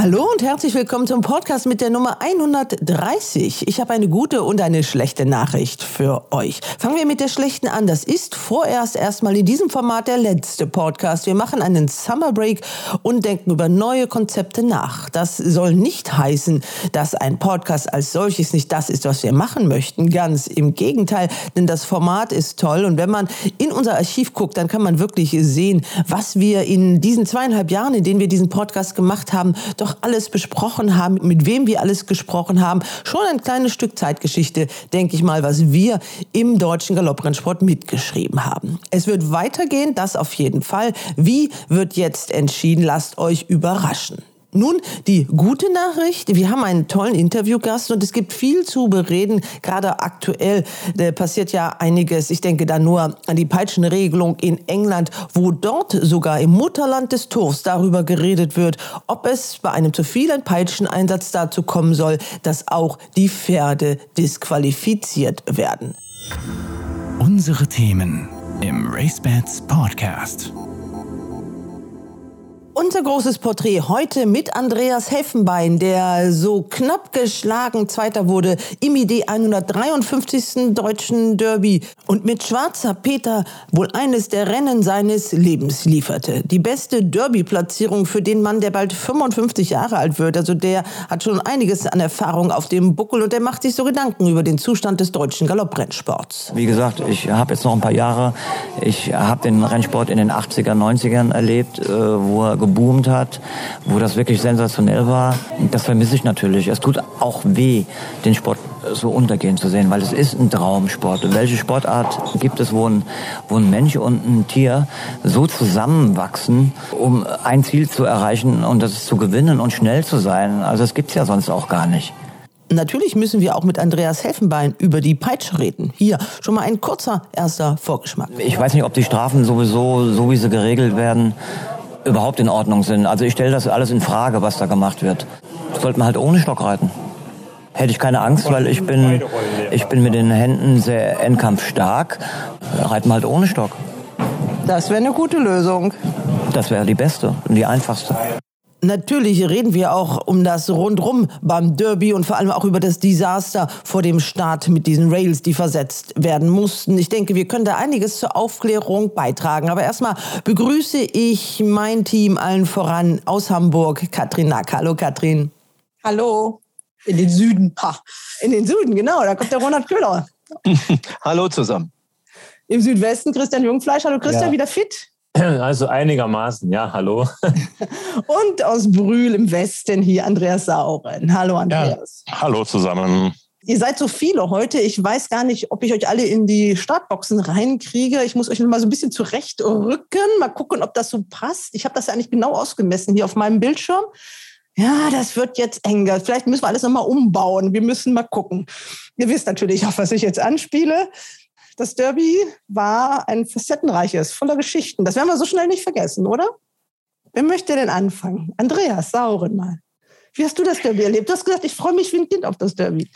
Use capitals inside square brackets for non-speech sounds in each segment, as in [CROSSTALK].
Hallo und herzlich willkommen zum Podcast mit der Nummer 130. Ich habe eine gute und eine schlechte Nachricht für euch. Fangen wir mit der schlechten an. Das ist vorerst erstmal in diesem Format der letzte Podcast. Wir machen einen Summer Break und denken über neue Konzepte nach. Das soll nicht heißen, dass ein Podcast als solches nicht das ist, was wir machen möchten. Ganz im Gegenteil, denn das Format ist toll und wenn man in unser Archiv guckt, dann kann man wirklich sehen, was wir in diesen zweieinhalb Jahren, in denen wir diesen Podcast gemacht haben, doch doch alles besprochen haben, mit wem wir alles gesprochen haben. Schon ein kleines Stück Zeitgeschichte, denke ich mal, was wir im deutschen Galopprennsport mitgeschrieben haben. Es wird weitergehen, das auf jeden Fall. Wie wird jetzt entschieden? Lasst euch überraschen. Nun, die gute Nachricht, wir haben einen tollen Interviewgast und es gibt viel zu bereden. Gerade aktuell äh, passiert ja einiges. Ich denke da nur an die Peitschenregelung in England, wo dort sogar im Mutterland des Turfs darüber geredet wird, ob es bei einem zu vielen Peitscheneinsatz dazu kommen soll, dass auch die Pferde disqualifiziert werden. Unsere Themen im RaceBets Podcast. Unser großes Porträt heute mit Andreas Helfenbein, der so knapp geschlagen Zweiter wurde im ID 153. Deutschen Derby und mit Schwarzer Peter wohl eines der Rennen seines Lebens lieferte. Die beste Derby-Platzierung für den Mann, der bald 55 Jahre alt wird. Also der hat schon einiges an Erfahrung auf dem Buckel und der macht sich so Gedanken über den Zustand des deutschen Galopprennsports. Wie gesagt, ich habe jetzt noch ein paar Jahre. Ich habe den Rennsport in den 80er, 90ern erlebt, äh, wo er geboomt hat, wo das wirklich sensationell war. Das vermisse ich natürlich. Es tut auch weh, den Sport so untergehen zu sehen, weil es ist ein Traumsport. Und welche Sportart gibt es, wo ein, wo ein Mensch und ein Tier so zusammenwachsen, um ein Ziel zu erreichen und das ist zu gewinnen und schnell zu sein? Also das gibt's ja sonst auch gar nicht. Natürlich müssen wir auch mit Andreas Helfenbein über die Peitsche reden. Hier schon mal ein kurzer erster Vorgeschmack. Ich weiß nicht, ob die Strafen sowieso, so wie sie geregelt werden, überhaupt in Ordnung sind. Also ich stelle das alles in Frage, was da gemacht wird. Sollte man halt ohne Stock reiten. Hätte ich keine Angst, weil ich bin, ich bin mit den Händen sehr endkampfstark. Reiten wir halt ohne Stock. Das wäre eine gute Lösung. Das wäre die beste und die einfachste. Natürlich reden wir auch um das Rundrum beim Derby und vor allem auch über das Desaster vor dem Start mit diesen Rails, die versetzt werden mussten. Ich denke, wir können da einiges zur Aufklärung beitragen. Aber erstmal begrüße ich mein Team allen voran aus Hamburg, Katrin Nack. Hallo Katrin. Hallo. In den Süden. Ha. In den Süden, genau. Da kommt der Ronald Köhler. [LAUGHS] Hallo zusammen. Im Südwesten Christian Jungfleisch. Hallo Christian, ja. wieder fit? [CLEARS THROAT] Also einigermaßen, ja, hallo. [LAUGHS] Und aus Brühl im Westen hier Andreas Sauren. Hallo Andreas. Ja, hallo zusammen. Ihr seid so viele heute. Ich weiß gar nicht, ob ich euch alle in die Startboxen reinkriege. Ich muss euch mal so ein bisschen zurechtrücken. Mal gucken, ob das so passt. Ich habe das ja eigentlich genau ausgemessen hier auf meinem Bildschirm. Ja, das wird jetzt enger. Vielleicht müssen wir alles nochmal umbauen. Wir müssen mal gucken. Ihr wisst natürlich, auf was ich jetzt anspiele. Das Derby war ein facettenreiches, voller Geschichten. Das werden wir so schnell nicht vergessen, oder? Wer möchte denn anfangen? Andreas Sauren mal. Wie hast du das Derby erlebt? Du hast gesagt, ich freue mich wie ein Kind auf das Derby.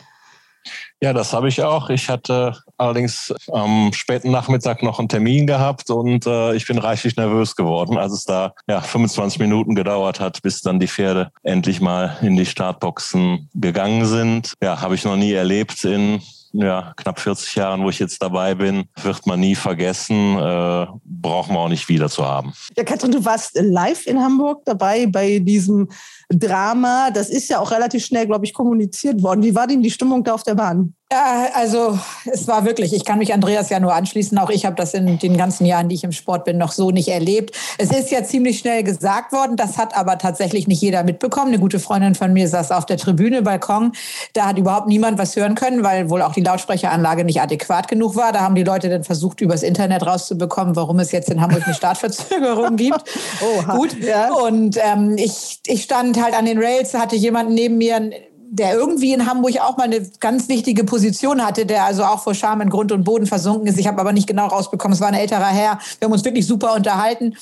Ja, das habe ich auch. Ich hatte allerdings am späten Nachmittag noch einen Termin gehabt und äh, ich bin reichlich nervös geworden, als es da ja, 25 Minuten gedauert hat, bis dann die Pferde endlich mal in die Startboxen gegangen sind. Ja, habe ich noch nie erlebt in ja, knapp 40 Jahren, wo ich jetzt dabei bin, wird man nie vergessen, äh, brauchen wir auch nicht wieder zu haben. Ja, Katrin, du warst live in Hamburg dabei bei diesem Drama. Das ist ja auch relativ schnell, glaube ich, kommuniziert worden. Wie war denn die Stimmung da auf der Bahn? Ja, also es war wirklich, ich kann mich Andreas ja nur anschließen, auch ich habe das in den ganzen Jahren, die ich im Sport bin, noch so nicht erlebt. Es ist ja ziemlich schnell gesagt worden, das hat aber tatsächlich nicht jeder mitbekommen. Eine gute Freundin von mir saß auf der Tribüne, Balkon, da hat überhaupt niemand was hören können, weil wohl auch die Lautsprecheranlage nicht adäquat genug war. Da haben die Leute dann versucht, übers Internet rauszubekommen, warum es jetzt in Hamburg eine Startverzögerung gibt. [LAUGHS] Oh, Gut, ja. und ähm, ich, ich stand halt an den Rails, hatte jemanden neben mir, der irgendwie in Hamburg auch mal eine ganz wichtige Position hatte, der also auch vor Scham in Grund und Boden versunken ist. Ich habe aber nicht genau rausbekommen, es war ein älterer Herr. Wir haben uns wirklich super unterhalten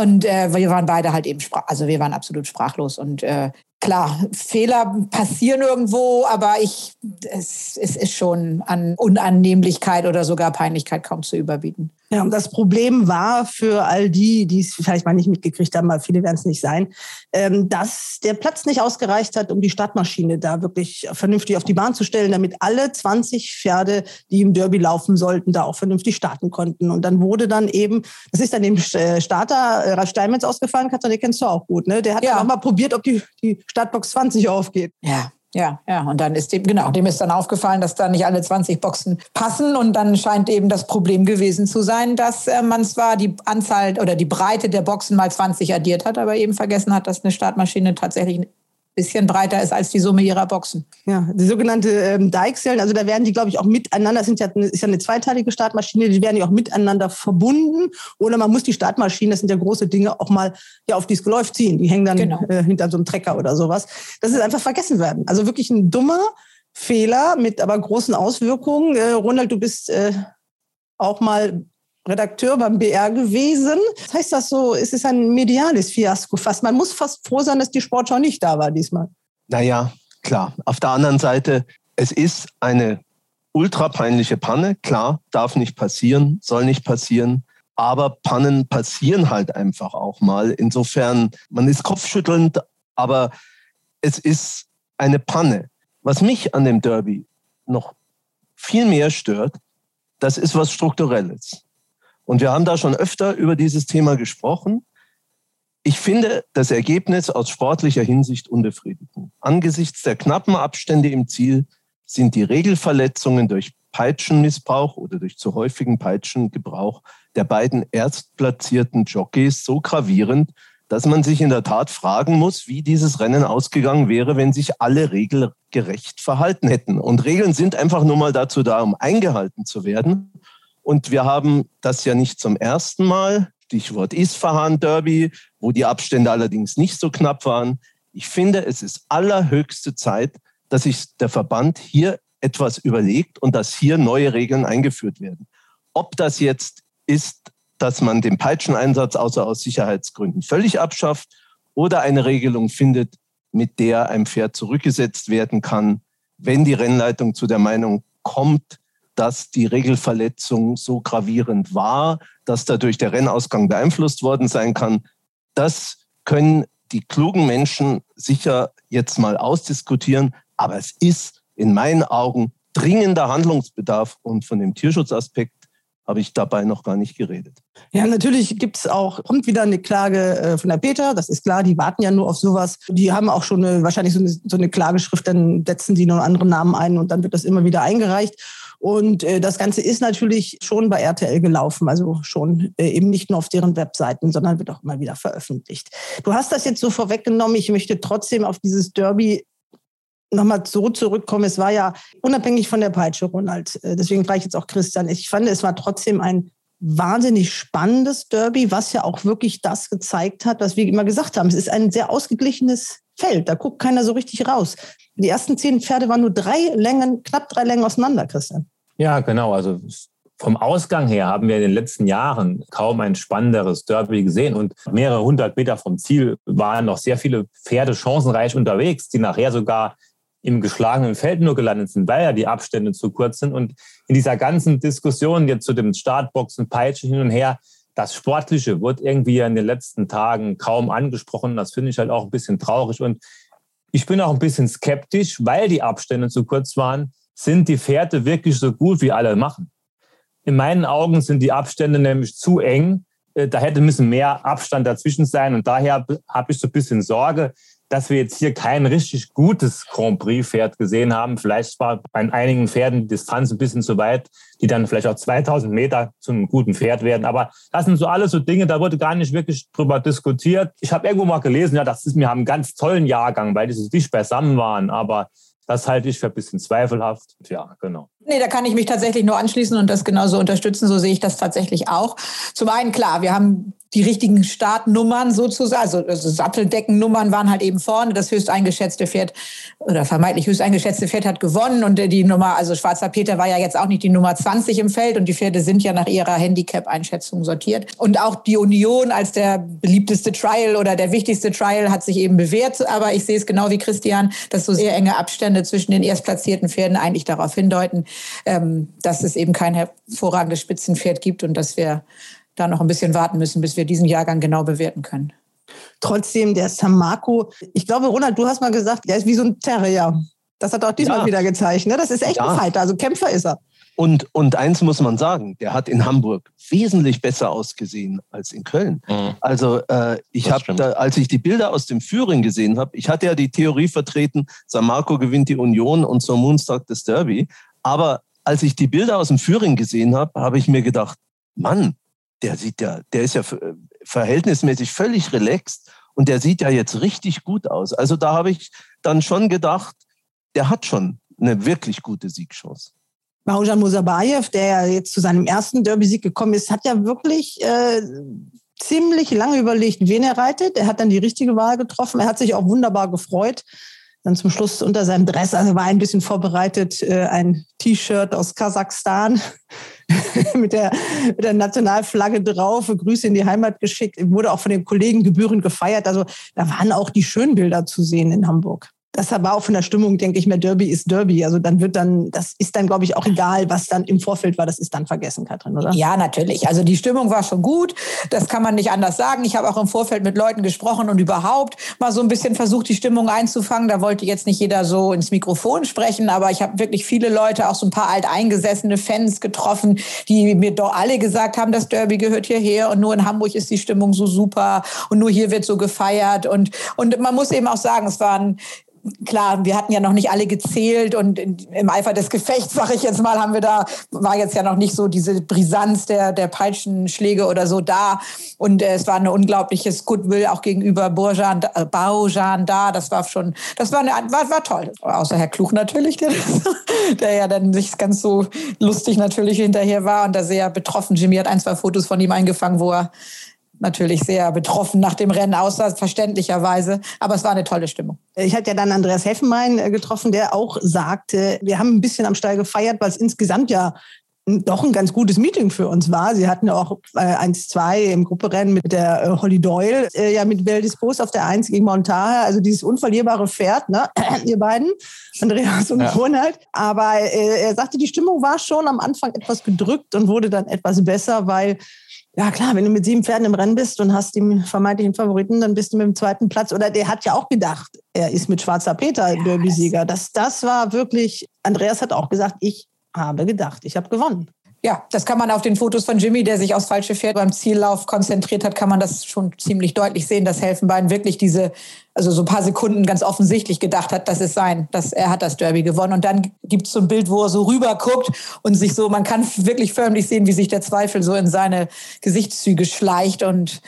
und äh, wir waren beide halt eben, sprach, also wir waren absolut sprachlos und äh, klar, Fehler passieren irgendwo, aber ich, es, es ist schon an Unannehmlichkeit oder sogar Peinlichkeit kaum zu überbieten. Ja, und das Problem war für all die, die es vielleicht mal nicht mitgekriegt haben, weil viele werden es nicht sein, ähm, dass der Platz nicht ausgereicht hat, um die Startmaschine da wirklich vernünftig auf die Bahn zu stellen, damit alle 20 Pferde, die im Derby laufen sollten, da auch vernünftig starten konnten. Und dann wurde dann eben, das ist dann dem äh, Starter äh, Ralf Steinmetz ausgefallen, Katja, den kennst du auch gut, ne? Der hat ja auch mal probiert, ob die, die Startbox 20 aufgeht. Ja, ja, ja. Und dann ist dem, genau, dem ist dann aufgefallen, dass da nicht alle 20 Boxen passen. Und dann scheint eben das Problem gewesen zu sein, dass äh, man zwar die Anzahl oder die Breite der Boxen mal 20 addiert hat, aber eben vergessen hat, dass eine Startmaschine tatsächlich bisschen breiter ist als die Summe ihrer Boxen. Ja, die sogenannte ähm, Deichseln, also da werden die, glaube ich, auch miteinander, das sind ja, ist ja eine zweiteilige Startmaschine, die werden ja auch miteinander verbunden. Oder man muss die Startmaschinen, das sind ja große Dinge, auch mal ja, auf dieses Geläuf ziehen. Die hängen dann genau. äh, hinter so einem Trecker oder sowas. Das ist einfach vergessen werden. Also wirklich ein dummer Fehler mit aber großen Auswirkungen. Äh, Ronald, du bist äh, auch mal Redakteur beim BR gewesen. Das heißt das so, es ist ein mediales Fiasko fast. Man muss fast froh sein, dass die Sportschau nicht da war diesmal. Naja, klar. Auf der anderen Seite, es ist eine ultra peinliche Panne. Klar, darf nicht passieren, soll nicht passieren. Aber Pannen passieren halt einfach auch mal. Insofern, man ist kopfschüttelnd, aber es ist eine Panne. Was mich an dem Derby noch viel mehr stört, das ist was Strukturelles. Und wir haben da schon öfter über dieses Thema gesprochen. Ich finde das Ergebnis aus sportlicher Hinsicht unbefriedigend. Angesichts der knappen Abstände im Ziel sind die Regelverletzungen durch Peitschenmissbrauch oder durch zu häufigen Peitschengebrauch der beiden erstplatzierten Jockeys so gravierend, dass man sich in der Tat fragen muss, wie dieses Rennen ausgegangen wäre, wenn sich alle regelgerecht verhalten hätten. Und Regeln sind einfach nur mal dazu da, um eingehalten zu werden. Und wir haben das ja nicht zum ersten Mal. Stichwort Isfahan Derby, wo die Abstände allerdings nicht so knapp waren. Ich finde, es ist allerhöchste Zeit, dass sich der Verband hier etwas überlegt und dass hier neue Regeln eingeführt werden. Ob das jetzt ist, dass man den Peitscheneinsatz außer aus Sicherheitsgründen völlig abschafft oder eine Regelung findet, mit der ein Pferd zurückgesetzt werden kann, wenn die Rennleitung zu der Meinung kommt, dass die Regelverletzung so gravierend war, dass dadurch der Rennausgang beeinflusst worden sein kann. Das können die klugen Menschen sicher jetzt mal ausdiskutieren, aber es ist in meinen Augen dringender Handlungsbedarf und von dem Tierschutzaspekt habe ich dabei noch gar nicht geredet. Ja, natürlich gibt es auch, kommt wieder eine Klage äh, von der Peter, das ist klar, die warten ja nur auf sowas. Die haben auch schon eine, wahrscheinlich so eine, so eine Klageschrift, dann setzen sie noch einen anderen Namen ein und dann wird das immer wieder eingereicht. Und äh, das Ganze ist natürlich schon bei RTL gelaufen, also schon äh, eben nicht nur auf deren Webseiten, sondern wird auch immer wieder veröffentlicht. Du hast das jetzt so vorweggenommen. Ich möchte trotzdem auf dieses Derby nochmal so zurückkommen. Es war ja unabhängig von der Peitsche, Ronald. Äh, deswegen frage ich jetzt auch Christian. Ich fand, es war trotzdem ein wahnsinnig spannendes Derby, was ja auch wirklich das gezeigt hat, was wir immer gesagt haben. Es ist ein sehr ausgeglichenes Feld. Da guckt keiner so richtig raus. Die ersten zehn Pferde waren nur drei Längen, knapp drei Längen auseinander, Christian. Ja, genau. Also vom Ausgang her haben wir in den letzten Jahren kaum ein spannenderes Derby gesehen und mehrere hundert Meter vom Ziel waren noch sehr viele Pferde chancenreich unterwegs, die nachher sogar im geschlagenen Feld nur gelandet sind, weil ja die Abstände zu kurz sind. Und in dieser ganzen Diskussion jetzt zu dem Startboxen, Peitsche hin und her, das Sportliche wird irgendwie in den letzten Tagen kaum angesprochen. Das finde ich halt auch ein bisschen traurig. Und ich bin auch ein bisschen skeptisch, weil die Abstände zu kurz waren, sind die Pferde wirklich so gut, wie alle machen. In meinen Augen sind die Abstände nämlich zu eng. Äh, da hätte bisschen mehr Abstand dazwischen sein. Und daher habe ich so ein bisschen Sorge, dass wir jetzt hier kein richtig gutes Grand Prix-Pferd gesehen haben. Vielleicht war bei einigen Pferden die Distanz ein bisschen zu weit, die dann vielleicht auch 2000 Meter zu einem guten Pferd werden. Aber das sind so alles so Dinge, da wurde gar nicht wirklich drüber diskutiert. Ich habe irgendwo mal gelesen, ja, das ist, wir haben einen ganz tollen Jahrgang, weil die so dicht beisammen waren. Aber das halte ich für ein bisschen zweifelhaft. Ja, genau. Nee, da kann ich mich tatsächlich nur anschließen und das genauso unterstützen. So sehe ich das tatsächlich auch. Zum einen, klar, wir haben die richtigen Startnummern sozusagen, also, also Satteldeckennummern waren halt eben vorne. Das höchst eingeschätzte Pferd oder vermeintlich höchst eingeschätzte Pferd hat gewonnen und die Nummer, also Schwarzer Peter war ja jetzt auch nicht die Nummer 20 im Feld und die Pferde sind ja nach ihrer Handicap-Einschätzung sortiert. Und auch die Union als der beliebteste Trial oder der wichtigste Trial hat sich eben bewährt. Aber ich sehe es genau wie Christian, dass so sehr enge Abstände zwischen den erstplatzierten Pferden eigentlich darauf hindeuten, ähm, dass es eben kein hervorragendes Spitzenpferd gibt und dass wir da noch ein bisschen warten müssen, bis wir diesen Jahrgang genau bewerten können. Trotzdem, der San Marco, ich glaube, Ronald, du hast mal gesagt, der ist wie so ein Terrier. Das hat auch diesmal ja. wieder gezeigt. Ne? Das ist echt ja. ein Fighter, also Kämpfer ist er. Und, und eins muss man sagen, der hat in Hamburg wesentlich besser ausgesehen als in Köln. Mhm. Also äh, ich habe, als ich die Bilder aus dem Führing gesehen habe, ich hatte ja die Theorie vertreten, San Marco gewinnt die Union und zum Moonstag das Derby. Aber als ich die Bilder aus dem Führing gesehen habe, habe ich mir gedacht, Mann, der sieht ja, der ist ja verhältnismäßig völlig relaxed und der sieht ja jetzt richtig gut aus. Also da habe ich dann schon gedacht, der hat schon eine wirklich gute Siegchance. Maujan Musabayev, der jetzt zu seinem ersten Derby-Sieg gekommen ist, hat ja wirklich äh, ziemlich lange überlegt, wen er reitet. Er hat dann die richtige Wahl getroffen. Er hat sich auch wunderbar gefreut. Dann zum Schluss unter seinem Dress, also war ein bisschen vorbereitet, äh, ein T-Shirt aus Kasachstan [LAUGHS] mit, der, mit der Nationalflagge drauf, Grüße in die Heimat geschickt, wurde auch von den Kollegen gebührend gefeiert. Also da waren auch die schönen Bilder zu sehen in Hamburg das war auch von der Stimmung, denke ich mir, Derby ist Derby. Also dann wird dann, das ist dann, glaube ich, auch egal, was dann im Vorfeld war, das ist dann vergessen, Katrin, oder? Ja, natürlich. Also die Stimmung war schon gut. Das kann man nicht anders sagen. Ich habe auch im Vorfeld mit Leuten gesprochen und überhaupt mal so ein bisschen versucht, die Stimmung einzufangen. Da wollte jetzt nicht jeder so ins Mikrofon sprechen, aber ich habe wirklich viele Leute, auch so ein paar alteingesessene Fans getroffen, die mir doch alle gesagt haben, das Derby gehört hierher und nur in Hamburg ist die Stimmung so super und nur hier wird so gefeiert. Und, und man muss eben auch sagen, es waren klar, wir hatten ja noch nicht alle gezählt und im Eifer des Gefechts, sage ich jetzt mal, haben wir da, war jetzt ja noch nicht so diese Brisanz der, der Peitschenschläge oder so da. Und äh, es war ein unglaubliches Goodwill auch gegenüber Bourjan, äh, Baujan da. Das war schon, das war, eine, war, war toll. Außer Herr Kluch natürlich, der, [LAUGHS] der ja dann nicht ganz so lustig natürlich hinterher war und da sehr betroffen. Jimmy hat ein, zwei Fotos von ihm eingefangen, wo er natürlich sehr betroffen nach dem Rennen aussah, verständlicherweise. Aber es war eine tolle Stimmung. Ich hatte ja dann Andreas Heffenmein äh, getroffen, der auch sagte, wir haben ein bisschen am Stall gefeiert, weil es insgesamt ja doch ein ganz gutes Meeting für uns war. Sie hatten auch äh, 1-2 im Grupperennen mit der äh, Holly Doyle, äh, ja mit Beldispos auf der 1 gegen Montaha, also dieses unverlierbare Pferd, ne? [CLEARS THROAT] ihr beiden, Andreas und ja. Ronald. Aber äh, er sagte, die Stimmung war schon am Anfang etwas gedrückt und wurde dann etwas besser, weil ja klar, wenn du mit sieben Pferden im Rennen bist und hast den vermeintlichen Favoriten, dann bist du mit dem zweiten Platz. Oder der hat ja auch gedacht, er ist mit Schwarzer Peter ja, Derby-Sieger. Das, das war wirklich, Andreas hat auch gesagt, ich habe gedacht, ich habe gewonnen ja, das kann man auf den Fotos von Jimmy, der sich aufs falsche Pferd beim Ziellauf konzentriert hat, kann man das schon ziemlich deutlich sehen, dass Helfenbein wirklich diese, also so ein paar Sekunden ganz offensichtlich gedacht hat, das ist sein, dass er hat das Derby gewonnen. Und dann gibt es so ein Bild, wo er so rüber guckt und sich so, man kann wirklich förmlich sehen, wie sich der Zweifel so in seine Gesichtszüge schleicht und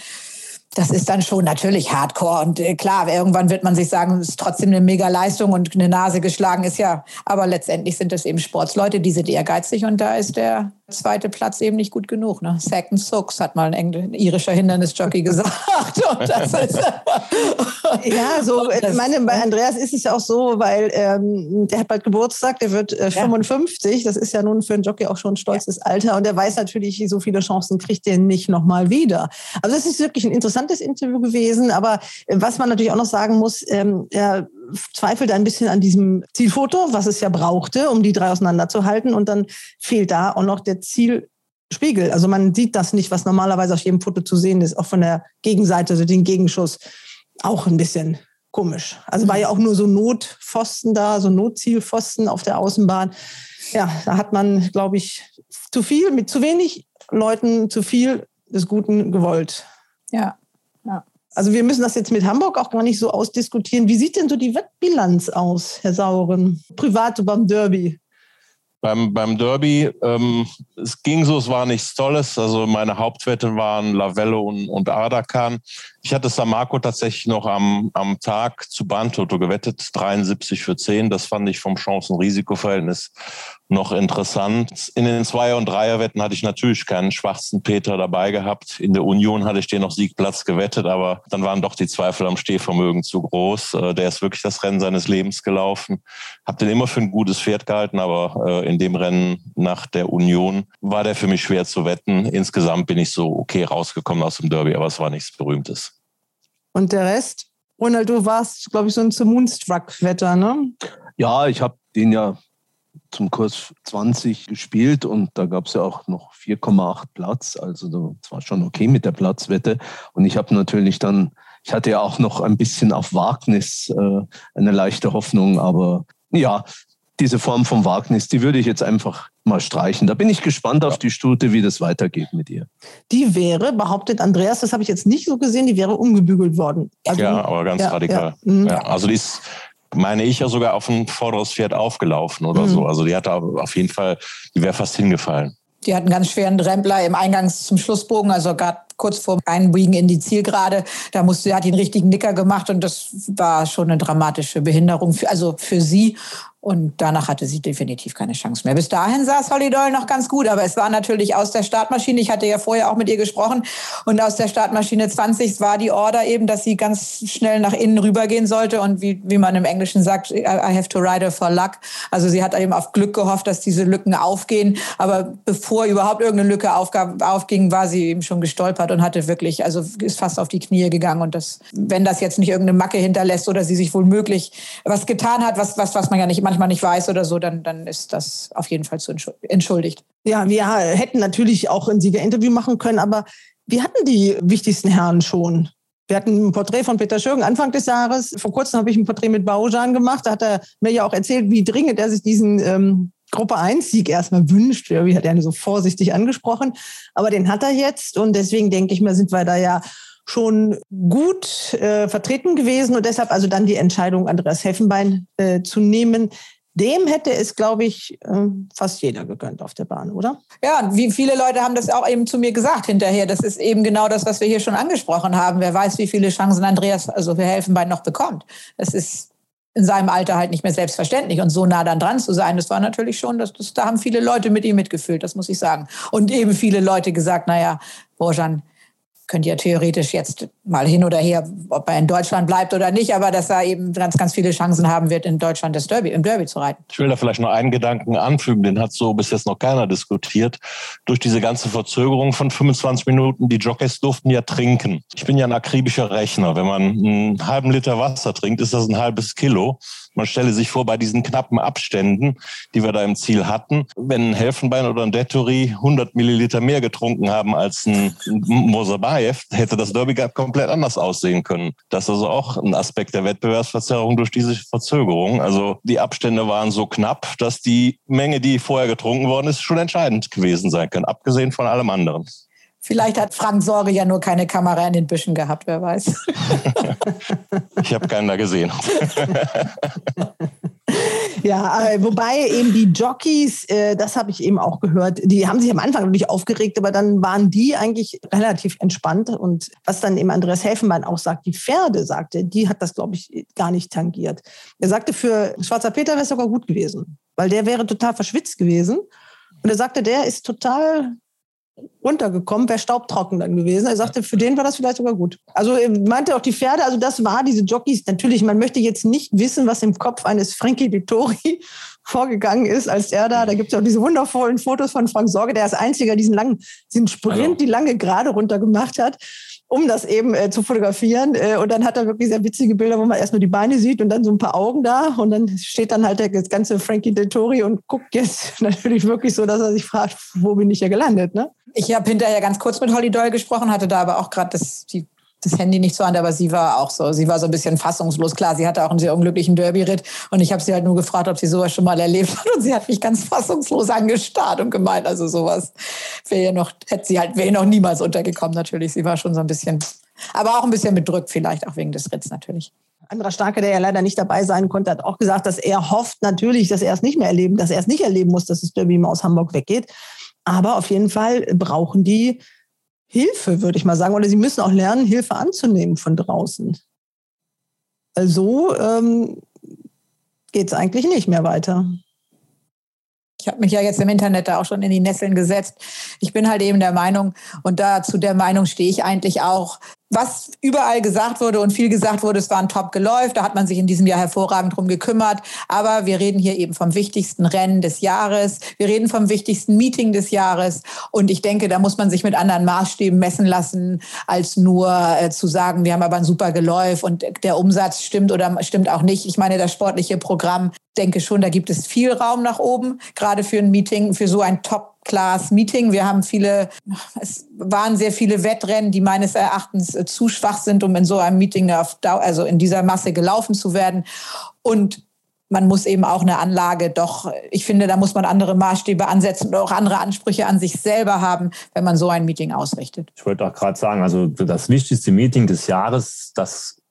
das ist dann schon natürlich Hardcore. Und äh, klar, irgendwann wird man sich sagen, es ist trotzdem eine mega Leistung und eine Nase geschlagen ist ja. Aber letztendlich sind es eben Sportsleute, die sind ehrgeizig und da ist der zweite Platz eben nicht gut genug. Ne? Second Socks hat mal ein, Engl ein irischer Hindernisjockey gesagt. [LAUGHS] [LAUGHS] ja, so, ich meine, bei Andreas ist es ja auch so, weil ähm, der hat bald Geburtstag, der wird äh, 55. Ja. Das ist ja nun für einen Jockey auch schon ein stolzes ja. Alter. Und der weiß natürlich, so viele Chancen kriegt er nicht nochmal wieder. Also es ist wirklich ein interessantes Interview gewesen. Aber äh, was man natürlich auch noch sagen muss, ähm, er zweifelt ein bisschen an diesem Zielfoto, was es ja brauchte, um die drei auseinanderzuhalten. Und dann fehlt da auch noch der Zielspiegel. Also man sieht das nicht, was normalerweise auf jedem Foto zu sehen ist, auch von der Gegenseite, also den Gegenschuss. Auch ein bisschen komisch. Also war ja auch nur so Notpfosten da, so Notzielpfosten auf der Außenbahn. Ja, da hat man, glaube ich, zu viel, mit zu wenig Leuten zu viel des Guten gewollt. Ja. Also wir müssen das jetzt mit Hamburg auch gar nicht so ausdiskutieren. Wie sieht denn so die Wettbilanz aus, Herr Sauren? Privat beim Derby? Beim, beim Derby, ähm, es ging so, es war nichts Tolles. Also meine Hauptwetten waren Lavello und, und Ardakan. Ich hatte San Marco tatsächlich noch am, am Tag zu Bahntoto gewettet, 73 für 10. Das fand ich vom Chancen-Risiko-Verhältnis noch interessant. In den Zweier- und Dreierwetten hatte ich natürlich keinen schwarzen Peter dabei gehabt. In der Union hatte ich den noch Siegplatz gewettet, aber dann waren doch die Zweifel am Stehvermögen zu groß. Äh, der ist wirklich das Rennen seines Lebens gelaufen. Hab den immer für ein gutes Pferd gehalten, aber äh, in dem Rennen nach der Union war der für mich schwer zu wetten. Insgesamt bin ich so okay rausgekommen aus dem Derby, aber es war nichts Berühmtes. Und der Rest? Ronald, du warst, glaube ich, so ein Moonstruck-Wetter, ne? Ja, ich habe den ja zum Kurs 20 gespielt und da gab es ja auch noch 4,8 Platz. Also das war schon okay mit der Platzwette. Und ich habe natürlich dann, ich hatte ja auch noch ein bisschen auf Wagnis äh, eine leichte Hoffnung, aber ja, diese Form von Wagnis, die würde ich jetzt einfach mal streichen. Da bin ich gespannt auf die Stute, wie das weitergeht mit ihr. Die wäre, behauptet Andreas, das habe ich jetzt nicht so gesehen, die wäre umgebügelt worden. Also, ja, aber ganz ja, radikal. Ja. Mhm. Ja, also die ist meine ich, ja sogar auf ein vorderes Pferd aufgelaufen oder mhm. so. Also die hat da auf jeden Fall, die wäre fast hingefallen. Die hat einen ganz schweren Rempler im Eingangs zum Schlussbogen, also gerade kurz vor Einbiegen in die Zielgerade. Da musste, hat ihn richtigen Nicker gemacht und das war schon eine dramatische Behinderung, für, also für sie. Und danach hatte sie definitiv keine Chance mehr. Bis dahin saß Holly Doyle noch ganz gut, aber es war natürlich aus der Startmaschine. Ich hatte ja vorher auch mit ihr gesprochen. Und aus der Startmaschine 20 war die Order eben, dass sie ganz schnell nach innen rübergehen sollte. Und wie, wie man im Englischen sagt, I have to ride her for luck. Also sie hat eben auf Glück gehofft, dass diese Lücken aufgehen. Aber bevor überhaupt irgendeine Lücke aufging, war sie eben schon gestolpert und hatte wirklich, also ist fast auf die Knie gegangen. Und das, wenn das jetzt nicht irgendeine Macke hinterlässt oder sie sich wohl möglich was getan hat, was, was, was man ja nicht manchmal nicht weiß oder so, dann, dann ist das auf jeden Fall zu entschuldigt. Ja, wir hätten natürlich auch ein Siegerinterview machen können, aber wir hatten die wichtigsten Herren schon. Wir hatten ein Porträt von Peter Schürgen Anfang des Jahres. Vor kurzem habe ich ein Porträt mit Baujan gemacht. Da hat er mir ja auch erzählt, wie dringend er sich diesen ähm, Gruppe 1-Sieg erstmal wünscht. Wie hat er so vorsichtig angesprochen. Aber den hat er jetzt. Und deswegen denke ich mal, sind wir da ja schon gut äh, vertreten gewesen. Und deshalb also dann die Entscheidung, Andreas Heffenbein äh, zu nehmen dem hätte es, glaube ich, ähm, fast jeder gegönnt auf der Bahn, oder? Ja, wie viele Leute haben das auch eben zu mir gesagt hinterher. Das ist eben genau das, was wir hier schon angesprochen haben. Wer weiß, wie viele Chancen Andreas, also für Helfenbein noch bekommt. Das ist in seinem Alter halt nicht mehr selbstverständlich. Und so nah dann dran zu sein, das war natürlich schon, das, das, da haben viele Leute mit ihm mitgefühlt, das muss ich sagen. Und eben viele Leute gesagt, naja, Borjan, könnte ja theoretisch jetzt mal hin oder her, ob er in Deutschland bleibt oder nicht, aber dass er eben ganz, ganz viele Chancen haben wird, in Deutschland das Derby, im Derby zu reiten. Ich will da vielleicht noch einen Gedanken anfügen, den hat so bis jetzt noch keiner diskutiert. Durch diese ganze Verzögerung von 25 Minuten, die Jockeys durften ja trinken. Ich bin ja ein akribischer Rechner. Wenn man einen halben Liter Wasser trinkt, ist das ein halbes Kilo. Man stelle sich vor, bei diesen knappen Abständen, die wir da im Ziel hatten, wenn ein Helfenbein oder ein Dettori 100 Milliliter mehr getrunken haben als ein Mosabayev, hätte das Derby komplett anders aussehen können. Das ist also auch ein Aspekt der Wettbewerbsverzerrung durch diese Verzögerung. Also die Abstände waren so knapp, dass die Menge, die vorher getrunken worden ist, schon entscheidend gewesen sein können, abgesehen von allem anderen. Vielleicht hat Frank Sorge ja nur keine Kamera in den Büschen gehabt, wer weiß. [LAUGHS] ich habe keinen da gesehen. [LAUGHS] Ja, äh, wobei eben die Jockeys, äh, das habe ich eben auch gehört, die haben sich am Anfang natürlich aufgeregt, aber dann waren die eigentlich relativ entspannt. Und was dann eben Andreas Helfenbein auch sagt, die Pferde, sagte, die hat das, glaube ich, gar nicht tangiert. Er sagte, für Schwarzer Peter wäre es sogar gut gewesen, weil der wäre total verschwitzt gewesen. Und er sagte, der ist total runtergekommen, wäre staubtrocken dann gewesen. Er sagte, für den war das vielleicht sogar gut. Also er meinte auch die Pferde, also das war diese Jockeys. Natürlich, man möchte jetzt nicht wissen, was im Kopf eines Frankie Vittori [LAUGHS] vorgegangen ist, als er da, da gibt es auch diese wundervollen Fotos von Frank Sorge, der als einziger diesen langen, diesen Sprint, also. die lange Gerade runter gemacht hat um das eben äh, zu fotografieren. Äh, und dann hat er wirklich sehr witzige Bilder, wo man erst nur die Beine sieht und dann so ein paar Augen da. Und dann steht dann halt der ganze Frankie Dettori und guckt jetzt [LAUGHS] natürlich wirklich so, dass er sich fragt, wo bin ich hier gelandet. Ne? Ich habe hinterher ganz kurz mit Holly Doyle gesprochen, hatte da aber auch gerade die das Handy nicht zur Hand, aber sie war auch so, sie war so ein bisschen fassungslos. Klar, sie hatte auch einen sehr unglücklichen Derby-Ritt und ich habe sie halt nur gefragt, ob sie sowas schon mal erlebt hat und sie hat mich ganz fassungslos angestarrt und gemeint, also sowas wäre ja noch, hätte sie halt, wäre noch niemals untergekommen natürlich. Sie war schon so ein bisschen, aber auch ein bisschen bedrückt vielleicht, auch wegen des Ritts natürlich. Anderer Starke, der ja leider nicht dabei sein konnte, hat auch gesagt, dass er hofft natürlich, dass er es nicht mehr erleben, dass er es nicht erleben muss, dass das Derby mal aus Hamburg weggeht. Aber auf jeden Fall brauchen die Hilfe, würde ich mal sagen. Oder sie müssen auch lernen, Hilfe anzunehmen von draußen. Also ähm, geht es eigentlich nicht mehr weiter. Ich habe mich ja jetzt im Internet da auch schon in die Nesseln gesetzt. Ich bin halt eben der Meinung, und dazu der Meinung stehe ich eigentlich auch, was überall gesagt wurde und viel gesagt wurde, es war ein Top-Geläuf, da hat man sich in diesem Jahr hervorragend drum gekümmert. Aber wir reden hier eben vom wichtigsten Rennen des Jahres. Wir reden vom wichtigsten Meeting des Jahres. Und ich denke, da muss man sich mit anderen Maßstäben messen lassen, als nur äh, zu sagen, wir haben aber ein super Geläuf und der Umsatz stimmt oder stimmt auch nicht. Ich meine, das sportliche Programm, denke schon, da gibt es viel Raum nach oben, gerade für ein Meeting, für so ein Top Class Meeting. Wir haben viele, es waren sehr viele Wettrennen, die meines Erachtens äh, zu schwach sind, um in so einem Meeting, auf, also in dieser Masse gelaufen zu werden. Und man muss eben auch eine Anlage doch, ich finde, da muss man andere Maßstäbe ansetzen und auch andere Ansprüche an sich selber haben, wenn man so ein Meeting ausrichtet. Ich wollte auch gerade sagen, also das wichtigste Meeting des Jahres, das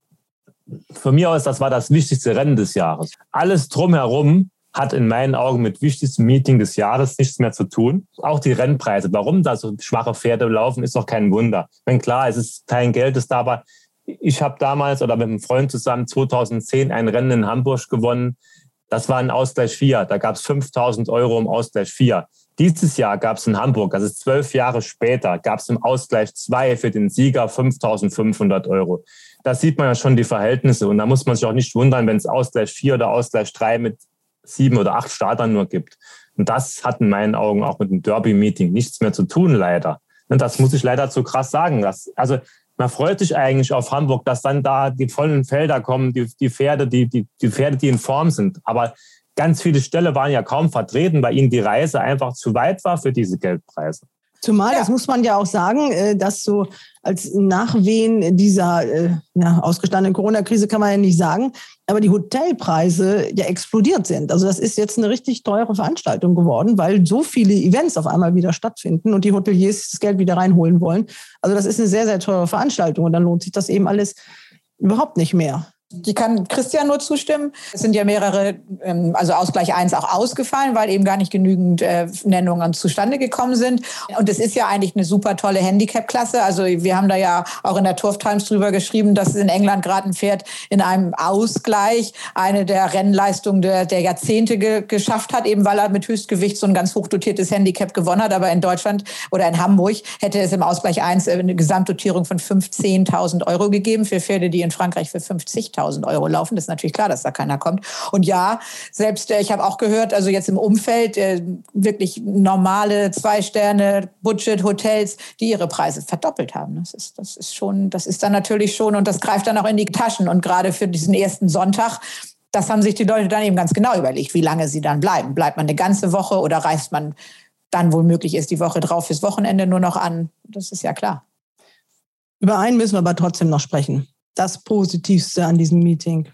von mir aus, das war das wichtigste Rennen des Jahres. Alles drumherum hat in meinen Augen mit wichtigstem Meeting des Jahres nichts mehr zu tun. Auch die Rennpreise. Warum da so schwache Pferde laufen, ist doch kein Wunder. Wenn klar, es ist kein Geld ist da, aber ich habe damals oder mit einem Freund zusammen 2010 ein Rennen in Hamburg gewonnen. Das war ein Ausgleich 4. Da gab es 5000 Euro im Ausgleich 4. Dieses Jahr gab es in Hamburg, ist zwölf Jahre später, gab es im Ausgleich 2 für den Sieger 5500 Euro. Da sieht man ja schon die Verhältnisse und da muss man sich auch nicht wundern, wenn es Ausgleich 4 oder Ausgleich 3 mit sieben oder acht Startern nur gibt. Und das hat in meinen Augen auch mit dem Derby-Meeting nichts mehr zu tun, leider. Und das muss ich leider zu krass sagen. Dass, also man freut sich eigentlich auf Hamburg, dass dann da die vollen Felder kommen, die, die Pferde, die, die, die Pferde, die in Form sind. Aber ganz viele Ställe waren ja kaum vertreten, weil ihnen die Reise einfach zu weit war für diese Geldpreise. Zumal, ja. das muss man ja auch sagen, äh, dass so als Nachwehen dieser äh, ja, ausgestandenen Corona-Krise kann man ja nicht sagen, aber die Hotelpreise ja explodiert sind. Also das ist jetzt eine richtig teure Veranstaltung geworden, weil so viele Events auf einmal wieder stattfinden und die Hoteliers das Geld wieder reinholen wollen. Also das ist eine sehr, sehr teure Veranstaltung und dann lohnt sich das eben alles überhaupt nicht mehr. Die kann Christian nur zustimmen. Es sind ja mehrere, ähm, also Ausgleich 1 auch ausgefallen, weil eben gar nicht genügend äh, Nennungen zustande gekommen sind. Und es ist ja eigentlich eine super tolle Handicap-Klasse. Also wir haben da ja auch in der Turf Times drüber geschrieben, dass es in England gerade ein Pferd in einem Ausgleich eine der Rennleistungen der, der Jahrzehnte ge geschafft hat, eben weil er mit Höchstgewicht so ein ganz hochdotiertes Handicap gewonnen hat. Aber in Deutschland oder in Hamburg hätte es im Ausgleich 1 eine Gesamtdotierung von 15.000 Euro gegeben für Pferde, die in Frankreich für 50 50.000 Euro laufen. Das ist natürlich klar, dass da keiner kommt. Und ja, selbst äh, ich habe auch gehört, also jetzt im Umfeld äh, wirklich normale Zwei-Sterne Budget-Hotels, die ihre Preise verdoppelt haben. Das ist, das ist schon, das ist dann natürlich schon und das greift dann auch in die Taschen. Und gerade für diesen ersten Sonntag das haben sich die Leute dann eben ganz genau überlegt, wie lange sie dann bleiben. Bleibt man eine ganze Woche oder reist man dann wohl möglich ist die Woche drauf fürs Wochenende nur noch an? Das ist ja klar. Über einen müssen wir aber trotzdem noch sprechen das Positivste an diesem Meeting.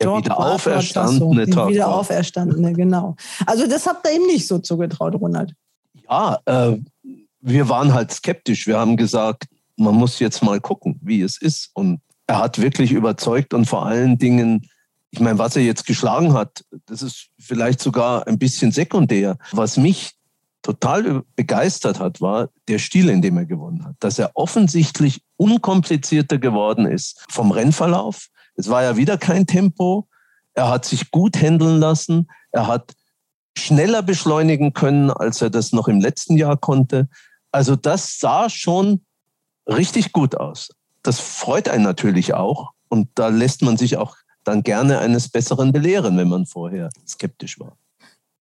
Der Dort wieder auferstandene so, Wieder auferstandene, genau. Also das habt ihr ihm nicht so zugetraut, Ronald. Ja, äh, wir waren halt skeptisch. Wir haben gesagt, man muss jetzt mal gucken, wie es ist. Und er hat wirklich überzeugt und vor allen Dingen, ich meine, was er jetzt geschlagen hat, das ist vielleicht sogar ein bisschen sekundär. Was mich total begeistert hat, war der Stil, in dem er gewonnen hat. Dass er offensichtlich unkomplizierter geworden ist vom Rennverlauf. Es war ja wieder kein Tempo. Er hat sich gut handeln lassen. Er hat schneller beschleunigen können, als er das noch im letzten Jahr konnte. Also das sah schon richtig gut aus. Das freut einen natürlich auch. Und da lässt man sich auch dann gerne eines Besseren belehren, wenn man vorher skeptisch war.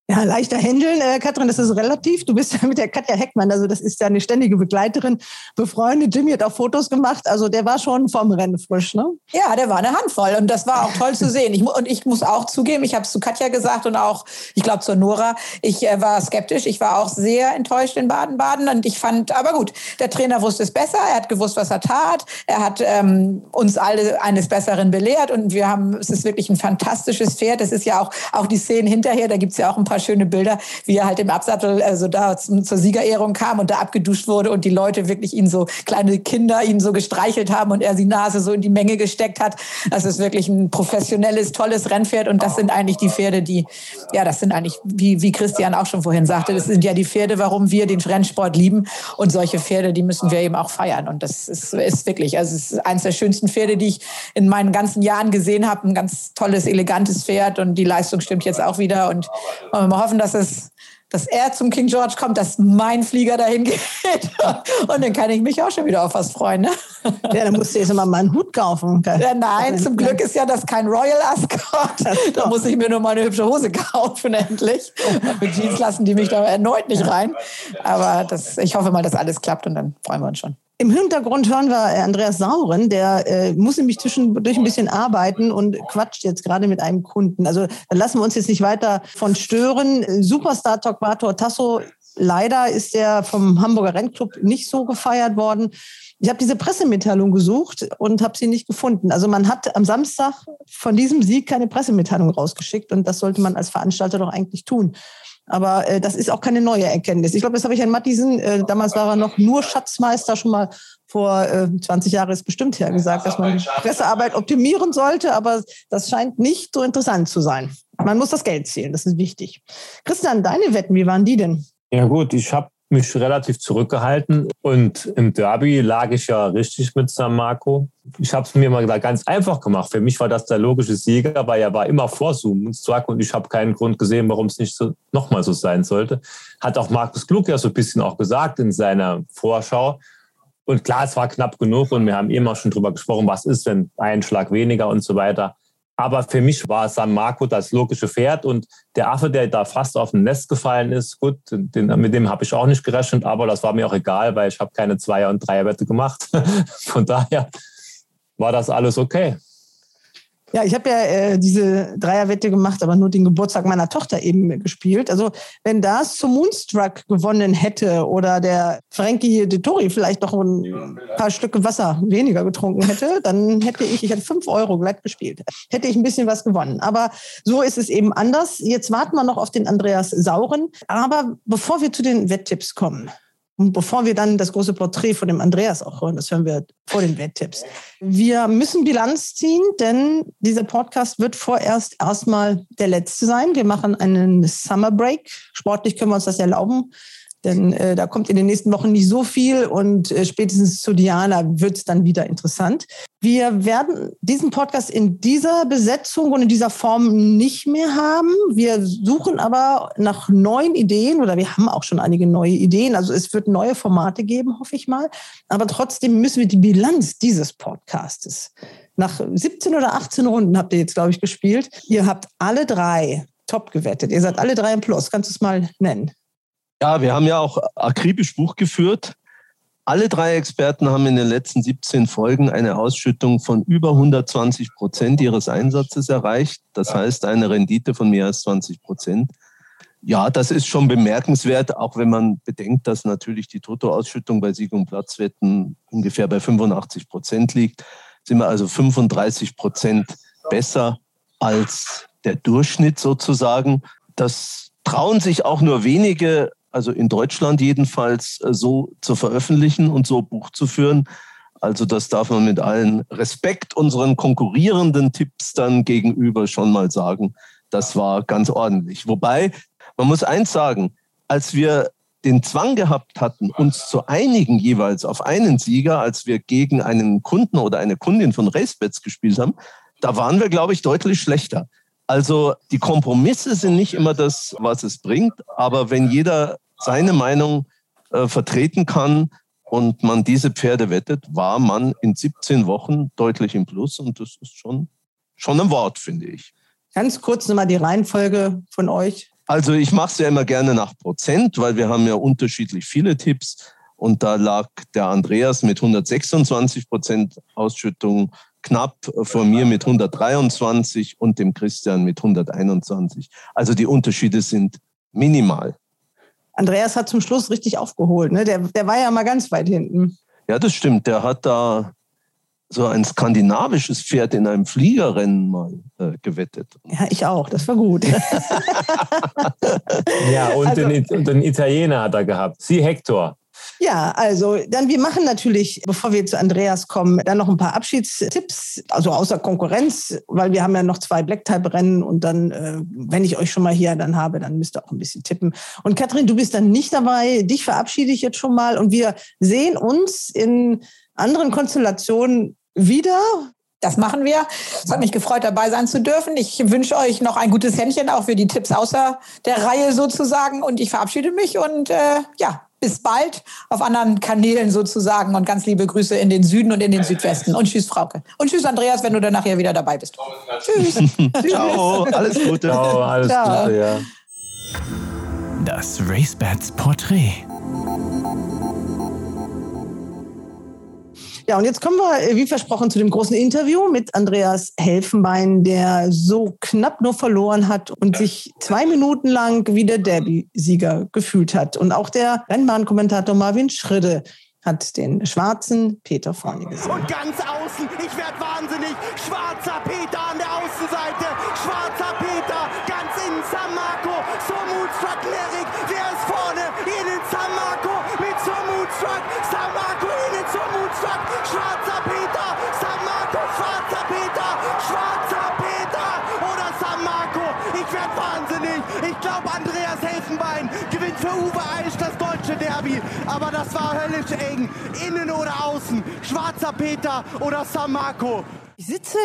Ja, leichter Händeln, äh, Katrin, das ist relativ. Du bist [LAUGHS] ja mit der Katja Heckmann, also das ist ja eine ständige Begleiterin, befreundet. Jimmy hat auch Fotos gemacht, also der war schon vom Rennen frisch, ne? Ja, der war eine Handvoll und das war auch toll zu sehen. Ich, und ich muss auch zugeben, ich habe es zu Katja gesagt und auch, ich glaube, zur Nora, ich äh, war skeptisch. Ich war auch sehr enttäuscht in Baden-Baden und ich fand, aber gut, der Trainer wusste es besser, er hat gewusst, was er tat. Er hat ähm, uns alle eines Besseren belehrt und wir haben, es ist wirklich ein fantastisches Pferd. Es ist ja auch, auch die Szenen hinterher, da gibt es ja auch ein paar paar schöne Bilder, wie er halt im Absattel also da zur Siegerehrung kam und da abgeduscht wurde und die Leute wirklich ihn so, kleine Kinder ihn so gestreichelt haben und er die Nase so in die Menge gesteckt hat. Das ist wirklich ein professionelles, tolles Rennpferd und das sind eigentlich die Pferde, die, ja, das sind eigentlich, wie, wie Christian auch schon vorhin sagte, das sind ja die Pferde, warum wir den Rennsport lieben und solche Pferde, die müssen wir eben auch feiern und das ist, ist wirklich, also es ist eines der schönsten Pferde, die ich in meinen ganzen Jahren gesehen habe, ein ganz tolles, elegantes Pferd und die Leistung stimmt jetzt auch wieder und wir hoffen, dass es dass er zum King George kommt, dass mein Flieger dahin geht. [LAUGHS] Und dann kann ich mich auch schon wieder auf was freuen. Ne? Ja, dann musst du jetzt mal einen Hut kaufen. Ja, nein, zum Glück ist ja das kein Royal Ascot. Da muss ich mir nur mal eine hübsche Hose kaufen, endlich. Mit Jeans lassen die mich da erneut nicht rein. Aber das, ich hoffe mal, dass alles klappt und dann freuen wir uns schon. Im Hintergrund hören wir Andreas Sauren, der äh, muss nämlich zwischendurch ein bisschen arbeiten und quatscht jetzt gerade mit einem Kunden. Also lassen wir uns jetzt nicht weiter von stören. Superstar Tokmator Tasso, leider ist der vom Hamburger Rennclub nicht so gefeiert worden. Ich habe diese Pressemitteilung gesucht und habe sie nicht gefunden. Also man hat am Samstag von diesem Sieg keine Pressemitteilung rausgeschickt und das sollte man als Veranstalter doch eigentlich tun. Aber äh, das ist auch keine neue Erkenntnis. Ich glaube, das habe ich an Mattisen, äh, damals war er noch nur Schatzmeister, schon mal vor äh, 20 Jahren ist bestimmt her gesagt, dass man die Pressearbeit optimieren sollte, aber das scheint nicht so interessant zu sein. Man muss das Geld zählen, das ist wichtig. Christian, deine Wetten, wie waren die denn? Ja gut, ich habe mich relativ zurückgehalten und im Derby lag ich ja richtig mit San Marco. Ich habe es mir mal ganz einfach gemacht. Für mich war das der logische Sieger, weil er war immer vor Zoom und ich habe keinen Grund gesehen, warum es nicht so, nochmal so sein sollte. Hat auch Markus Klug ja so ein bisschen auch gesagt in seiner Vorschau. Und klar, es war knapp genug und wir haben immer schon drüber gesprochen, was ist, wenn ein Schlag weniger und so weiter. Aber für mich war San Marco das logische Pferd und der Affe, der da fast auf ein Nest gefallen ist, gut, den, mit dem habe ich auch nicht gerechnet, aber das war mir auch egal, weil ich habe keine Zweier- und Dreierwette gemacht. [LAUGHS] Von daher war das alles okay. Ja, ich habe ja äh, diese Dreierwette gemacht, aber nur den Geburtstag meiner Tochter eben gespielt. Also wenn das zum Moonstruck gewonnen hätte oder der Frankie de Tori vielleicht noch ein paar Stücke Wasser weniger getrunken hätte, dann hätte ich, ich hätte fünf Euro glatt gespielt, hätte ich ein bisschen was gewonnen. Aber so ist es eben anders. Jetzt warten wir noch auf den Andreas Sauren. Aber bevor wir zu den Wetttipps kommen, und bevor wir dann das große Porträt von dem Andreas auch hören, das hören wir vor den Wetttipps. Wir müssen Bilanz ziehen, denn dieser Podcast wird vorerst erstmal der letzte sein. Wir machen einen Summer Break. Sportlich können wir uns das erlauben. Denn äh, da kommt in den nächsten Wochen nicht so viel und äh, spätestens zu Diana wird es dann wieder interessant. Wir werden diesen Podcast in dieser Besetzung und in dieser Form nicht mehr haben. Wir suchen aber nach neuen Ideen oder wir haben auch schon einige neue Ideen. Also es wird neue Formate geben, hoffe ich mal. Aber trotzdem müssen wir die Bilanz dieses Podcastes nach 17 oder 18 Runden habt ihr jetzt, glaube ich, gespielt. Ihr habt alle drei top gewettet. Ihr seid alle drei im Plus. Kannst du es mal nennen? Ja, wir haben ja auch akribisch Buch geführt. Alle drei Experten haben in den letzten 17 Folgen eine Ausschüttung von über 120 Prozent ihres Einsatzes erreicht. Das heißt eine Rendite von mehr als 20 Prozent. Ja, das ist schon bemerkenswert, auch wenn man bedenkt, dass natürlich die Toto-Ausschüttung bei Sieg- und Platzwetten ungefähr bei 85 Prozent liegt. Sind wir also 35 Prozent besser als der Durchschnitt sozusagen. Das trauen sich auch nur wenige also in Deutschland jedenfalls, äh, so zu veröffentlichen und so Buch zu führen. Also das darf man mit allen Respekt unseren konkurrierenden Tipps dann gegenüber schon mal sagen. Das war ganz ordentlich. Wobei, man muss eins sagen, als wir den Zwang gehabt hatten, uns zu einigen jeweils auf einen Sieger, als wir gegen einen Kunden oder eine Kundin von Racebets gespielt haben, da waren wir, glaube ich, deutlich schlechter. Also die Kompromisse sind nicht immer das, was es bringt, aber wenn jeder seine Meinung äh, vertreten kann und man diese Pferde wettet, war man in 17 Wochen deutlich im Plus und das ist schon, schon ein Wort, finde ich. Ganz kurz nochmal die Reihenfolge von euch. Also ich mache es ja immer gerne nach Prozent, weil wir haben ja unterschiedlich viele Tipps. Und da lag der Andreas mit 126 Prozent Ausschüttung knapp vor mir mit 123 und dem Christian mit 121. Also die Unterschiede sind minimal. Andreas hat zum Schluss richtig aufgeholt. Ne? Der, der war ja mal ganz weit hinten. Ja, das stimmt. Der hat da so ein skandinavisches Pferd in einem Fliegerrennen mal äh, gewettet. Ja, ich auch. Das war gut. [LAUGHS] ja, und also, den, den, Italiener hat er gehabt. Sie Hector. Ja, also dann wir machen natürlich, bevor wir zu Andreas kommen, dann noch ein paar Abschiedstipps, also außer Konkurrenz, weil wir haben ja noch zwei Black-Type-Rennen und dann, äh, wenn ich euch schon mal hier dann habe, dann müsst ihr auch ein bisschen tippen. Und Katrin, du bist dann nicht dabei. Dich verabschiede ich jetzt schon mal und wir sehen uns in anderen Konstellationen wieder Das machen wir. Es hat mich gefreut, dabei sein zu dürfen. Ich wünsche euch noch ein gutes Händchen, auch für die Tipps außer der Reihe sozusagen. Und ich verabschiede mich und äh, ja, bis bald auf anderen Kanälen sozusagen. Und ganz liebe Grüße in den Süden und in den Südwesten. Und tschüss, Frauke. Und tschüss, Andreas, wenn du dann nachher wieder dabei bist. Tschüss. [LAUGHS] Ciao, alles Gute. Ciao, alles Ciao. Gute, ja. Das RaceBats Porträt. Ja, und jetzt kommen wir, äh, wie versprochen, zu dem großen Interview mit Andreas Helfenbein, der so knapp nur verloren hat und sich zwei Minuten lang wie der Derby-Sieger gefühlt hat. Und auch der Rennbahnkommentator Marvin Schridde hat den schwarzen Peter vorne gesehen. Und ganz außen, ich werd wahnsinnig. Schwarzer Derby. Aber das war höllisch eng. Innen oder außen. Schwarzer Peter oder San Marco. Ich sitze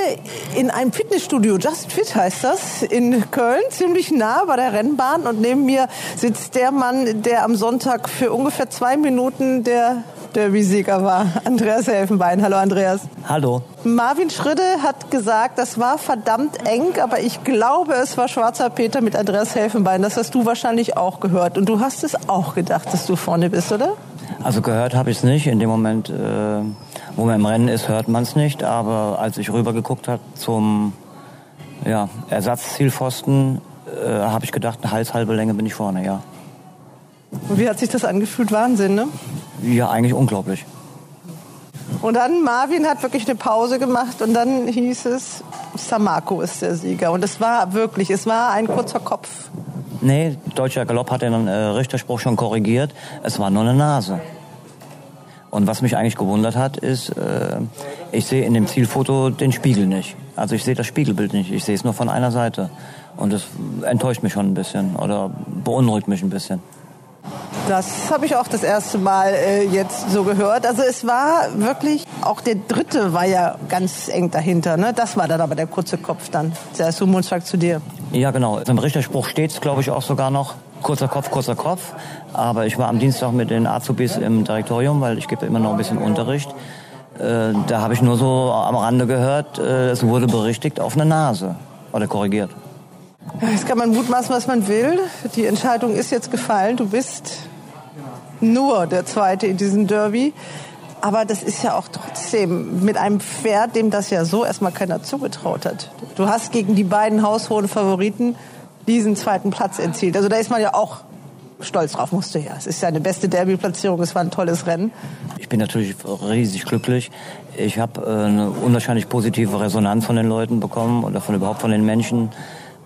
in einem Fitnessstudio, Just Fit heißt das, in Köln, ziemlich nah bei der Rennbahn und neben mir sitzt der Mann, der am Sonntag für ungefähr zwei Minuten der Derby-Sieger war, [LAUGHS] Andreas Helfenbein. Hallo Andreas. Hallo. Marvin Schridde hat gesagt, das war verdammt eng, aber ich glaube, es war Schwarzer Peter mit Andreas Helfenbein. Das hast du wahrscheinlich auch gehört und du hast es auch gedacht, dass du vorne bist, oder? Also gehört habe ich es nicht. In dem Moment, äh, wo man im Rennen ist, hört man es nicht. Aber als ich rübergeguckt habe zum ja, Ersatzzielpfosten, äh, habe ich gedacht, eine halshalbe Länge bin ich vorne, ja. Und wie hat sich das angefühlt? Wahnsinn, ne? Ja, eigentlich unglaublich. Und dann Marvin hat wirklich eine Pause gemacht und dann hieß es, Samako ist der Sieger. Und es war wirklich, es war ein kurzer Kopf. Nee, deutscher Galopp hat den äh, Richterspruch schon korrigiert. Es war nur eine Nase. Und was mich eigentlich gewundert hat, ist, äh, ich sehe in dem Zielfoto den Spiegel nicht. Also ich sehe das Spiegelbild nicht. Ich sehe es nur von einer Seite. Und das enttäuscht mich schon ein bisschen oder beunruhigt mich ein bisschen. Das habe ich auch das erste Mal äh, jetzt so gehört. Also es war wirklich, auch der dritte war ja ganz eng dahinter. Ne? Das war dann aber der kurze Kopf dann. Der Sumunschlag zu dir. Ja, genau. Im Richterspruch steht es, glaube ich, auch sogar noch. Kurzer Kopf, kurzer Kopf. Aber ich war am Dienstag mit den Azubis im Direktorium, weil ich gebe immer noch ein bisschen Unterricht. Äh, da habe ich nur so am Rande gehört, äh, es wurde berichtigt auf eine Nase. Oder korrigiert. Jetzt kann man mutmaßen, was man will. Die Entscheidung ist jetzt gefallen. Du bist nur der Zweite in diesem Derby. Aber das ist ja auch trotzdem mit einem Pferd, dem das ja so erstmal keiner zugetraut hat. Du hast gegen die beiden haushohen Favoriten diesen zweiten Platz erzielt. Also da ist man ja auch stolz drauf, musste ja. Es ist ja eine beste Derby-Platzierung, es war ein tolles Rennen. Ich bin natürlich riesig glücklich. Ich habe äh, eine unwahrscheinlich positive Resonanz von den Leuten bekommen oder von überhaupt von den Menschen.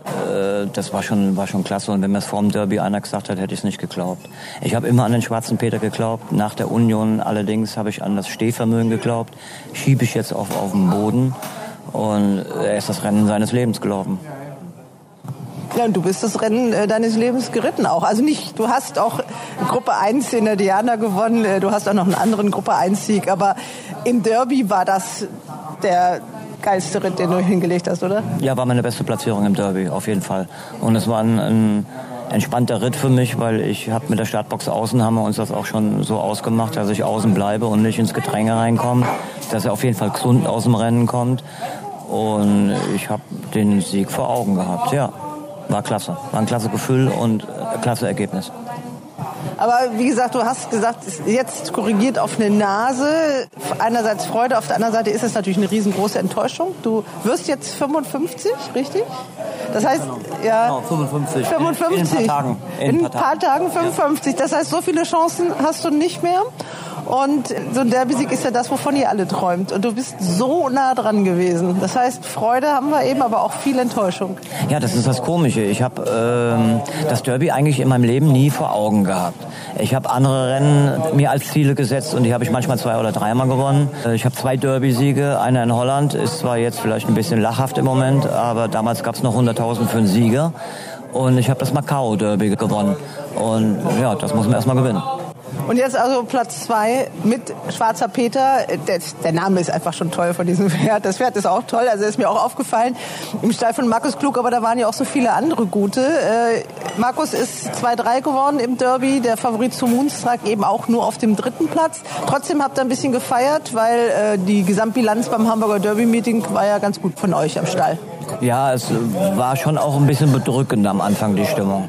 Äh, das war schon, war schon klasse. Und wenn mir es vor dem Derby einer gesagt hat, hätte ich es nicht geglaubt. Ich habe immer an den schwarzen Peter geglaubt. Nach der Union allerdings habe ich an das Stehvermögen geglaubt. Schiebe ich jetzt auf, auf den Boden. Und er ist das Rennen seines Lebens gelaufen. Ja, und du bist das Rennen äh, deines Lebens geritten auch. Also nicht, du hast auch Gruppe 1 in der Diana gewonnen, äh, du hast auch noch einen anderen Gruppe 1 Sieg, aber im Derby war das der geilste Ritt, den du hingelegt hast, oder? Ja, war meine beste Platzierung im Derby, auf jeden Fall. Und es war ein, ein entspannter Ritt für mich, weil ich habe mit der Startbox außen haben wir uns das auch schon so ausgemacht, dass ich außen bleibe und nicht ins Gedränge reinkomme, dass er auf jeden Fall gesund aus dem Rennen kommt. Und ich habe den Sieg vor Augen gehabt, ja. War klasse. War ein klasse Gefühl und ein klasse Ergebnis. Aber wie gesagt, du hast gesagt, jetzt korrigiert auf eine Nase. Einerseits Freude, auf der anderen Seite ist es natürlich eine riesengroße Enttäuschung. Du wirst jetzt 55, richtig? Das heißt, ja. Genau, 55. 55. In, in ein paar Tagen. In, ein paar Tagen 55. Das heißt, so viele Chancen hast du nicht mehr. Und so ein Derby-Sieg ist ja das, wovon ihr alle träumt. Und du bist so nah dran gewesen. Das heißt, Freude haben wir eben, aber auch viel Enttäuschung. Ja, das ist das Komische. Ich habe ähm, das Derby eigentlich in meinem Leben nie vor Augen gehabt. Ich habe andere Rennen mir als Ziele gesetzt und die habe ich manchmal zwei oder dreimal gewonnen. Äh, Ich habe zwei Derby-Siege, einer in Holland, ist zwar jetzt vielleicht ein bisschen lachhaft im Moment, aber damals gab es noch 100.000 für einen Sieger. Und ich habe das Macau-Derby gewonnen. Und ja, das muss man erstmal gewinnen. Und jetzt also Platz zwei mit Schwarzer Peter. Der, der, Name ist einfach schon toll von diesem Pferd. Das Pferd ist auch toll, also ist mir auch aufgefallen im Stall von Markus Klug, aber da waren ja auch so viele andere gute. Äh, Markus ist 2-3 geworden im Derby, der Favorit zu Moonstruck eben auch nur auf dem dritten Platz. Trotzdem habt ihr ein bisschen gefeiert, weil äh, die Gesamtbilanz beim Hamburger Derby-Meeting war ja ganz gut von euch am Stall. Ja, es war schon auch ein bisschen bedrückend am Anfang die Stimmung.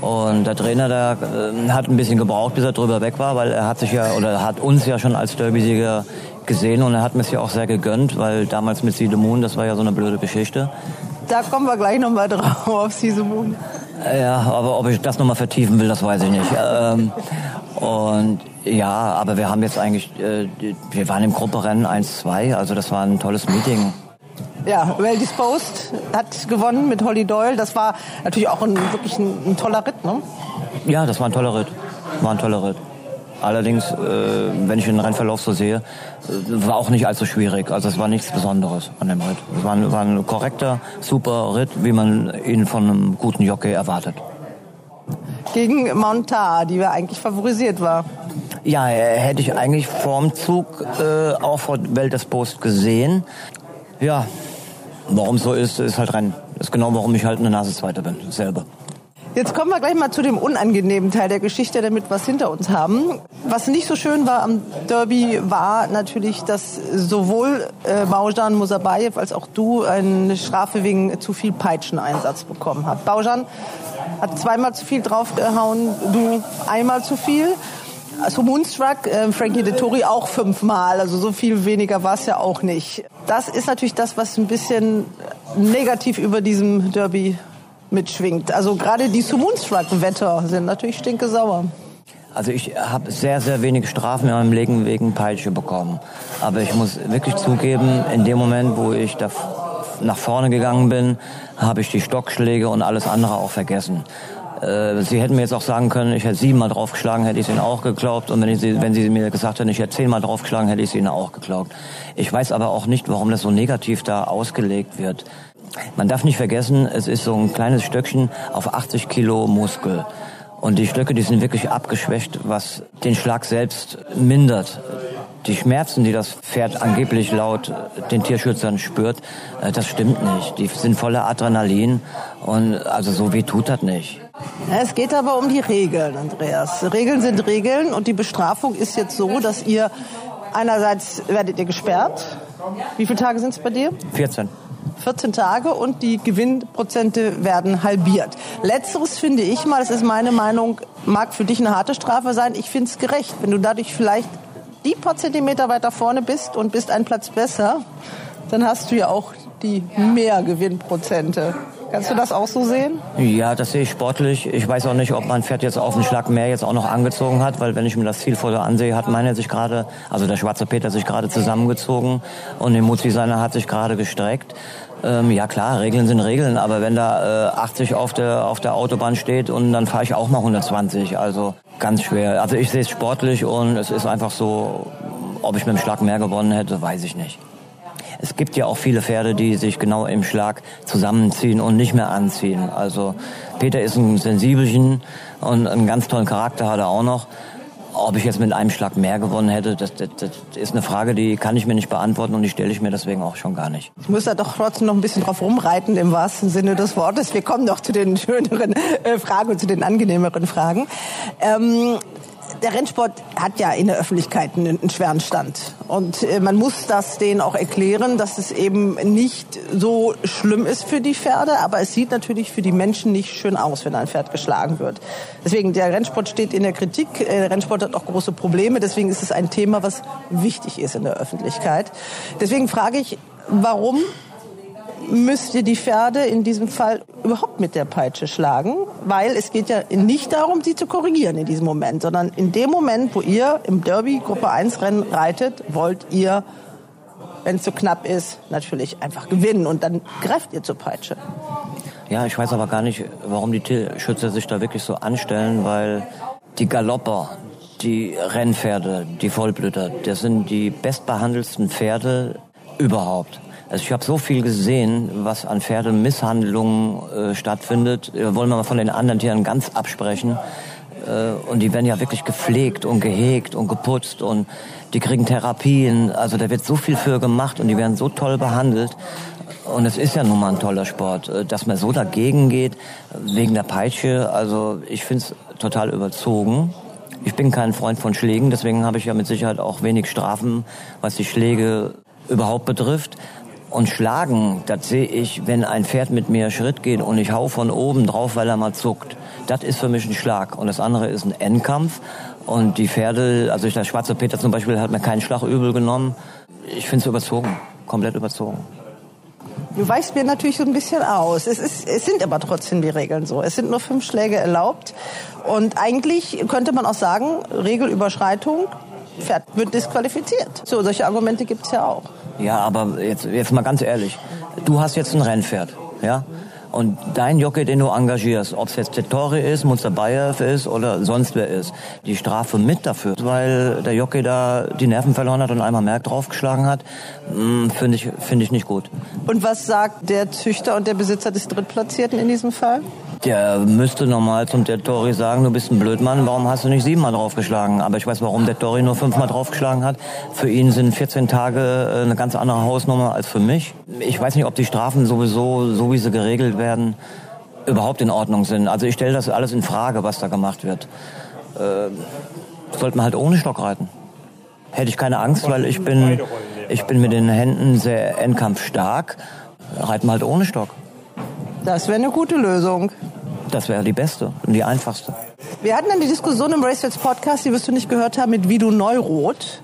Und der Trainer, der äh, hat ein bisschen gebraucht, bis er drüber weg war, weil er hat sich ja oder hat uns ja schon als Derby-Sieger gesehen und er hat mir es ja auch sehr gegönnt, weil damals mit Moon, das war ja so eine blöde Geschichte. Da kommen wir gleich nochmal drauf auf Moon. Ja, aber ob ich das nochmal vertiefen will, das weiß ich nicht. Ähm, und ja, aber wir haben jetzt eigentlich, äh, wir waren im Grupperennen 1-2, also das war ein tolles Meeting. Ja, Well Disposed hat gewonnen mit Holly Doyle. Das war natürlich auch ein, wirklich ein, ein toller Ritt, ne? Ja, das war ein toller Ritt. War ein toller Ritt. Allerdings, äh, wenn ich den Rennverlauf so sehe, äh, war auch nicht allzu schwierig. Also es war nichts Besonderes an dem Ritt. Es war ein, war ein korrekter, super Ritt, wie man ihn von einem guten Jockey erwartet. Gegen Montar, die wir eigentlich favorisiert war. Ja, äh, hätte ich eigentlich vorm Zug äh, auch vor Welt des Post gesehen. Ja, warum so ist, ist halt Rennen. Das ist genau, warum ich halt eine Nase Zweiter bin. Dasselbe. Jetzt kommen wir gleich mal zu dem unangenehmen Teil der Geschichte, damit wir was hinter uns haben. Was nicht so schön war am Derby, war natürlich, dass sowohl äh, Baujan Musabayev als auch du eine Strafe wegen zu viel Peitscheneinsatz bekommen habt. Baujan hat zweimal zu viel draufgehauen, du einmal zu viel. Also Moonstruck, äh, Frankie Dettori auch fünfmal, also so viel weniger war es ja auch nicht. Das ist natürlich das, was ein bisschen negativ über diesem Derby mitschwingt. Also gerade die Moonstruck-Wetter sind natürlich stinke sauer. Also ich habe sehr, sehr wenig Strafen in meinem Leben wegen Peitsche bekommen. Aber ich muss wirklich zugeben, in dem Moment, wo ich da nach vorne gegangen bin, habe ich die Stockschläge und alles andere auch vergessen. Äh, sie hätten mir jetzt auch sagen können, ich hätte siebenmal draufgeschlagen, hätte ich es ihnen auch geglaubt. Und wenn, ich sie, wenn sie mir gesagt hätten, ich hätte zehnmal draufgeschlagen, hätte ich es ihnen auch geglaubt. Ich weiß aber auch nicht, warum das so negativ da ausgelegt wird. Man darf nicht vergessen, es ist so ein kleines Stöckchen auf 80 Kilo Muskel. Und die Stöcke, die sind wirklich abgeschwächt, was den Schlag selbst mindert. Die Schmerzen, die das Pferd angeblich laut den Tierschützern spürt, äh, das stimmt nicht. Die sind voller Adrenalin und also so weh tut das nicht. Es geht aber um die Regeln, Andreas. Regeln sind Regeln und die Bestrafung ist jetzt so, dass ihr einerseits werdet ihr gesperrt. Wie viele Tage sind es bei dir? 14. 14 Tage und die Gewinnprozente werden halbiert. Letzteres finde ich mal, das ist meine Meinung, mag für dich eine harte Strafe sein. Ich finde es gerecht, wenn du dadurch vielleicht die paar Zentimeter weiter vorne bist und bist einen Platz besser, dann hast du ja auch die mehr Gewinnprozente. Kannst du das auch so sehen? Ja, das sehe ich sportlich. Ich weiß auch nicht, ob mein Pferd jetzt auf den Schlag mehr jetzt auch noch angezogen hat, weil wenn ich mir das Zielfoto ansehe, hat meine sich gerade, also der schwarze Peter sich gerade zusammengezogen und der Mutzi seiner hat sich gerade gestreckt. Ähm, ja klar, Regeln sind Regeln, aber wenn da äh, 80 auf der auf der Autobahn steht und dann fahre ich auch mal 120, also ganz schwer. Also ich sehe es sportlich und es ist einfach so, ob ich mit dem Schlag mehr gewonnen hätte, weiß ich nicht. Es gibt ja auch viele Pferde, die sich genau im Schlag zusammenziehen und nicht mehr anziehen. Also Peter ist ein Sensibelchen und einen ganz tollen Charakter hat er auch noch. Ob ich jetzt mit einem Schlag mehr gewonnen hätte, das, das, das ist eine Frage, die kann ich mir nicht beantworten und die stelle ich mir deswegen auch schon gar nicht. Ich muss da doch trotzdem noch ein bisschen drauf rumreiten, im wahrsten Sinne des Wortes. Wir kommen doch zu den [LAUGHS] schöneren äh, Fragen und zu den angenehmeren Fragen. Ähm, der Rennsport hat ja in der Öffentlichkeit einen, schweren Stand. Und äh, man muss das denen auch erklären, dass es eben nicht so schlimm ist für die Pferde, aber es sieht natürlich für die Menschen nicht schön aus, wenn ein Pferd geschlagen wird. Deswegen, der Rennsport steht in der Kritik. Äh, der Rennsport hat auch große Probleme. Deswegen ist es ein Thema, was wichtig ist in der Öffentlichkeit. Deswegen frage ich, warum müsst ihr die Pferde in diesem Fall überhaupt mit der Peitsche schlagen, weil es geht ja nicht darum, sie zu korrigieren in diesem Moment, sondern in dem Moment, wo ihr im Derby Gruppe 1 Rennen reitet, wollt ihr, wenn es so knapp ist, natürlich einfach gewinnen und dann greift ihr zur Peitsche. Ja, ich weiß aber gar nicht, warum die Tierschützer sich da wirklich so anstellen, weil die Galopper, die Rennpferde, die Vollblüter, das sind die bestbehandelsten Pferde überhaupt. Also ich habe so viel gesehen, was an Pferdemisshandlungen äh, stattfindet. Wir wollen wir mal von den anderen Tieren ganz absprechen. Äh, und die werden ja wirklich gepflegt und gehegt und geputzt und die kriegen Therapien. Also da wird so viel für gemacht und die werden so toll behandelt. Und es ist ja nun mal ein toller Sport. Äh, dass man so dagegen geht, wegen der Peitsche, also ich finde es total überzogen. Ich bin kein Freund von Schlägen, deswegen habe ich ja mit Sicherheit auch wenig Strafen, was die Schläge überhaupt betrifft. Und schlagen, das sehe ich, wenn ein Pferd mit mir Schritt geht und ich hau von oben drauf, weil er mal zuckt. Das ist für mich ein Schlag. Und das andere ist ein Endkampf. Und die Pferde, also der schwarze Peter zum Beispiel, hat mir keinen Schlag übel genommen. Ich finde es überzogen, komplett überzogen. Du weichst mir natürlich so ein bisschen aus. Es, ist, es sind aber trotzdem die Regeln so. Es sind nur fünf Schläge erlaubt. Und eigentlich könnte man auch sagen, Regelüberschreitung, Pferd wird disqualifiziert. So, solche Argumente gibt es ja auch. Ja, aber jetzt, jetzt mal ganz ehrlich. Du hast jetzt ein Rennpferd, ja? Und dein Jockey, den du engagierst, ob es jetzt Tettori ist, Bayev ist oder sonst wer ist, die Strafe mit dafür, weil der Jockey da die Nerven verloren hat und einmal Merk draufgeschlagen hat, hm, finde ich, finde ich nicht gut. Und was sagt der Züchter und der Besitzer des Drittplatzierten in diesem Fall? Der müsste normal zum Dettori sagen, du bist ein Blödmann, warum hast du nicht siebenmal draufgeschlagen? Aber ich weiß, warum Dettori nur fünfmal draufgeschlagen hat. Für ihn sind 14 Tage äh, eine ganz andere Hausnummer als für mich. Ich weiß nicht, ob die Strafen sowieso, so wie sie geregelt werden, überhaupt in Ordnung sind. Also ich stelle das alles in Frage, was da gemacht wird. Äh, sollte man halt ohne Stock reiten. Hätte ich keine Angst, weil ich bin, ich bin mit den Händen sehr endkampfstark. Reiten halt ohne Stock. Das wäre eine gute Lösung. Das wäre die beste und die einfachste. Wir hatten dann die Diskussion im Racefits Podcast, die wirst du nicht gehört haben, mit Vido Neuroth.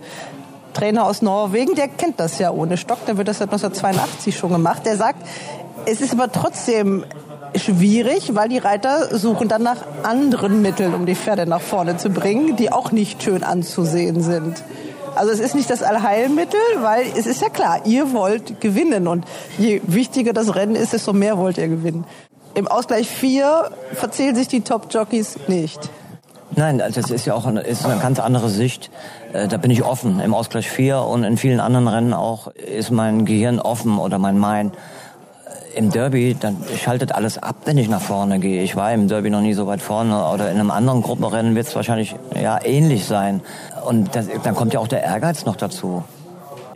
Trainer aus Norwegen, der kennt das ja ohne Stock, der wird das seit 1982 schon gemacht. Der sagt, es ist aber trotzdem schwierig, weil die Reiter suchen dann nach anderen Mitteln, um die Pferde nach vorne zu bringen, die auch nicht schön anzusehen sind. Also es ist nicht das Allheilmittel, weil es ist ja klar, ihr wollt gewinnen und je wichtiger das Rennen ist, desto mehr wollt ihr gewinnen. Im Ausgleich 4 verzählen sich die Top-Jockeys nicht. Nein, also das ist ja auch eine, ist eine ganz andere Sicht. Äh, da bin ich offen. Im Ausgleich 4 und in vielen anderen Rennen auch ist mein Gehirn offen oder mein Mein im Derby, dann schaltet alles ab, wenn ich nach vorne gehe. Ich war im Derby noch nie so weit vorne oder in einem anderen Gruppenrennen wird es wahrscheinlich ja ähnlich sein. Und das, dann kommt ja auch der Ehrgeiz noch dazu.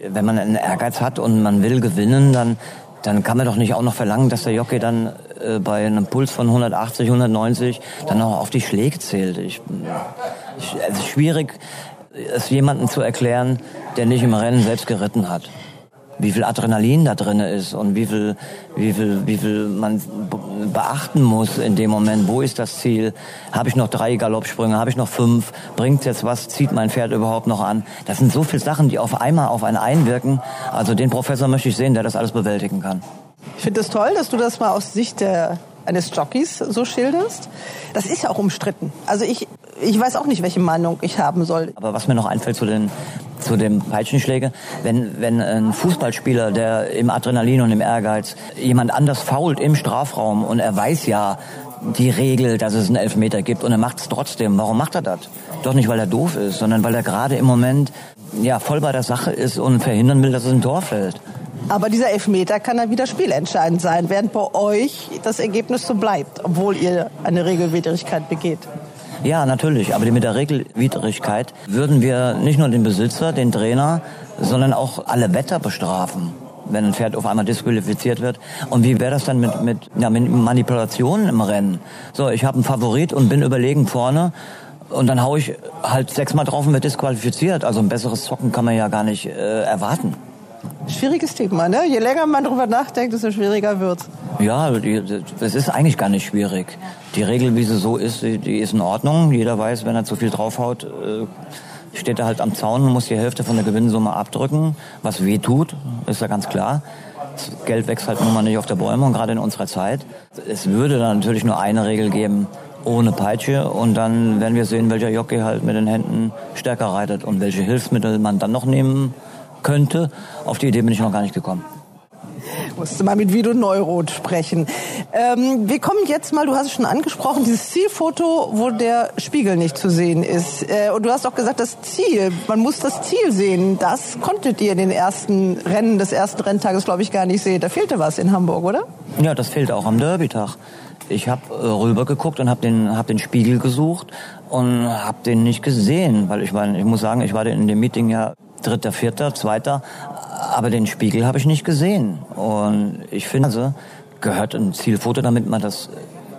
Wenn man einen Ehrgeiz hat und man will gewinnen, dann dann kann man doch nicht auch noch verlangen, dass der Jockey dann äh, bei einem Puls von 180, 190 dann noch auf die Schläge zählt. Ich, ich, es ist schwierig, es jemandem zu erklären, der nicht im Rennen selbst geritten hat wie viel Adrenalin da drin ist und wie viel, wie viel, wie viel man beachten muss in dem Moment. Wo ist das Ziel? Habe ich noch drei Galoppsprünge? Habe ich noch fünf? Bringt jetzt was? Zieht mein Pferd überhaupt noch an? Das sind so viele Sachen, die auf einmal auf einen einwirken. Also den Professor möchte ich sehen, der das alles bewältigen kann. Ich finde es das toll, dass du das mal aus Sicht der eines Jockeys so schilderst. Das ist ja auch umstritten. Also ich, ich weiß auch nicht, welche Meinung ich haben soll. Aber was mir noch einfällt zu den zu dem Peitschenschläge, wenn wenn ein Fußballspieler, der im Adrenalin und im Ehrgeiz jemand anders fault im Strafraum und er weiß ja die Regel, dass es einen Elfmeter gibt und er macht es trotzdem. Warum macht er das? Doch nicht, weil er doof ist, sondern weil er gerade im Moment ja voll bei der Sache ist und verhindern will, dass es ein Tor fällt. Aber dieser Elfmeter kann dann wieder spielentscheidend sein, während bei euch das Ergebnis so bleibt, obwohl ihr eine Regelwidrigkeit begeht. Ja, natürlich. Aber mit der Regelwidrigkeit würden wir nicht nur den Besitzer, den Trainer, sondern auch alle Wetter bestrafen wenn ein Pferd auf einmal disqualifiziert wird. Und wie wäre das dann mit, mit, ja, mit Manipulationen im Rennen? So, ich habe einen Favorit und bin überlegen vorne und dann haue ich halt sechsmal drauf und wird disqualifiziert. Also ein besseres Zocken kann man ja gar nicht äh, erwarten. Schwieriges Thema, ne? Je länger man drüber nachdenkt, desto schwieriger wird's. Ja, das ist eigentlich gar nicht schwierig. Die Regel, wie sie so ist, die ist in Ordnung. Jeder weiß, wenn er zu viel draufhaut, äh, steht er halt am Zaun und muss die Hälfte von der Gewinnsumme abdrücken, was weh tut, ist ja ganz klar. Das Geld wächst halt nun mal nicht auf der Bäume und gerade in unserer Zeit. Es würde dann natürlich nur eine Regel geben, ohne Peitsche und dann werden wir sehen, welcher Jockey halt mit den Händen stärker reitet und welche Hilfsmittel man dann noch nehmen könnte. Auf die Idee bin ich noch gar nicht gekommen. Musste mal mit Vido Neuroth sprechen. Ähm, wir kommen jetzt mal, du hast es schon angesprochen, dieses Zielfoto, wo der Spiegel nicht zu sehen ist. Äh, und du hast auch gesagt, das Ziel, man muss das Ziel sehen. Das konntet ihr in den ersten Rennen des ersten Renntages, glaube ich, gar nicht sehen. Da fehlte was in Hamburg, oder? Ja, das fehlt auch am Derby-Tag. Ich habe äh, rübergeguckt und habe den, hab den Spiegel gesucht und habe den nicht gesehen, weil ich meine, ich muss sagen, ich war in dem Meeting ja dritter, vierter, zweiter, aber den Spiegel habe ich nicht gesehen. Und ich finde, also gehört ein Zielfoto, damit man das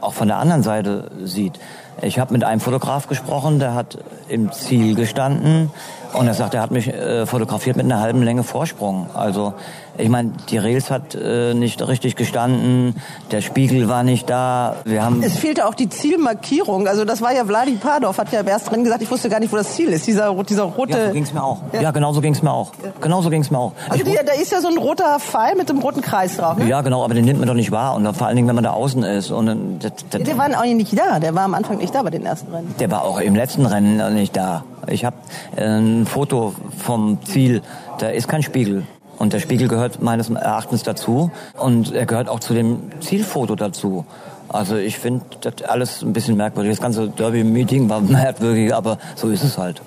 auch von der anderen Seite sieht. Ich habe mit einem Fotograf gesprochen, der hat im Ziel gestanden und er sagt, er hat mich äh, fotografiert mit einer halben Länge Vorsprung. Also ich meine, die Rails hat äh, nicht richtig gestanden, der Spiegel war nicht da. Wir haben es fehlte auch die Zielmarkierung. Also das war ja Vladi Padov, hat ja im ersten Rennen gesagt, ich wusste gar nicht, wo das Ziel ist. Dieser, dieser rote. Ja, so ging's mir auch. Ja, ja genau so ging's mir auch. Ja. Genau so ging's mir auch. Also die, da ist ja so ein roter Pfeil mit einem roten Kreis drauf. Ne? Ja, genau, aber den nimmt man doch nicht wahr. Und vor allen Dingen, wenn man da außen ist. Und das, das, der war auch nicht da. Der war am Anfang nicht da bei den ersten Rennen. Der war auch im letzten Rennen nicht da. Ich habe äh, ein Foto vom Ziel, da ist kein Spiegel. Und der Spiegel gehört meines Erachtens dazu und er gehört auch zu dem Zielfoto dazu. Also ich finde das alles ein bisschen merkwürdig. Das ganze Derby-Meeting war [LAUGHS] merkwürdig, aber so ist es halt.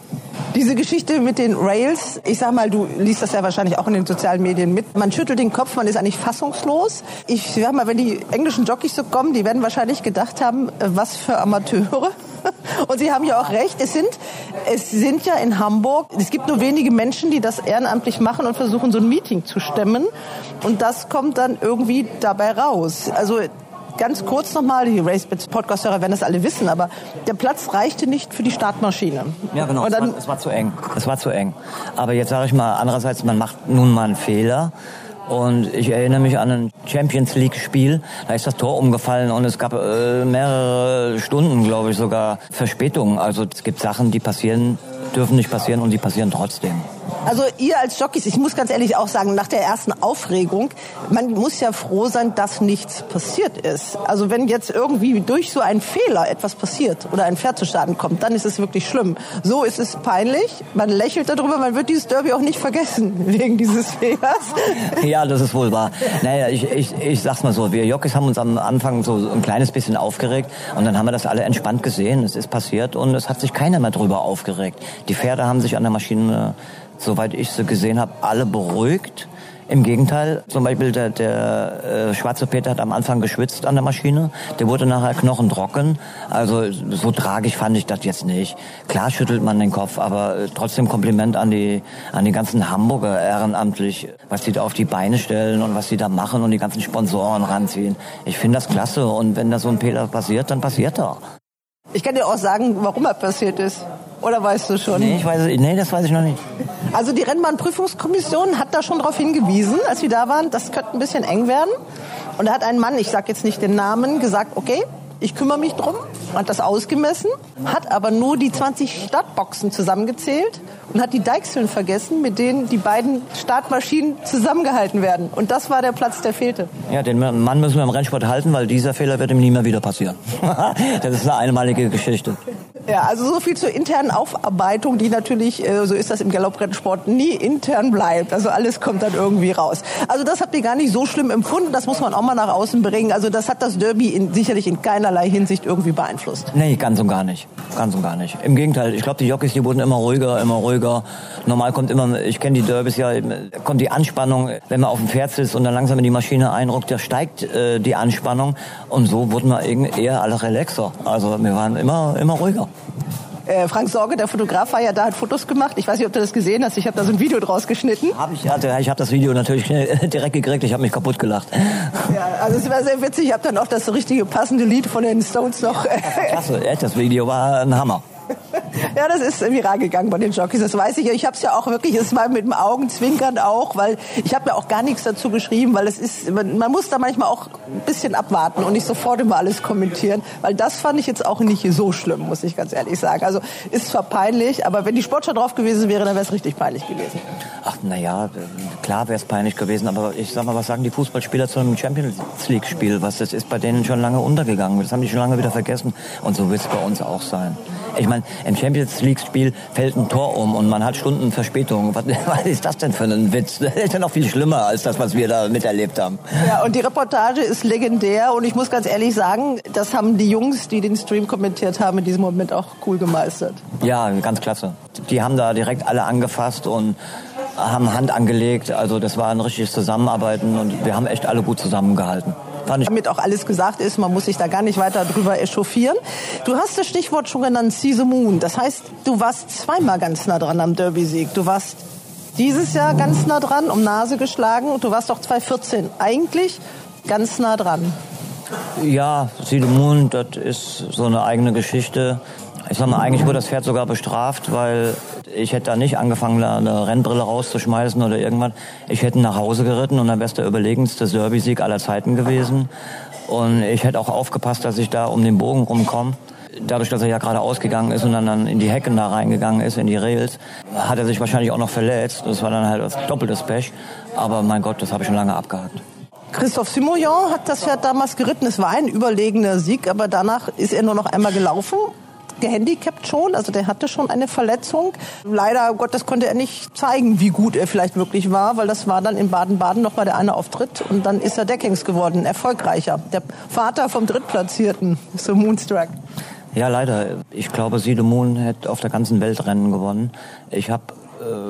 Diese Geschichte mit den Rails, ich sag mal, du liest das ja wahrscheinlich auch in den sozialen Medien mit. Man schüttelt den Kopf, man ist eigentlich fassungslos. Ich sag mal, wenn die englischen Jockeys so kommen, die werden wahrscheinlich gedacht haben, äh, was für Amateure. [LAUGHS] Und Sie haben ja auch recht, es sind, es sind ja in Hamburg, es gibt nur wenige Menschen, die das ehrenamtlich machen und versuchen, so ein Meeting zu stemmen. Und das kommt dann irgendwie dabei raus. Also ganz kurz nochmal, die Racebits Podcast-Hörer werden das alle wissen, aber der Platz reichte nicht für die Startmaschine. Ja, genau. Dann, es, war, es war zu eng. Es war zu eng. Aber jetzt sage ich mal, andererseits, man macht nun mal einen Fehler. Und ich erinnere mich an ein Champions League-Spiel. Da ist das Tor umgefallen und es gab äh, mehrere Stunden, glaube ich, sogar Verspätungen. Also es gibt Sachen, die passieren, dürfen nicht passieren und die passieren trotzdem. Also ihr als Jockeys, ich muss ganz ehrlich auch sagen, nach der ersten Aufregung, man muss ja froh sein, dass nichts passiert ist. Also wenn jetzt irgendwie durch so einen Fehler etwas passiert oder ein Pferd zu Schaden kommt, dann ist es wirklich schlimm. So ist es peinlich, man lächelt darüber, man wird dieses Derby auch nicht vergessen [LAUGHS] wegen dieses Fehlers. [LAUGHS] Ja, das ist wohl wahr. Naja, ich, ich, ich sag's mal so, wir Jockeys haben uns am Anfang so ein kleines bisschen aufgeregt und dann haben wir das alle entspannt gesehen. Es ist passiert und es hat sich keiner mehr drüber aufgeregt. Die Pferde haben sich an der Maschine soweit ich sie gesehen habe, alle beruhigt. Im Gegenteil, zum Beispiel der, der äh, schwarze Peter hat am Anfang geschwitzt an der Maschine, der wurde nachher knochentrocken. Also so tragisch fand ich das jetzt nicht. Klar schüttelt man den Kopf, aber äh, trotzdem Kompliment an die an die ganzen Hamburger ehrenamtlich, was sie da auf die Beine stellen und was sie da machen und die ganzen Sponsoren ranziehen. Ich finde das klasse und wenn da so ein Fehler passiert, dann passiert er. Ich kann dir auch sagen, warum er passiert ist. Oder weißt du schon? Nee, ich weiß, nee, das weiß ich noch nicht. Also die Rennbahnprüfungskommission hat da schon darauf hingewiesen, als wir da waren, das könnte ein bisschen eng werden. Und da hat ein Mann, ich sage jetzt nicht den Namen, gesagt, okay, ich kümmere mich drum, hat das ausgemessen, hat aber nur die 20 Startboxen zusammengezählt und hat die Deichseln vergessen, mit denen die beiden Startmaschinen zusammengehalten werden. Und das war der Platz, der fehlte. Ja, den Mann müssen wir im Rennsport halten, weil dieser Fehler wird ihm nie mehr wieder passieren. [LAUGHS] das ist eine einmalige Geschichte. Ja, also so viel zur internen Aufarbeitung, die natürlich, äh, so ist das im Galopprennsport, nie intern bleibt. Also alles kommt dann irgendwie raus. Also das habt ihr gar nicht so schlimm empfunden, das muss man auch mal nach außen bringen. Also das hat das Derby in, sicherlich in keinerlei Hinsicht irgendwie beeinflusst. Nee, ganz und gar nicht. Ganz und gar nicht. Im Gegenteil, ich glaube, die Jockeys, die wurden immer ruhiger, immer ruhiger. Normal kommt immer, ich kenne die Derbys ja, kommt die Anspannung, wenn man auf dem Pferd sitzt und dann langsam in die Maschine einruckt, da steigt äh, die Anspannung. Und so wurden wir eher alle relaxer. Also wir waren immer, immer ruhiger. Äh, Frank Sorge, der Fotograf, war ja da, hat Fotos gemacht. Ich weiß nicht, ob du das gesehen hast. Ich habe da so ein Video draus geschnitten. Hab ich, also, ich habe das Video natürlich direkt gekriegt. Ich habe mich kaputt gelacht. Ja, also es war sehr witzig. Ich habe dann auch das richtige passende Lied von den Stones noch. Klasse, das Video war ein Hammer. Ja, das ist viral gegangen bei den Jockeys, das weiß ich. Ich habe es ja auch wirklich, es war mit dem Augenzwinkern auch, weil ich habe ja auch gar nichts dazu geschrieben, weil es ist, man, man, muss da manchmal auch ein bisschen abwarten und nicht sofort immer alles kommentieren, weil das fand ich jetzt auch nicht so schlimm, muss ich ganz ehrlich sagen. Also ist zwar peinlich, aber wenn die Sportschau drauf gewesen wäre, dann wäre es richtig peinlich gewesen. Ach, naja, klar wäre es peinlich gewesen, aber ich sag mal, was sagen die Fußballspieler zu einem Champions League Spiel? Was das ist bei denen schon lange untergegangen. Das haben die schon lange wieder vergessen und so wird es bei uns auch sein Ich meine, im Champions League-Spiel fällt ein Tor um und man hat Stunden Verspätung. Was, [LAUGHS] was ist das denn für ein Witz? Das ist ja noch viel schlimmer als das, was wir da miterlebt haben. Ja, und die Reportage ist legendär und ich muss ganz ehrlich sagen, das haben die Jungs, die den Stream kommentiert haben, in diesem Moment auch cool gemeistert. Ja, ganz klasse. Die haben da direkt alle angefasst und haben Hand angelegt. Also das war ein richtiges Zusammenarbeiten und wir haben echt alle gut zusammengehalten. Damit auch alles gesagt ist, man muss sich da gar nicht weiter drüber echauffieren. Du hast das Stichwort schon genannt, See the Moon. Das heißt, du warst zweimal ganz nah dran am Derby-Sieg. Du warst dieses Jahr ganz nah dran, um Nase geschlagen und du warst auch 2014 eigentlich ganz nah dran. Ja, See the Moon, das ist so eine eigene Geschichte. Ich sag mal, eigentlich wurde das Pferd sogar bestraft, weil ich hätte da nicht angefangen, da eine Rennbrille rauszuschmeißen oder irgendwas. Ich hätte nach Hause geritten und dann wäre es der überlegenste Derby-Sieg aller Zeiten gewesen. Und ich hätte auch aufgepasst, dass ich da um den Bogen rumkomme. Dadurch, dass er ja gerade ausgegangen ist und dann, dann in die Hecken da reingegangen ist, in die Rails, hat er sich wahrscheinlich auch noch verletzt. Das war dann halt das doppeltes Pech. Aber mein Gott, das habe ich schon lange abgehakt. Christophe Simoyon hat das Pferd damals geritten. Es war ein überlegener Sieg, aber danach ist er nur noch einmal gelaufen gehandicapt schon, also der hatte schon eine Verletzung. Leider Gottes konnte er nicht zeigen, wie gut er vielleicht wirklich war, weil das war dann in Baden-Baden noch mal der eine Auftritt und dann ist er Deckings geworden, erfolgreicher. Der Vater vom Drittplatzierten, so Moonstruck. Ja, leider. Ich glaube, Siede Moon hätte auf der ganzen Welt Rennen gewonnen. Ich habe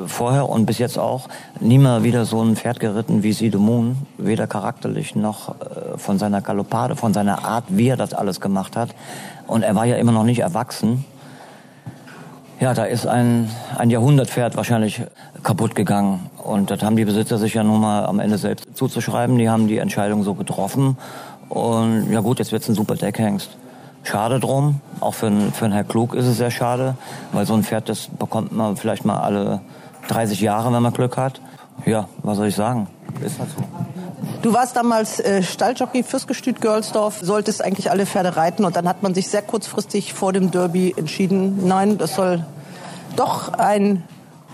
vorher und bis jetzt auch nie mal wieder so ein Pferd geritten wie Siede Moon, weder charakterlich noch äh, von seiner Galoppade, von seiner Art, wie er das alles gemacht hat. Und er war ja immer noch nicht erwachsen. Ja, da ist ein, ein Jahrhundertpferd wahrscheinlich kaputt gegangen. Und das haben die Besitzer sich ja nun mal am Ende selbst zuzuschreiben. Die haben die Entscheidung so getroffen. Und ja gut, jetzt wird's ein super Deckhengst. Schade drum. Auch für, für einen Herr Klug ist es sehr schade, weil so ein Pferd, das bekommt man vielleicht mal alle 30 Jahre, wenn man Glück hat. Ja, was soll ich sagen? Ist halt so. Du warst damals äh, Stalljockey fürs Gestüt Görlsdorf, solltest eigentlich alle Pferde reiten und dann hat man sich sehr kurzfristig vor dem Derby entschieden, nein, das soll doch ein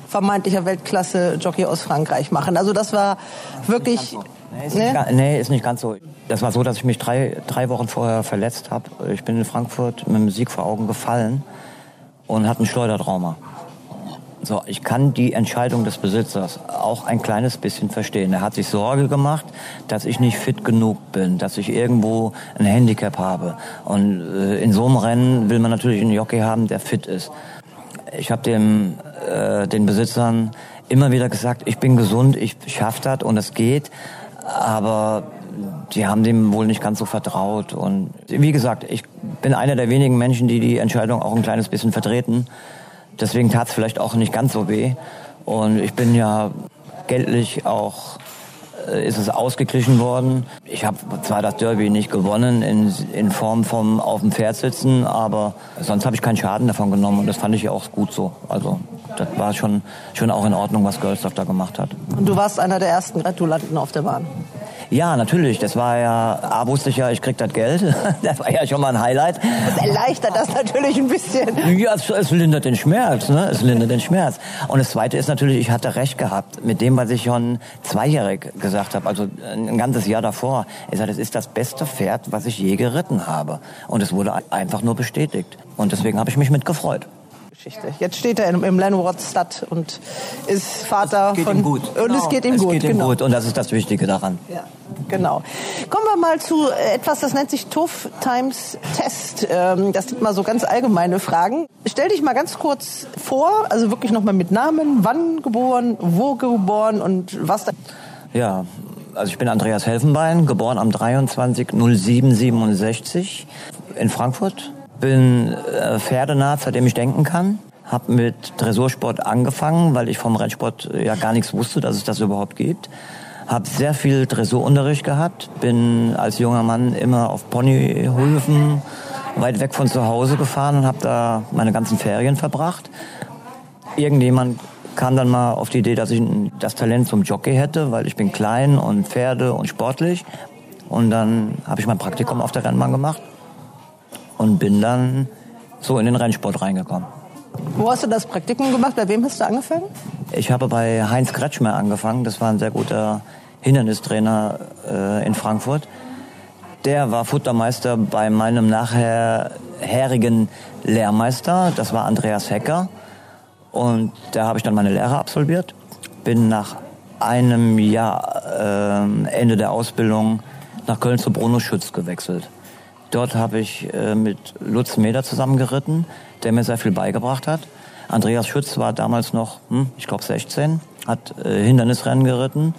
vermeintlicher Weltklasse-Jockey aus Frankreich machen. Also das war wirklich... Nee ist, ne? nee, ist nicht ganz so. Das war so, dass ich mich drei, drei Wochen vorher verletzt habe. Ich bin in Frankfurt mit dem Sieg vor Augen gefallen und hatte ein Schleudertrauma. So, ich kann die Entscheidung des Besitzers auch ein kleines bisschen verstehen. Er hat sich Sorge gemacht, dass ich nicht fit genug bin, dass ich irgendwo ein Handicap habe. Und äh, in so einem Rennen will man natürlich einen Jockey haben, der fit ist. Ich habe dem äh, den Besitzern immer wieder gesagt, ich bin gesund, ich schaff das und es geht. Aber die haben dem wohl nicht ganz so vertraut. Und wie gesagt, ich bin einer der wenigen Menschen, die die Entscheidung auch ein kleines bisschen vertreten. Deswegen tat es vielleicht auch nicht ganz so weh. Und ich bin ja geldlich auch ist es ausgeglichen worden. Ich habe zwar das Derby nicht gewonnen in, in Form vom auf dem Pferd sitzen, aber sonst habe ich keinen Schaden davon genommen und das fand ich ja auch gut so. Also das war schon, schon auch in Ordnung, was Girlsdorf da gemacht hat. Und du warst einer der ersten Gratulanten auf der Bahn. Ja, natürlich. Das war ja, A, wusste ich ja, ich krieg das Geld. [LAUGHS] das war ja schon mal ein Highlight. Das erleichtert das natürlich ein bisschen. Ja, es, es lindert den Schmerz, ne? Es lindert den Schmerz. Und das Zweite ist natürlich, ich hatte recht gehabt mit dem, was ich schon zweijährig gesagt habe, also ein ganzes Jahr davor. Ich sage, das ist das beste Pferd, was ich je geritten habe. Und es wurde einfach nur bestätigt. Und deswegen habe ich mich mitgefreut. Geschichte. Jetzt steht er im Lenwoodstadt und ist Vater es geht von ihm gut. und genau. es geht ihm es gut. Geht ihm genau. gut und das ist das Wichtige daran. Ja, genau. Kommen wir mal zu etwas, das nennt sich Tough Times Test. Ähm, das sind mal so ganz allgemeine Fragen. Stell dich mal ganz kurz vor, also wirklich nochmal mit Namen, wann geboren, wo geboren und was da. Ja, also ich bin Andreas Helfenbein, geboren am 23.07.67 in Frankfurt bin äh, pferdenah, seitdem ich denken kann. Hab mit Dressursport angefangen, weil ich vom Rennsport äh, ja gar nichts wusste, dass es das überhaupt gibt. Hab sehr viel Dressurunterricht gehabt. Bin als junger Mann immer auf Ponyhöfen weit weg von zu Hause gefahren und habe da meine ganzen Ferien verbracht. Irgendjemand kam dann mal auf die Idee, dass ich das Talent zum Jockey hätte, weil ich bin klein und Pferde und sportlich. Und dann habe ich mein Praktikum auf der Rennbahn gemacht und bin dann so in den Rennsport reingekommen. Wo hast du das Praktikum gemacht? Bei wem hast du angefangen? Ich habe bei Heinz Kretschmer angefangen. Das war ein sehr guter Hindernistrainer äh, in Frankfurt. Der war Futtermeister bei meinem nachherigen Lehrmeister. Das war Andreas Hecker. Und da habe ich dann meine Lehre absolviert. Bin nach einem Jahr äh, Ende der Ausbildung nach Köln zu Bruno Schütz gewechselt. Dort habe ich äh, mit Lutz Meder zusammengeritten, der mir sehr viel beigebracht hat. Andreas Schütz war damals noch, hm, ich glaube 16, hat äh, Hindernisrennen geritten.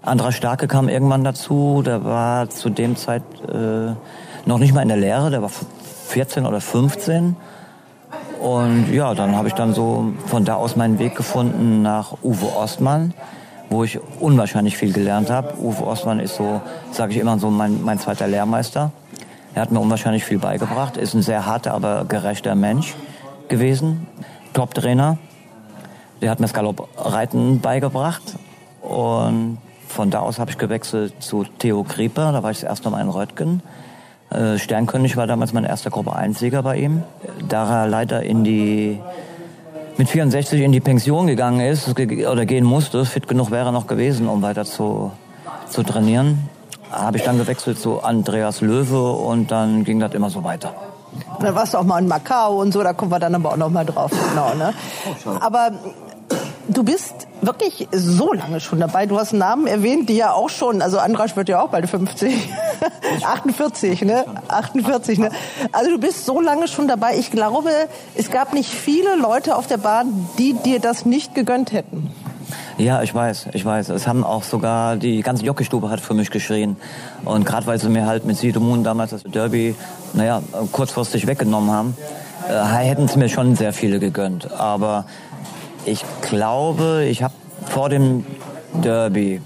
Andra Starke kam irgendwann dazu, der war zu dem Zeit äh, noch nicht mal in der Lehre, der war 14 oder 15. Und ja, dann habe ich dann so von da aus meinen Weg gefunden nach Uwe Ostmann, wo ich unwahrscheinlich viel gelernt habe. Uwe Ostmann ist so, sage ich immer so, mein, mein zweiter Lehrmeister. Er hat mir unwahrscheinlich viel beigebracht, ist ein sehr harter, aber gerechter Mensch gewesen. Top-Trainer. Der hat mir das Galoppreiten beigebracht. Und von da aus habe ich gewechselt zu Theo Krieper. Da war ich das erste Mal in Röttgen. Äh, Sternkönig war damals mein erster Gruppe 1-Sieger bei ihm. Da er leider in die mit 64 in die Pension gegangen ist oder gehen musste, fit genug wäre er noch gewesen, um weiter zu, zu trainieren, habe ich dann gewechselt zu Andreas Löwe und dann ging das immer so weiter. Dann warst du auch mal in Macau und so, da kommen wir dann aber auch noch mal drauf. Genau, ne? Aber du bist wirklich so lange schon dabei. Du hast Namen erwähnt, die ja auch schon, also Andrasch wird ja auch bald 50. 48, [LAUGHS] ne? 48, ne? Also du bist so lange schon dabei. Ich glaube, es gab nicht viele Leute auf der Bahn, die dir das nicht gegönnt hätten. Ja, ich weiß, ich weiß. Es haben auch sogar die ganze Jockeystube hat für mich geschrien. Und gerade weil sie mir halt mit Sidomun damals das Derby, naja, kurzfristig weggenommen haben, äh, hätten es mir schon sehr viele gegönnt. Aber ich glaube, ich habe vor dem Derby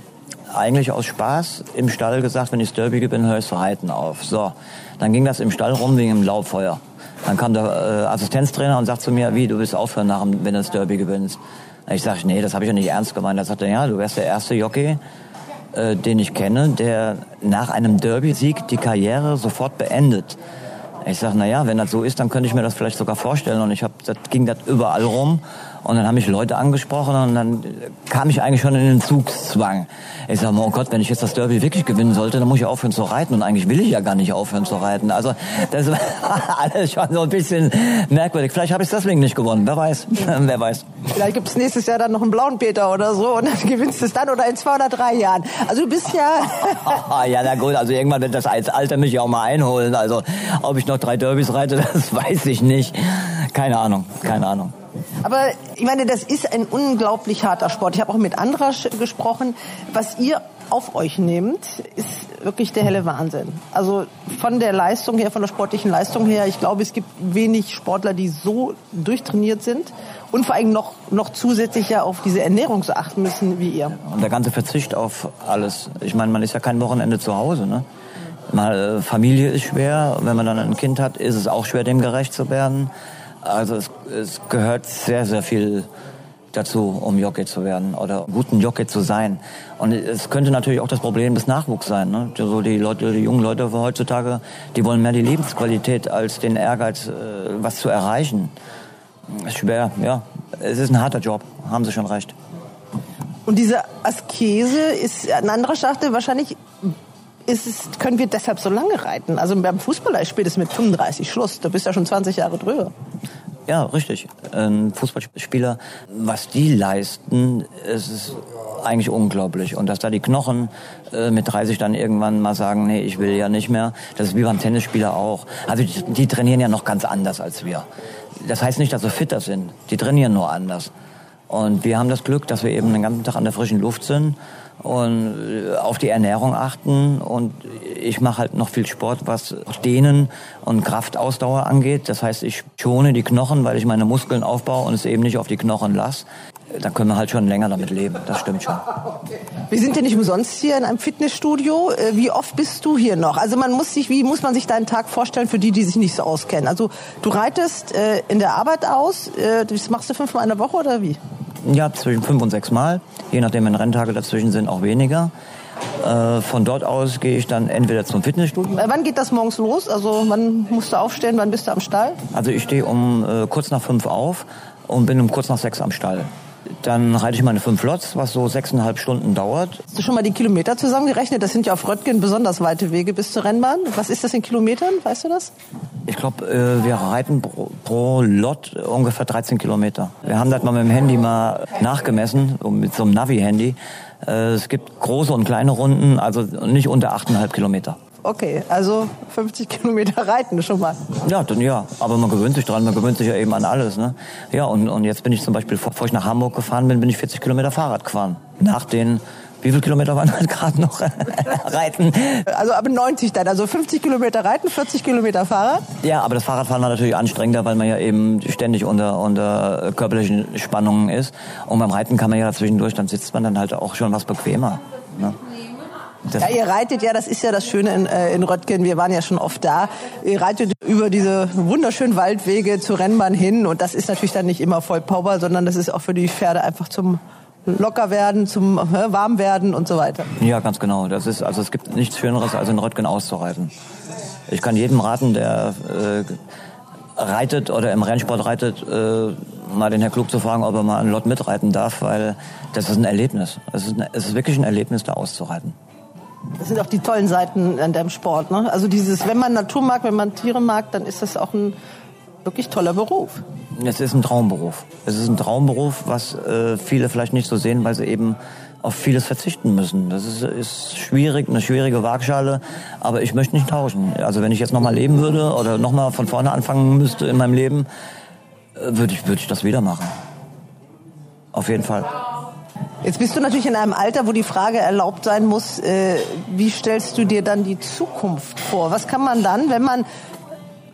eigentlich aus Spaß im Stall gesagt, wenn ich das Derby gewinne, höre ich zu reiten auf. So, dann ging das im Stall rum wegen dem Laubfeuer. Dann kam der äh, Assistenztrainer und sagt zu mir, wie, du willst aufhören, nach, wenn du das Derby gewinnst. Ich sage, nee, das habe ich ja nicht ernst gemeint. Da sagt er, ja, du wärst der erste Jockey, äh, den ich kenne, der nach einem Derby-Sieg die Karriere sofort beendet. Ich sage, na ja, wenn das so ist, dann könnte ich mir das vielleicht sogar vorstellen. Und ich hab, das ging das überall rum. Und dann haben mich Leute angesprochen und dann kam ich eigentlich schon in den Zugzwang. Ich sage, oh Gott, wenn ich jetzt das Derby wirklich gewinnen sollte, dann muss ich aufhören zu reiten. Und eigentlich will ich ja gar nicht aufhören zu reiten. Also das war [LAUGHS] alles schon so ein bisschen merkwürdig. Vielleicht habe ich es deswegen nicht gewonnen. Wer weiß. [LAUGHS] Wer weiß. Vielleicht gibt es nächstes Jahr dann noch einen blauen Peter oder so und dann [LAUGHS] gewinnst du es dann oder in zwei oder drei Jahren. Also du bist ja... ja, na gut, also irgendwann wird das Alter mich ja auch mal einholen. Also ob ich noch drei Derbys reite, [LAUGHS] das weiß ich nicht. Keine Ahnung, keine Ahnung. Aber ich meine, das ist ein unglaublich harter Sport. Ich habe auch mit Andrasch gesprochen. Was ihr auf euch nehmt, ist wirklich der helle Wahnsinn. Also von der Leistung her, von der sportlichen Leistung her, ich glaube, es gibt wenig Sportler, die so durchtrainiert sind und vor allem noch, noch zusätzlich ja auf diese Ernährung so achten müssen wie ihr. Und der ganze Verzicht auf alles. Ich meine, man ist ja kein Wochenende zu Hause, ne? Mal, äh, Familie ist schwer, wenn man dann ein Kind hat, ist es auch schwer, dem gerecht zu werden. Also es, es gehört sehr, sehr viel dazu, um Jockey zu werden oder guten Jockey zu sein. Und es könnte natürlich auch das Problem des Nachwuchs sein. Ne? So die Leute, die jungen Leute heutzutage, die wollen mehr die Lebensqualität als den Ehrgeiz, äh, was zu erreichen. Ist schwer, ja. Es ist ein harter Job, haben Sie schon recht. Und diese Askese ist ein anderer Sache wahrscheinlich ist es, können wir deshalb so lange reiten? Also beim Fußballer spielt es mit 35 Schluss. Du bist ja schon 20 Jahre drüber. Ja, richtig. Ein Fußballspieler, was die leisten, es ist eigentlich unglaublich. Und dass da die Knochen äh, mit 30 dann irgendwann mal sagen, nee, ich will ja nicht mehr, das ist wie beim Tennisspieler auch. Also die, die trainieren ja noch ganz anders als wir. Das heißt nicht, dass sie fitter sind. Die trainieren nur anders. Und wir haben das Glück, dass wir eben den ganzen Tag an der frischen Luft sind und äh, auf die Ernährung achten und ich mache halt noch viel Sport, was Dehnen und Kraftausdauer angeht. Das heißt, ich schone die Knochen, weil ich meine Muskeln aufbaue und es eben nicht auf die Knochen lasse. Dann können wir halt schon länger damit leben. Das stimmt schon. [LAUGHS] Wir sind ja nicht umsonst hier in einem Fitnessstudio. Äh, wie oft bist du hier noch? Also man muss sich, wie muss man sich deinen Tag vorstellen für die, die sich nicht so auskennen? Also du reitest äh, in der Arbeit aus. das machst du fünfmal in der Woche oder wie? Ja, zwischen fünf und sechs Mal. Je nachdem, wenn Renntage dazwischen sind, auch weniger. Äh, von dort aus gehe ich dann entweder zum Fitnessstudio. Äh, wann geht das morgens los? Also wann musst du aufstehen? Wann bist du am Stall? Also ich stehe um äh, kurz nach fünf auf und bin um kurz nach sechs am Stall. Dann reite ich meine fünf Lots, was so sechseinhalb Stunden dauert. Hast du schon mal die Kilometer zusammengerechnet? Das sind ja auf Röttgen besonders weite Wege bis zur Rennbahn. Was ist das in Kilometern? Weißt du das? Ich glaube, äh, wir reiten pro, pro Lot ungefähr 13 Kilometer. Wir haben das mal mit dem Handy mal nachgemessen, mit so einem Navi-Handy. Äh, es gibt große und kleine Runden, also nicht unter 8,5 Kilometer. Okay, also 50 Kilometer reiten schon mal. Ja, dann ja, aber man gewöhnt sich dran, man gewöhnt sich ja eben an alles. Ne? Ja, und, und jetzt bin ich zum Beispiel, bevor ich nach Hamburg gefahren bin, bin ich 40 Kilometer Fahrrad gefahren. Nach den, wie viele Kilometer waren das [LAUGHS] gerade noch [LAUGHS] reiten? Also aber 90 dann, also 50 Kilometer reiten, 40 Kilometer Fahrrad? Ja, aber das Fahrradfahren war natürlich anstrengender, weil man ja eben ständig unter, unter körperlichen Spannungen ist. Und beim Reiten kann man ja zwischendurch, dann sitzt man dann halt auch schon was bequemer. Ne? Das ja, ihr reitet ja, das ist ja das Schöne in, äh, in Röttgen, wir waren ja schon oft da. Ihr reitet über diese wunderschönen Waldwege zur Rennbahn hin und das ist natürlich dann nicht immer voll Power, sondern das ist auch für die Pferde einfach zum locker werden, zum äh, warm werden und so weiter. Ja, ganz genau. Das ist also es gibt nichts Schöneres als in Röttgen auszureiten. Ich kann jedem raten, der äh, reitet oder im Rennsport reitet, äh, mal den Herr Klug zu fragen, ob er mal einen Lot mitreiten darf, weil das ist ein Erlebnis. Es ist, es ist wirklich ein Erlebnis, da auszureiten. Das sind auch die tollen Seiten an deinem Sport. Ne? Also dieses, wenn man Natur mag, wenn man Tiere mag, dann ist das auch ein wirklich toller Beruf. Es ist ein Traumberuf. Es ist ein Traumberuf, was äh, viele vielleicht nicht so sehen, weil sie eben auf vieles verzichten müssen. Das ist, ist schwierig, eine schwierige Waagschale, aber ich möchte nicht tauschen. Also wenn ich jetzt nochmal leben würde oder nochmal von vorne anfangen müsste in meinem Leben, äh, würde ich, würde ich das wieder machen. Auf jeden Fall. Jetzt bist du natürlich in einem Alter, wo die Frage erlaubt sein muss, äh, wie stellst du dir dann die Zukunft vor? Was kann man dann, wenn man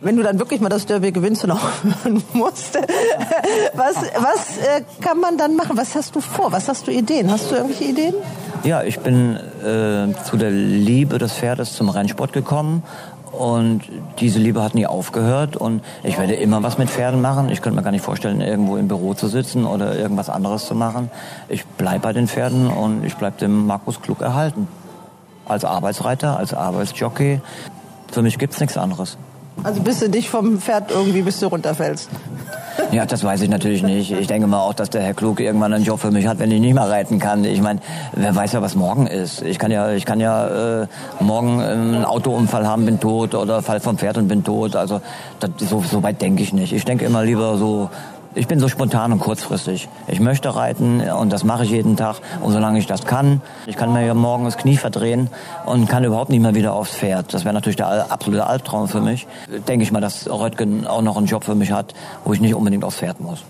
wenn du dann wirklich mal das Derby gewinnst und aufhören [LAUGHS] musst, [LAUGHS] was, was äh, kann man dann machen? Was hast du vor? Was hast du Ideen? Hast du irgendwelche Ideen? Ja, ich bin äh, zu der Liebe des Pferdes zum Rennsport gekommen und diese Liebe hat nie aufgehört und ich werde immer was mit Pferden machen. Ich könnte mir gar nicht vorstellen, irgendwo im Büro zu sitzen oder irgendwas anderes zu machen. Ich bleibe bei den Pferden und ich bleibe dem Markus Klug erhalten. Als Arbeitsreiter, als Arbeitsjockey. Für mich gibt's nichts anderes. Also bis du dich vom Pferd irgendwie bis du runterfällst. Ja, das weiß ich natürlich nicht. Ich denke mal auch, dass der Herr Klug irgendwann einen Job für mich hat, wenn ich nicht mehr reiten kann. Ich meine, wer weiß ja, was morgen ist. Ich kann ja, ich kann ja äh, morgen einen Autounfall haben, bin tot oder fall vom Pferd und bin tot. Also das, so, so weit denke ich nicht. Ich denke immer lieber so ich bin so spontan und kurzfristig. Ich möchte reiten und das mache ich jeden Tag. Und solange ich das kann, ich kann mir ja morgen das Knie verdrehen und kann überhaupt nicht mehr wieder aufs Pferd. Das wäre natürlich der absolute Albtraum für mich. Denke ich mal, dass Röttgen auch noch einen Job für mich hat, wo ich nicht unbedingt aufs Pferd muss.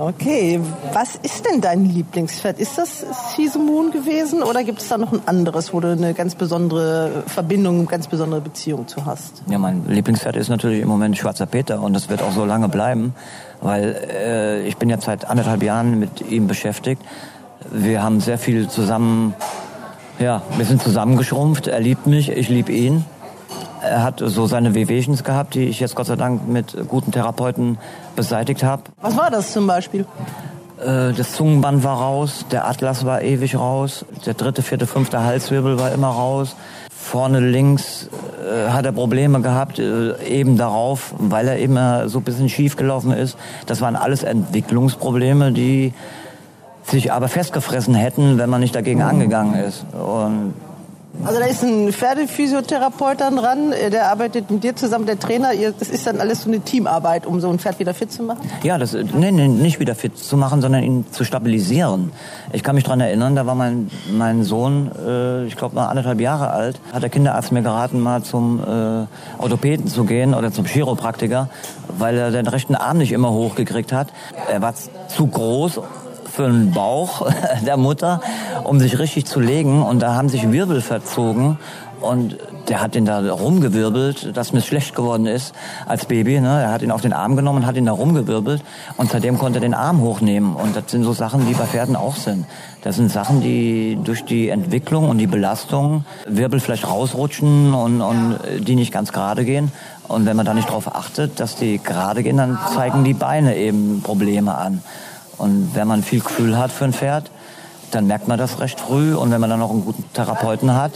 Okay, was ist denn dein Lieblingspferd? Ist das Moon gewesen oder gibt es da noch ein anderes, wo du eine ganz besondere Verbindung, eine ganz besondere Beziehung zu hast? Ja, mein Lieblingspferd ist natürlich im Moment Schwarzer Peter und das wird auch so lange bleiben, weil äh, ich bin jetzt seit anderthalb Jahren mit ihm beschäftigt. Wir haben sehr viel zusammen, ja, wir sind zusammengeschrumpft. Er liebt mich, ich liebe ihn. Er hat so seine Wehwehchens gehabt, die ich jetzt Gott sei Dank mit guten Therapeuten beseitigt habe. Was war das zum Beispiel? Äh, das Zungenband war raus, der Atlas war ewig raus, der dritte, vierte, fünfte Halswirbel war immer raus. Vorne links äh, hat er Probleme gehabt, äh, eben darauf, weil er immer so ein bisschen schief gelaufen ist. Das waren alles Entwicklungsprobleme, die sich aber festgefressen hätten, wenn man nicht dagegen angegangen ist. Und also da ist ein Pferdephysiotherapeut dann dran, äh, der arbeitet mit dir zusammen, der Trainer. Das ist dann alles so eine Teamarbeit, um so ein Pferd wieder fit zu machen? Ja, das, nee, nee, nicht wieder fit zu machen, sondern ihn zu stabilisieren. Ich kann mich dran erinnern, da war mein, mein Sohn, äh, ich glaube mal anderthalb Jahre alt, hat der Kinderarzt mir geraten, mal zum äh, Orthopäden zu gehen oder zum Chiropraktiker, weil er den rechten Arm nicht immer hochgekriegt hat. Er war zu groß für den Bauch [LAUGHS] der Mutter, um sich richtig zu legen. Und da haben sich Wirbel verzogen. Und der hat ihn da rumgewirbelt, dass mir schlecht geworden ist als Baby. Ne? Er hat ihn auf den Arm genommen hat ihn da rumgewirbelt. Und seitdem konnte er den Arm hochnehmen. Und das sind so Sachen, die bei Pferden auch sind. Das sind Sachen, die durch die Entwicklung und die Belastung Wirbel vielleicht rausrutschen und, und die nicht ganz gerade gehen. Und wenn man da nicht darauf achtet, dass die gerade gehen, dann zeigen die Beine eben Probleme an. Und wenn man viel Gefühl hat für ein Pferd, dann merkt man das recht früh. Und wenn man dann noch einen guten Therapeuten hat,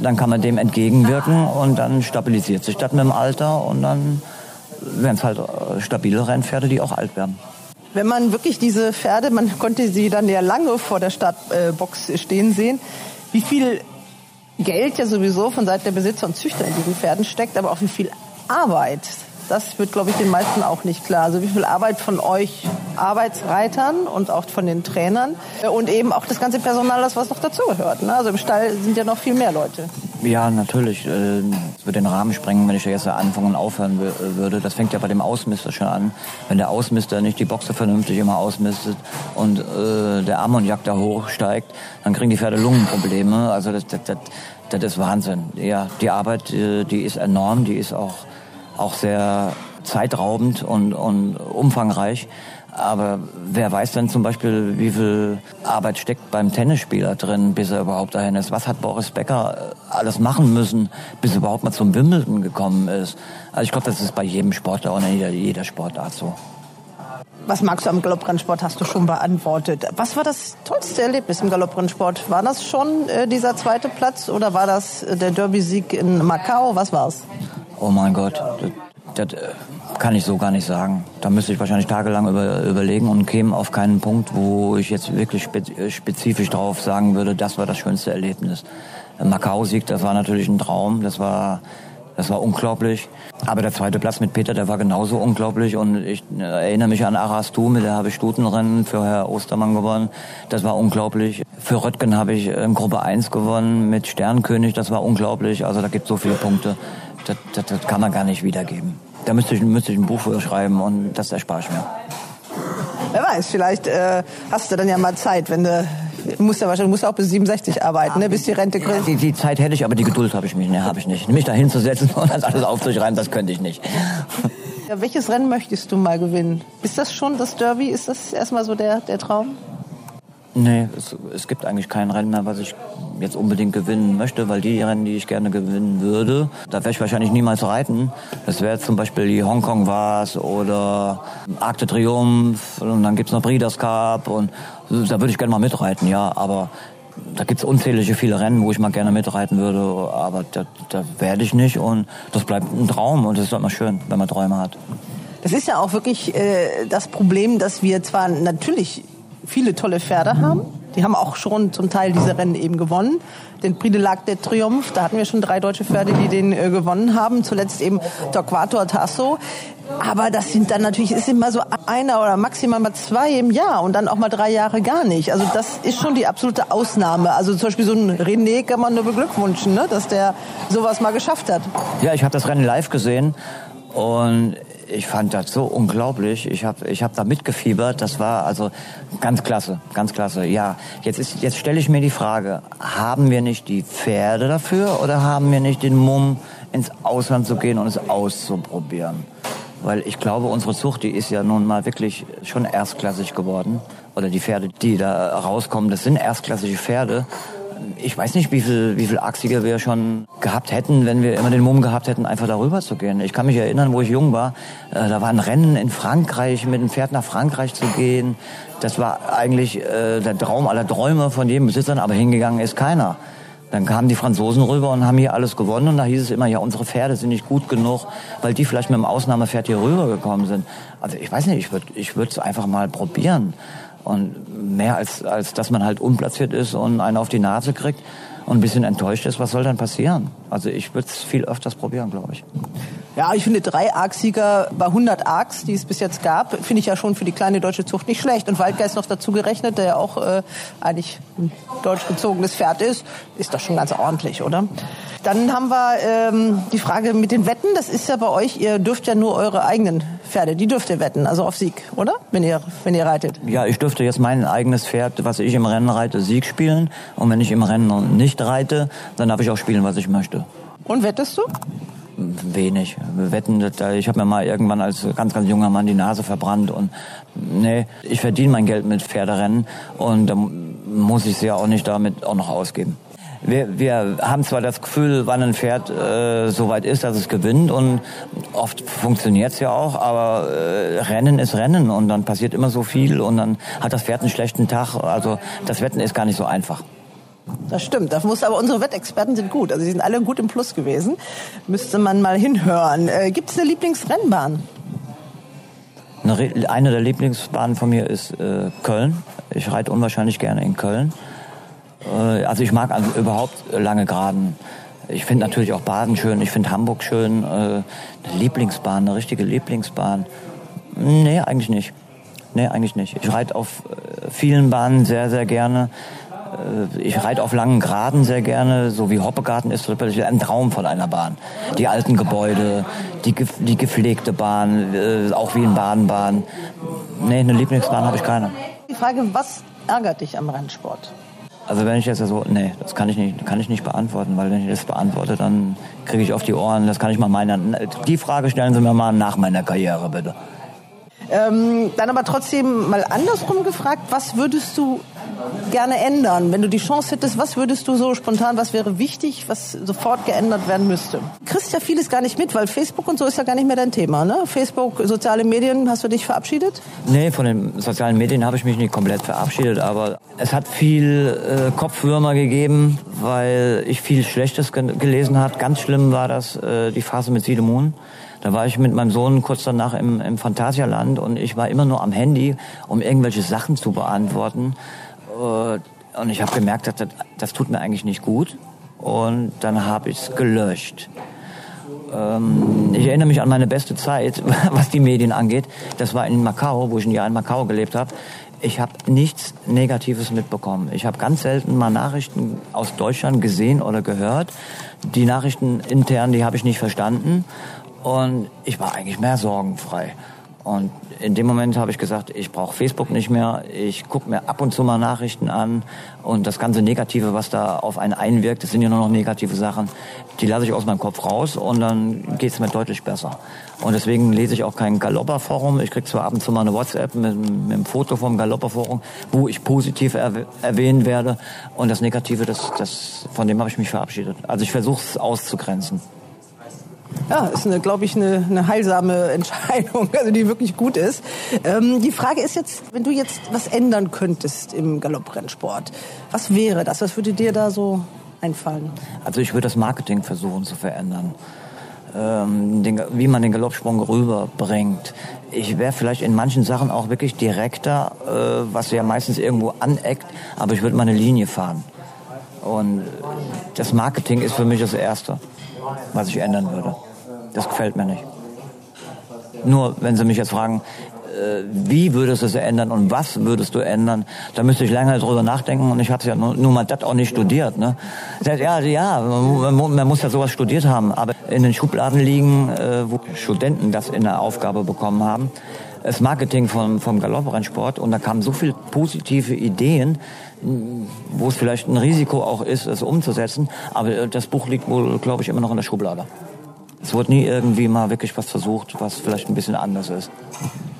dann kann man dem entgegenwirken und dann stabilisiert sich das mit dem Alter und dann werden es halt äh, stabile Rennpferde, die auch alt werden. Wenn man wirklich diese Pferde, man konnte sie dann ja lange vor der Startbox stehen sehen, wie viel Geld ja sowieso von Seiten der Besitzer und Züchter in diesen Pferden steckt, aber auch wie viel Arbeit das wird, glaube ich, den meisten auch nicht klar. Also wie viel Arbeit von euch Arbeitsreitern und auch von den Trainern und eben auch das ganze Personal, das was noch dazugehört. Ne? Also im Stall sind ja noch viel mehr Leute. Ja, natürlich. Äh, es würde den Rahmen sprengen, wenn ich jetzt anfangen und aufhören würde. Das fängt ja bei dem Ausmister schon an. Wenn der Ausmister nicht die Boxe vernünftig immer ausmistet und äh, der Ammoniak da hochsteigt, dann kriegen die Pferde Lungenprobleme. Also das, das, das, das ist Wahnsinn. Ja, die Arbeit, äh, die ist enorm, die ist auch auch sehr zeitraubend und, und umfangreich. Aber wer weiß denn zum Beispiel, wie viel Arbeit steckt beim Tennisspieler drin, bis er überhaupt dahin ist? Was hat Boris Becker äh, alles machen müssen, bis er überhaupt mal zum Wimbledon gekommen ist? Also ich glaube, das ist bei jedem Sportler und jeder, jeder Sportart so. Was magst du am Galopprennsport, hast du schon beantwortet. Was war das tollste Erlebnis im Galopprennsport? War das schon äh, dieser zweite Platz oder war das äh, der Derby-Sieg in Macau? Was war's? Oh mein Gott, das, das, äh, kann ich so gar nicht sagen. Da müsste ich wahrscheinlich tagelang über, überlegen und käme auf keinen Punkt, wo ich jetzt wirklich äh, spezifisch drauf sagen würde, das war das schönste Erlebnis. Macau-Sieg, das war natürlich ein Traum, das war, das war unglaublich. Aber der zweite Platz mit Peter, der war genauso unglaublich. Und ich äh, erinnere mich an Arastu, mit der habe ich Stutenrennen für Herr Ostermann gewonnen. Das war unglaublich. Für Röttgen habe ich Gruppe 1 gewonnen mit Sternkönig, das war unglaublich. Also da gibt es so viele Punkte das, das, das kann man gar nicht wiedergeben. Da müsste ich, müsste ich ein Buch für schreiben und das erspare ich mir. Wer weiß, vielleicht äh, hast du dann ja mal Zeit, wenn du musst ja wahrscheinlich musst auch bis 67 arbeiten, ne, bis die Rente kriegst. Die, die Zeit hätte ich, aber die Geduld habe ich nicht. Ne, habe ich nicht. Mich da hinzusetzen und das alles aufzuschreiben, das könnte ich nicht. Ja, welches Rennen möchtest du mal gewinnen? Ist das schon das Derby? Ist das erstmal so der, der Traum? Nee, es, es gibt eigentlich kein Rennen mehr, was ich jetzt unbedingt gewinnen möchte, weil die Rennen, die ich gerne gewinnen würde, da werde ich wahrscheinlich niemals reiten. Das wäre zum Beispiel die Hongkong Vars oder Arc de Triomphe und dann gibt's noch Breeders Cup und da würde ich gerne mal mitreiten, ja, aber da gibt's unzählige viele Rennen, wo ich mal gerne mitreiten würde, aber da, da werde ich nicht und das bleibt ein Traum und das ist immer schön, wenn man Träume hat. Das ist ja auch wirklich äh, das Problem, dass wir zwar natürlich viele tolle Pferde haben. Die haben auch schon zum Teil diese Rennen eben gewonnen. Den Prix de l'Arc de Triomphe, da hatten wir schon drei deutsche Pferde, die den äh, gewonnen haben. Zuletzt eben Torquato Tasso. Aber das sind dann natürlich, ist immer so einer oder maximal mal zwei im Jahr und dann auch mal drei Jahre gar nicht. Also das ist schon die absolute Ausnahme. Also zum Beispiel so ein René kann man nur beglückwünschen, ne? dass der sowas mal geschafft hat. Ja, ich habe das Rennen live gesehen und ich fand das so unglaublich. Ich habe ich hab da mitgefiebert. Das war also ganz klasse, ganz klasse. Ja, jetzt ist jetzt stelle ich mir die Frage: Haben wir nicht die Pferde dafür oder haben wir nicht den Mumm, ins Ausland zu gehen und es auszuprobieren? Weil ich glaube, unsere Zucht, die ist ja nun mal wirklich schon erstklassig geworden. Oder die Pferde, die da rauskommen, das sind erstklassige Pferde ich weiß nicht, wie viel, wie viel Achsige wir schon gehabt hätten, wenn wir immer den Mumm gehabt hätten, einfach darüber zu gehen. Ich kann mich erinnern, wo ich jung war, äh, da war ein Rennen in Frankreich, mit dem Pferd nach Frankreich zu gehen. Das war eigentlich äh, der Traum aller Träume von jedem Besitzer, aber hingegangen ist keiner. Dann kamen die Franzosen rüber und haben hier alles gewonnen und da hieß es immer, ja, unsere Pferde sind nicht gut genug, weil die vielleicht mit dem Ausnahmepferd hier rübergekommen sind. Also ich weiß nicht, ich würde ich würde es einfach mal probieren. Und mehr als, als dass man halt unplatziert ist und einen auf die Nase kriegt und ein bisschen enttäuscht ist, was soll dann passieren? Also ich würde es viel öfters probieren, glaube ich. Ja, ich finde drei Arc-Sieger bei 100 Arcs, die es bis jetzt gab, finde ich ja schon für die kleine deutsche Zucht nicht schlecht. Und Waldgeist noch dazu gerechnet, der ja auch äh, eigentlich ein deutsch gezogenes Pferd ist, ist das schon ganz ordentlich, oder? Dann haben wir ähm, die Frage mit den Wetten. Das ist ja bei euch, ihr dürft ja nur eure eigenen Pferde, die dürft ihr wetten, also auf Sieg, oder? Wenn ihr, wenn ihr reitet. Ja, ich dürfte jetzt mein eigenes Pferd, was ich im Rennen reite, Sieg spielen. Und wenn ich im Rennen nicht reite, dann darf ich auch spielen, was ich möchte. Und wettest du? Wenig. Wetten, ich habe mir mal irgendwann als ganz, ganz junger Mann die Nase verbrannt und nee, ich verdiene mein Geld mit Pferderennen und da muss ich es ja auch nicht damit auch noch ausgeben. Wir, wir haben zwar das Gefühl, wann ein Pferd äh, so weit ist, dass es gewinnt und oft funktioniert es ja auch, aber äh, Rennen ist Rennen und dann passiert immer so viel und dann hat das Pferd einen schlechten Tag. Also das Wetten ist gar nicht so einfach. Das stimmt. Das muss aber unsere Wettexperten sind gut. Also sie sind alle gut im Plus gewesen. Müsste man mal hinhören. Äh, Gibt es eine Lieblingsrennbahn? Eine, eine der Lieblingsbahnen von mir ist äh, Köln. Ich reite unwahrscheinlich gerne in Köln. Äh, also ich mag überhaupt lange Geraden. Ich finde natürlich auch Baden schön, ich finde Hamburg schön. Äh, eine Lieblingsbahn, eine richtige Lieblingsbahn. Nee, eigentlich nicht. Nee, eigentlich nicht. Ich reite auf äh, vielen Bahnen sehr, sehr gerne. Ich reite auf langen Geraden sehr gerne, so wie Hoppegarten ist ein Traum von einer Bahn. Die alten Gebäude, die, die gepflegte Bahn, auch wie in Baden-Bahn. Nee, eine Lieblingsbahn habe ich keine. Die Frage, was ärgert dich am Rennsport? Also wenn ich jetzt so, nee, das kann ich nicht, kann ich nicht beantworten, weil wenn ich das beantworte, dann kriege ich auf die Ohren. Das kann ich mal meiner. Die Frage stellen Sie mir mal nach meiner Karriere bitte. Ähm, dann aber trotzdem mal andersrum gefragt, was würdest du gerne ändern? Wenn du die Chance hättest, was würdest du so spontan, was wäre wichtig, was sofort geändert werden müsste? Du kriegst ja vieles gar nicht mit, weil Facebook und so ist ja gar nicht mehr dein Thema, ne? Facebook, soziale Medien, hast du dich verabschiedet? Nee, von den sozialen Medien habe ich mich nicht komplett verabschiedet, aber es hat viel äh, Kopfwürmer gegeben, weil ich viel Schlechtes gelesen habe. Ganz schlimm war das, äh, die Phase mit Sidemun. Da war ich mit meinem Sohn kurz danach im, im Phantasialand und ich war immer nur am Handy, um irgendwelche Sachen zu beantworten. Und ich habe gemerkt, das, das tut mir eigentlich nicht gut. Und dann habe ich es gelöscht. Ähm, ich erinnere mich an meine beste Zeit, [LAUGHS] was die Medien angeht. Das war in Macau, wo ich ein Jahr in Macau gelebt habe. Ich habe nichts Negatives mitbekommen. Ich habe ganz selten mal Nachrichten aus Deutschland gesehen oder gehört. Die Nachrichten intern, die habe ich nicht verstanden. Und ich war eigentlich mehr sorgenfrei. Und in dem Moment habe ich gesagt, ich brauche Facebook nicht mehr. Ich gucke mir ab und zu mal Nachrichten an und das ganze Negative, was da auf einen einwirkt, das sind ja nur noch negative Sachen, die lasse ich aus meinem Kopf raus und dann geht es mir deutlich besser. Und deswegen lese ich auch kein Galopper-Forum. Ich kriege zwar ab und zu mal eine WhatsApp mit, mit einem Foto vom Galopper-Forum, wo ich positiv erwäh erwähnt werde und das Negative, das, das, von dem habe ich mich verabschiedet. Also ich versuche es auszugrenzen. Ja, ist eine, glaube ich, eine, eine heilsame [LAUGHS] Entscheidung, also die wirklich gut ist. Ähm, die Frage ist jetzt, wenn du jetzt was ändern könntest im Galopprennsport, was wäre das? Was würde dir da so einfallen? Also ich würde das Marketing versuchen zu verändern. Ähm, den, wie man den Galoppsprung rüberbringt. Ich wäre vielleicht in manchen Sachen auch wirklich direkter, äh, was ja meistens irgendwo aneckt, aber ich würde meine Linie fahren. Und das Marketing ist für mich das Erste, was ich ändern würde. Das gefällt mir nicht. Nur wenn Sie mich jetzt fragen, äh, wie würdest du es ändern und was würdest du ändern, da müsste ich länger drüber nachdenken und ich hatte ja nur, nur mal das auch nicht studiert. Ne? Ja, ja, man, man, muss ja sowas studiert haben, aber in den Schubladen liegen, äh, wo Studenten das in der Aufgabe bekommen haben, das Marketing vom, vom Galopprennsport und da kamen so viele positive Ideen, wo es vielleicht ein Risiko auch ist, es umzusetzen, aber das Buch liegt wohl, glaube ich, immer noch in der Schublade. Es wurde nie irgendwie mal wirklich was versucht, was vielleicht ein bisschen anders ist.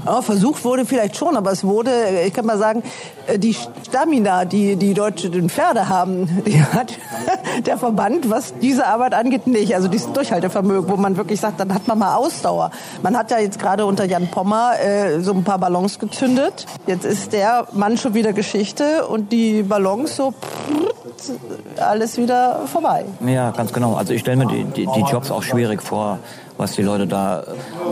Ja, versucht wurde vielleicht schon, aber es wurde, ich kann mal sagen, äh, die Stamina, die die deutschen Pferde haben, [LAUGHS] die hat der Verband, was diese Arbeit angeht, nicht. Also dieses Durchhaltevermögen, wo man wirklich sagt, dann hat man mal Ausdauer. Man hat ja jetzt gerade unter Jan Pommer äh, so ein paar Ballons gezündet. Jetzt ist der Mann schon wieder Geschichte und die Ballons so alles wieder vorbei. Ja, ganz genau. Also ich stelle mir die, die, die Jobs auch schwierig vor was die Leute da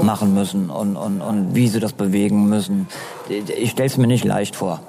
machen müssen und, und, und wie sie das bewegen müssen. Ich stelle es mir nicht leicht vor.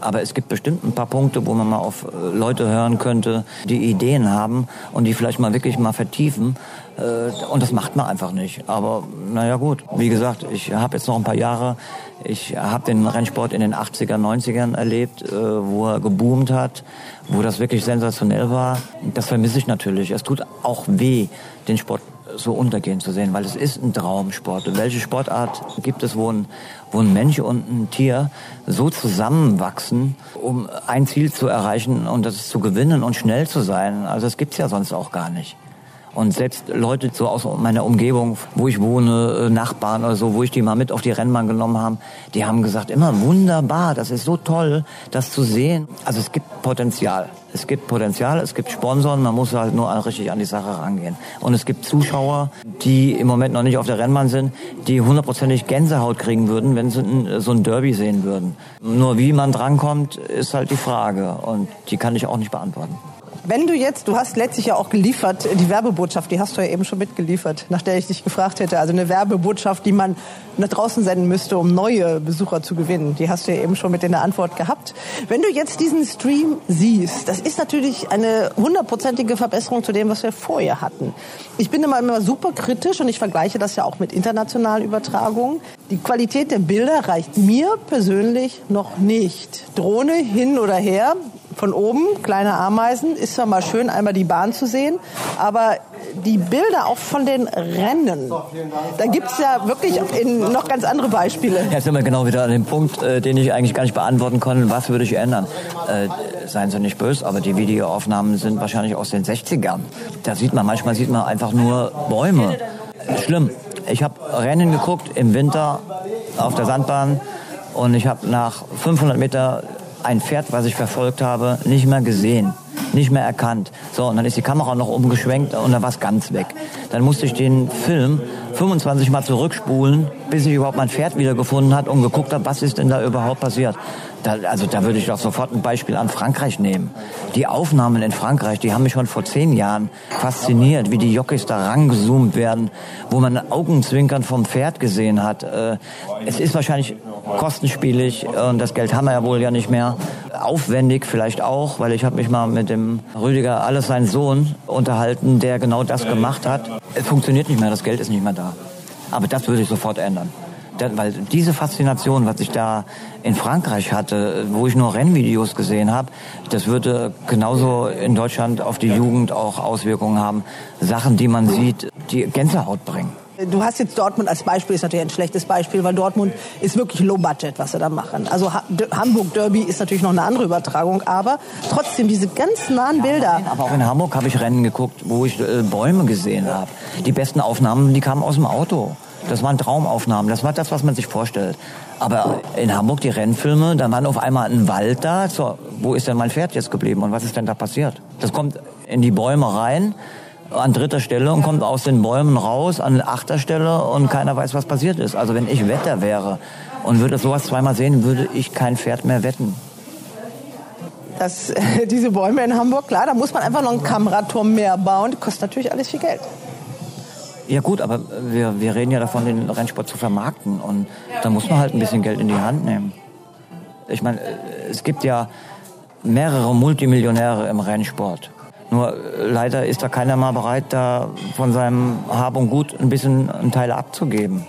Aber es gibt bestimmt ein paar Punkte, wo man mal auf äh, Leute hören könnte, die Ideen haben und die vielleicht mal wirklich mal vertiefen. Äh, und das macht man einfach nicht. Aber naja gut, wie gesagt, ich habe jetzt noch ein paar Jahre. Ich habe den Rennsport in den 80er, 90ern erlebt, äh, wo er geboomt hat, wo das wirklich sensationell war. Das vermisse ich natürlich. Es tut auch weh, den Sport so untergehen zu sehen, weil es ist ein Traumsport. Und welche Sportart gibt es, wo ein, wo ein Mensch und ein Tier so zusammenwachsen, um ein Ziel zu erreichen und das zu gewinnen und schnell zu sein? Also das gibt's ja sonst auch gar nicht. Und selbst Leute so aus meiner Umgebung, wo ich wohne, äh, Nachbarn oder so, wo ich die mal mit auf die Rennbahn genommen haben, die haben gesagt, immer wunderbar, das ist so toll, das zu sehen. Also es gibt Potenzial. Es gibt Potenzial, es gibt Sponsoren, man muss halt nur richtig an die Sache rangehen. Und es gibt Zuschauer, die im Moment noch nicht auf der Rennbahn sind, die hundertprozentig Gänsehaut kriegen würden, wenn sie so ein Derby sehen würden. Nur wie man drankommt, ist halt die Frage und die kann ich auch nicht beantworten. Wenn du jetzt, du hast letztlich ja auch geliefert, die Werbebotschaft, die hast du ja eben schon mitgeliefert, nach der ich dich gefragt hätte. Also eine Werbebotschaft, die man nach draußen senden müsste, um neue Besucher zu gewinnen. Die hast du ja eben schon mit in der Antwort gehabt. Wenn du jetzt diesen Stream siehst, das ist natürlich eine hundertprozentige Verbesserung zu dem, was wir vorher hatten. Ich bin immer, immer super kritisch und ich vergleiche das ja auch mit internationalen Übertragungen. Die Qualität der Bilder reicht mir persönlich noch nicht. Drohne hin oder her, von oben, kleine Ameisen, ist zwar mal schön, einmal die Bahn zu sehen, aber die Bilder auch von den Rennen, da gibt es ja wirklich noch ganz andere Beispiele. Jetzt sind wir genau wieder an dem Punkt, äh, den ich eigentlich gar nicht beantworten konnte, was würde ich ändern. Äh, seien Sie nicht böse, aber die Videoaufnahmen sind wahrscheinlich aus den 60ern. Da sieht man, manchmal sieht man einfach nur Bäume. Schlimm. Ich habe Rennen geguckt im Winter auf der Sandbahn und ich habe nach 500 Meter ein Pferd, was ich verfolgt habe, nicht mehr gesehen, nicht mehr erkannt. So, und dann ist die Kamera noch umgeschwenkt und dann war es ganz weg. Dann musste ich den Film 25 Mal zurückspulen, bis ich überhaupt mein Pferd wiedergefunden hat und geguckt habe, was ist denn da überhaupt passiert. Da, also da würde ich doch sofort ein Beispiel an Frankreich nehmen. Die Aufnahmen in Frankreich, die haben mich schon vor zehn Jahren fasziniert, wie die Jockeys da rangezoomt werden, wo man Augenzwinkern vom Pferd gesehen hat. Äh, es ist wahrscheinlich kostenspielig und das Geld haben wir ja wohl ja nicht mehr. Aufwendig vielleicht auch, weil ich habe mich mal mit dem Rüdiger, alles sein Sohn, unterhalten, der genau das gemacht hat. Es funktioniert nicht mehr, das Geld ist nicht mehr da. Aber das würde ich sofort ändern weil diese Faszination, was ich da in Frankreich hatte, wo ich nur Rennvideos gesehen habe, das würde genauso in Deutschland auf die Jugend auch Auswirkungen haben. Sachen, die man sieht, die Gänsehaut bringen. Du hast jetzt Dortmund als Beispiel, ist natürlich ein schlechtes Beispiel, weil Dortmund ist wirklich Low Budget, was sie da machen. Also Hamburg Derby ist natürlich noch eine andere Übertragung, aber trotzdem diese ganz nahen Bilder. Aber auch in Hamburg habe ich Rennen geguckt, wo ich äh, Bäume gesehen habe. Die besten Aufnahmen, die kamen aus dem Auto. Das waren Traumaufnahmen. Das war das, was man sich vorstellt. Aber in Hamburg die Rennfilme, da war auf einmal ein Wald da. So, wo ist denn mein Pferd jetzt geblieben und was ist denn da passiert? Das kommt in die Bäume rein an dritter Stelle und kommt aus den Bäumen raus an achter Stelle und keiner weiß, was passiert ist. Also wenn ich Wetter wäre und würde sowas zweimal sehen, würde ich kein Pferd mehr wetten. Das, [LAUGHS] diese Bäume in Hamburg, klar, da muss man einfach noch einen Kameraturm mehr bauen. Das kostet natürlich alles viel Geld. Ja gut, aber wir, wir reden ja davon, den Rennsport zu vermarkten und da muss man halt ein bisschen Geld in die Hand nehmen. Ich meine, es gibt ja mehrere Multimillionäre im Rennsport. Nur leider ist da keiner mal bereit, da von seinem Hab und Gut ein bisschen einen Teil abzugeben.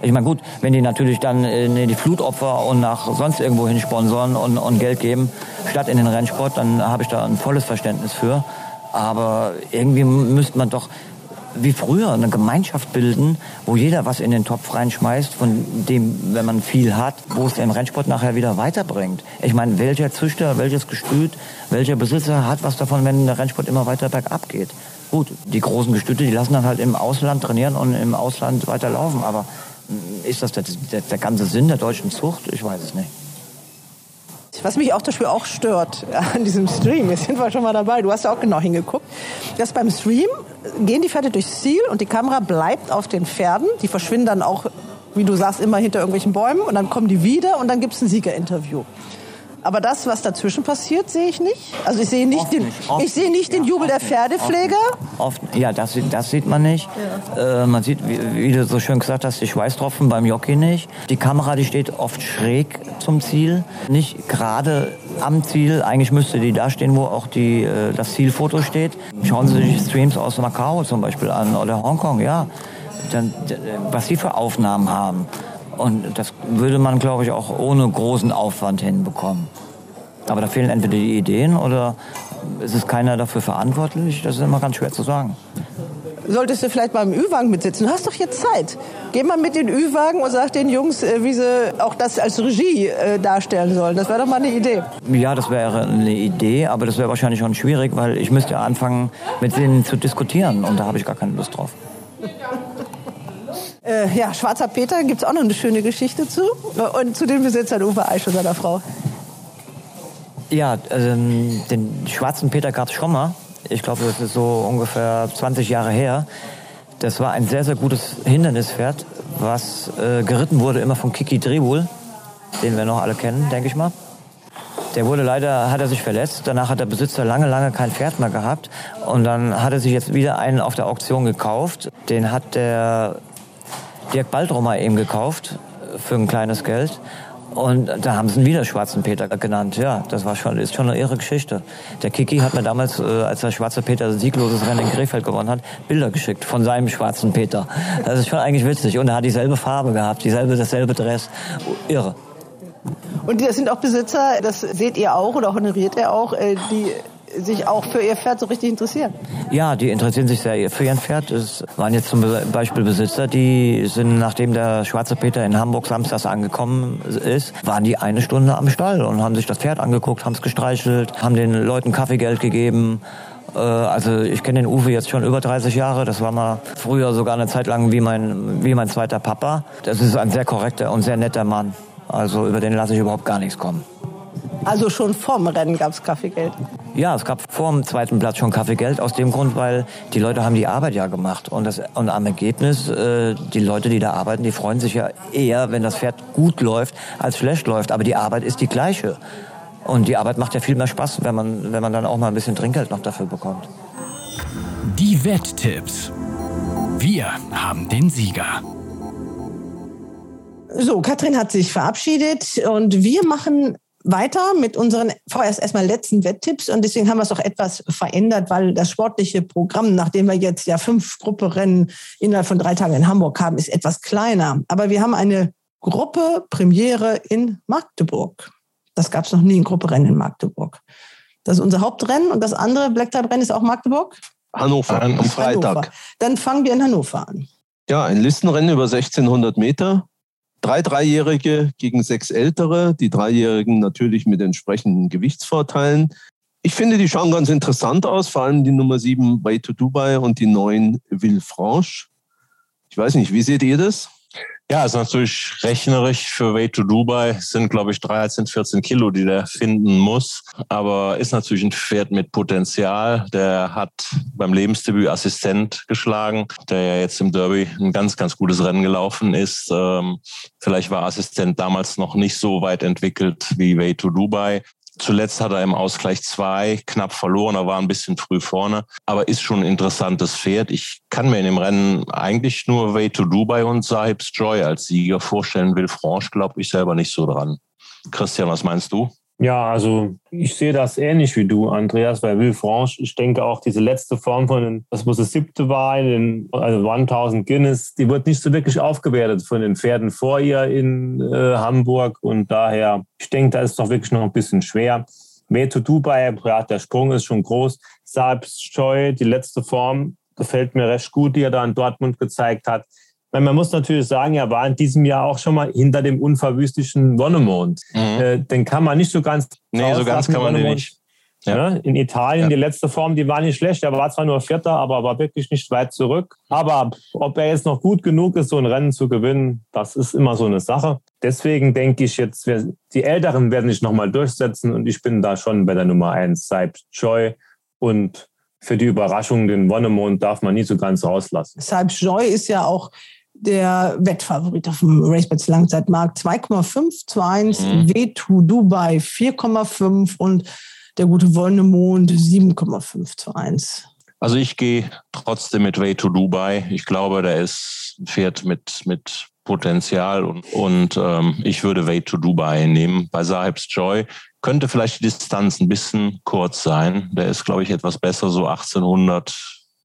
Ich meine, gut, wenn die natürlich dann in die Flutopfer und nach sonst irgendwo hin sponsoren und, und Geld geben, statt in den Rennsport, dann habe ich da ein volles Verständnis für. Aber irgendwie müsste man doch wie früher eine Gemeinschaft bilden, wo jeder was in den Topf reinschmeißt, von dem, wenn man viel hat, wo es den Rennsport nachher wieder weiterbringt. Ich meine, welcher Züchter, welches Gestüt, welcher Besitzer hat was davon, wenn der Rennsport immer weiter bergab geht? Gut, die großen Gestüte, die lassen dann halt im Ausland trainieren und im Ausland weiterlaufen, aber mm, ist das der, der, der ganze Sinn der deutschen Zucht? Ich weiß es nicht. Was mich auch dafür auch stört an diesem Stream, jetzt sind wir schon mal dabei, du hast ja auch genau hingeguckt, dass beim Stream gehen die Pferde durchs Ziel und die Kamera bleibt auf den Pferden. Die verschwinden dann auch, wie du sagst, immer hinter irgendwelchen Bäumen und dann kommen die wieder und dann gibt es ein Siegerinterview. Aber das, was dazwischen passiert, sehe ich nicht. Also ich sehe nicht, den, nicht. ich sehe nicht den Jubel der Pferdepfleger. Oft, ja, das, das sieht man nicht. Ja. Äh, man sieht, wie, wie, du so schön gesagt hast, die Schweißtropfen beim Jockey nicht. Die Kamera, die steht oft schräg zum Ziel, nicht gerade am Ziel. Eigentlich müsste die da stehen, wo auch die, äh, das Zielfoto steht. Schauen Sie sich Streams aus Macau zum Beispiel an oder Hongkong, ja. Dann, was sie für Aufnahmen haben. Und das würde man, glaube ich, auch ohne großen Aufwand hinbekommen. Aber da fehlen entweder die Ideen oder es ist keiner dafür verantwortlich. Das ist immer ganz schwer zu sagen. Solltest du vielleicht beim Ü-Wagen mitsitzen? Du hast doch jetzt Zeit. Geh mal mit den Ü-Wagen und sag den Jungs, äh, wie sie auch das als Regie äh, darstellen sollen. Das wäre doch mal eine Idee. Ja, das wäre eine Idee, aber das wäre wahrscheinlich schon schwierig, weil ich müsste anfangen, mit denen zu diskutieren und da habe ich gar keine Lust drauf. Äh, ja, Schwarzer Peter gibt es auch noch eine schöne Geschichte zu. Und zu den Besitzern Uwe Eisch und seiner Frau. Ja, ähm, den Schwarzen Peter gab es schon mal. Ich glaube, das ist so ungefähr 20 Jahre her. Das war ein sehr, sehr gutes Hindernispferd, was äh, geritten wurde immer von Kiki Dribul, den wir noch alle kennen, denke ich mal. Der wurde leider, hat er sich verletzt. Danach hat der Besitzer lange, lange kein Pferd mehr gehabt. Und dann hat er sich jetzt wieder einen auf der Auktion gekauft. Den hat der Dirk Baldrummer eben gekauft für ein kleines Geld. Und da haben sie ihn wieder Schwarzen Peter genannt. Ja, das war schon, ist schon eine irre Geschichte. Der Kiki hat mir damals, äh, als der Schwarze Peter siegloses Rennen in Krefeld gewonnen hat, Bilder geschickt von seinem Schwarzen Peter. Das ist schon eigentlich witzig. Und er hat dieselbe Farbe gehabt, dieselbe, dasselbe Dress. Irre. Und das sind auch Besitzer, das seht ihr auch oder honoriert ihr auch, äh, die sich auch für ihr Pferd so richtig interessieren. Ja, die interessieren sich sehr für ihr Pferd. Es waren jetzt zum Beispiel Besitzer, die sind, nachdem der Schwarze Peter in Hamburg samstags angekommen ist, waren die eine Stunde am Stall und haben sich das Pferd angeguckt, haben es gestreichelt, haben den Leuten Kaffeegeld gegeben. Äh, also ich kenne den Uwe jetzt schon über 30 Jahre. Das war mal früher sogar eine Zeit lang wie mein, wie mein zweiter Papa. Das ist ein sehr korrekter und sehr netter Mann. Also über den lasse ich überhaupt gar nichts kommen. Also schon vorm Rennen gab es Kaffeegeld? Ja, es gab vor dem zweiten Platz schon Kaffeegeld, aus dem Grund, weil die Leute haben die Arbeit ja gemacht. Und, das, und am Ergebnis, äh, die Leute, die da arbeiten, die freuen sich ja eher, wenn das Pferd gut läuft, als schlecht läuft. Aber die Arbeit ist die gleiche. Und die Arbeit macht ja viel mehr Spaß, wenn man, wenn man dann auch mal ein bisschen Trinkgeld noch dafür bekommt. Die Wetttipps. Wir haben den Sieger. So, Katrin hat sich verabschiedet und wir machen weiter mit unseren vorerst erstmal letzten Wetttipps und deswegen haben wir es auch etwas verändert, weil das sportliche Programm, nachdem wir jetzt ja fünf Grupperennen innerhalb von drei Tagen in Hamburg haben, ist etwas kleiner. Aber wir haben eine Gruppe Premiere in Magdeburg. Das gab es noch nie, ein Grupperennen in Magdeburg. Das ist unser Hauptrennen und das andere Black Type Rennen ist auch Magdeburg? Hannover, am Freitag. Hannover. Dann fangen wir in Hannover an. Ja, ein Listenrennen über 1600 Meter drei Dreijährige gegen sechs Ältere, die Dreijährigen natürlich mit entsprechenden Gewichtsvorteilen. Ich finde, die schauen ganz interessant aus, vor allem die Nummer sieben Way to Dubai und die neun Villefranche. Ich weiß nicht, wie seht ihr das? Ja, ist natürlich rechnerisch für Way to Dubai sind, glaube ich, 13, 14 Kilo, die der finden muss. Aber ist natürlich ein Pferd mit Potenzial. Der hat beim Lebensdebüt Assistent geschlagen, der ja jetzt im Derby ein ganz, ganz gutes Rennen gelaufen ist. Ähm, vielleicht war Assistent damals noch nicht so weit entwickelt wie Way to Dubai. Zuletzt hat er im Ausgleich zwei knapp verloren, er war ein bisschen früh vorne, aber ist schon ein interessantes Pferd. Ich kann mir in dem Rennen eigentlich nur Way to Dubai und Sahib's Joy als Sieger vorstellen. Will Franche glaube ich selber nicht so dran. Christian, was meinst du? Ja, also ich sehe das ähnlich wie du, Andreas, weil Villefranche, ich denke auch diese letzte Form von, den, das muss das siebte den, also 1000 Guinness, die wird nicht so wirklich aufgewertet von den Pferden vor ihr in äh, Hamburg und daher, ich denke, da ist doch wirklich noch ein bisschen schwer. Mehr to Dubai, ja, der Sprung ist schon groß. Joy, die letzte Form, gefällt mir recht gut, die er da in Dortmund gezeigt hat. Man muss natürlich sagen, er war in diesem Jahr auch schon mal hinter dem unverwüstlichen Wonnemond. Mhm. Äh, den kann man nicht so ganz. Nee, so ganz kann man den nicht. Ja. In Italien, ja. die letzte Form, die war nicht schlecht. Er war zwar nur Vierter, aber war wirklich nicht weit zurück. Aber ob er jetzt noch gut genug ist, so ein Rennen zu gewinnen, das ist immer so eine Sache. Deswegen denke ich jetzt, die Älteren werden sich nochmal durchsetzen und ich bin da schon bei der Nummer eins, Saib Joy. Und für die Überraschung, den Wonnemond darf man nie so ganz rauslassen. Saib Joy ist ja auch der Wettfavorit auf dem RaceBets Langzeitmarkt 2,5 zu 1, mhm. W2 Dubai 4,5 und der gute Wollnemond 7,5 zu 1. Also ich gehe trotzdem mit Way to Dubai. Ich glaube, der ist ein Pferd mit, mit Potenzial und, und ähm, ich würde Way to Dubai nehmen. Bei Sahib's Joy könnte vielleicht die Distanz ein bisschen kurz sein. Der ist, glaube ich, etwas besser, so 1800,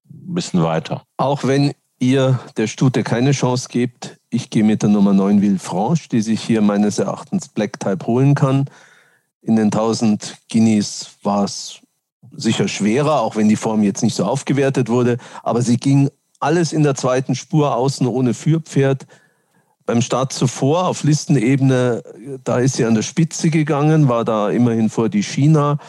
ein bisschen weiter. Auch wenn ihr der Stute keine Chance gebt. Ich gehe mit der Nummer 9 Villefranche, die sich hier meines Erachtens Black Type holen kann. In den 1000 Guineas war es sicher schwerer, auch wenn die Form jetzt nicht so aufgewertet wurde. Aber sie ging alles in der zweiten Spur außen ohne Führpferd. Beim Start zuvor auf Listenebene, da ist sie an der Spitze gegangen, war da immerhin vor die China.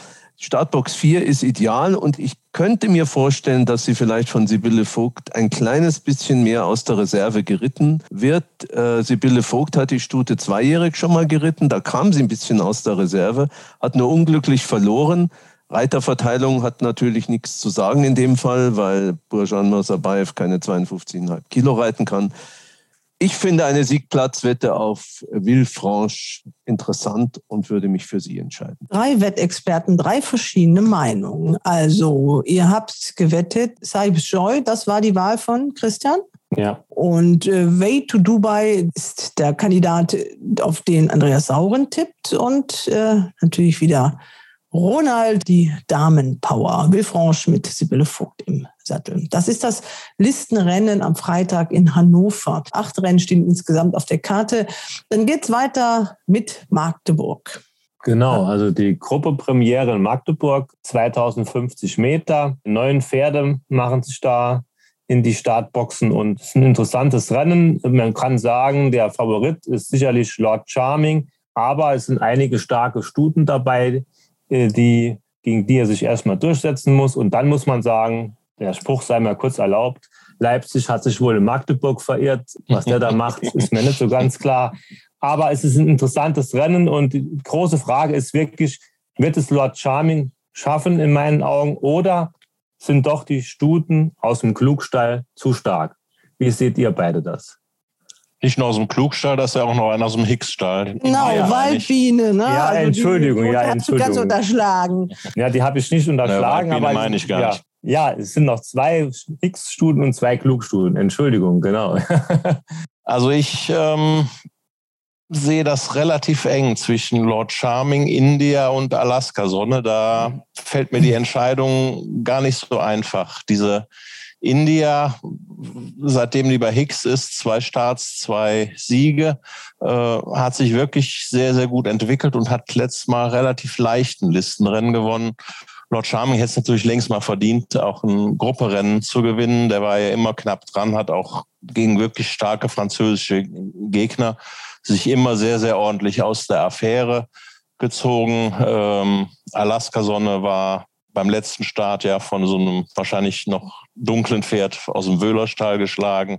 Startbox 4 ist ideal und ich könnte mir vorstellen, dass sie vielleicht von Sibylle Vogt ein kleines bisschen mehr aus der Reserve geritten wird. Äh, Sibylle Vogt hat die Stute zweijährig schon mal geritten, da kam sie ein bisschen aus der Reserve, hat nur unglücklich verloren. Reiterverteilung hat natürlich nichts zu sagen in dem Fall, weil Burjan Mirzabayev keine 52,5 Kilo reiten kann. Ich finde eine Siegplatzwette auf Villefranche interessant und würde mich für sie entscheiden. Drei Wettexperten, drei verschiedene Meinungen. Also, ihr habt gewettet, Saibs Joy, das war die Wahl von Christian. Ja. Und äh, Way to Dubai ist der Kandidat, auf den Andreas Sauren tippt. Und äh, natürlich wieder Ronald, die Damenpower. Villefranche mit Sibylle Vogt im Sattel. Das ist das Listenrennen am Freitag in Hannover. Acht Rennen stehen insgesamt auf der Karte. Dann geht's weiter mit Magdeburg. Genau, also die Gruppe Premiere in Magdeburg, 2050 Meter. Neun Pferde machen sich da in die Startboxen und es ist ein interessantes Rennen. Man kann sagen, der Favorit ist sicherlich Lord Charming, aber es sind einige starke Stuten dabei, die, gegen die er sich erstmal durchsetzen muss. Und dann muss man sagen, der Spruch sei mal kurz erlaubt, Leipzig hat sich wohl in Magdeburg verirrt. Was der da macht, [LAUGHS] ist mir nicht so ganz klar. Aber es ist ein interessantes Rennen und die große Frage ist wirklich, wird es Lord Charming schaffen in meinen Augen oder sind doch die Stuten aus dem Klugstall zu stark? Wie seht ihr beide das? Nicht nur aus dem Klugstall, das ist ja auch noch einer aus dem Hicksstall. Genau, ja, Waldbiene, ne? Ja, also Entschuldigung, die, ja, Entschuldigung. Hast du ganz unterschlagen. Ja, die habe ich nicht unterschlagen. Ja, aber meine ich gar ja, nicht. Ja, es sind noch zwei Hicks-Studien und zwei Klugstudien. Entschuldigung, genau. [LAUGHS] also ich ähm, sehe das relativ eng zwischen Lord Charming, India und Alaska Sonne. Da fällt mir die Entscheidung gar nicht so einfach. Diese India, seitdem die bei Hicks ist, zwei Starts, zwei Siege, äh, hat sich wirklich sehr, sehr gut entwickelt und hat letztes Mal relativ leichten Listenrennen gewonnen. Lord Charming hätte es natürlich längst mal verdient, auch ein Grupperennen zu gewinnen. Der war ja immer knapp dran, hat auch gegen wirklich starke französische Gegner sich immer sehr, sehr ordentlich aus der Affäre gezogen. Ähm, Alaska Sonne war beim letzten Start ja von so einem wahrscheinlich noch dunklen Pferd aus dem Wöhlerstall geschlagen.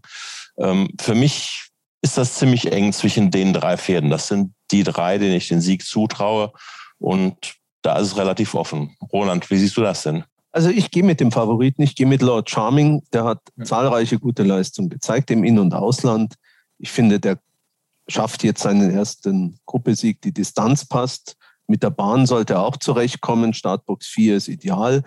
Ähm, für mich ist das ziemlich eng zwischen den drei Pferden. Das sind die drei, denen ich den Sieg zutraue. Und da ist es relativ offen. Roland, wie siehst du das denn? Also ich gehe mit dem Favoriten, ich gehe mit Lord Charming. Der hat zahlreiche gute Leistungen gezeigt im In- und Ausland. Ich finde, der schafft jetzt seinen ersten Gruppesieg. Die Distanz passt. Mit der Bahn sollte er auch zurechtkommen. Startbox 4 ist ideal.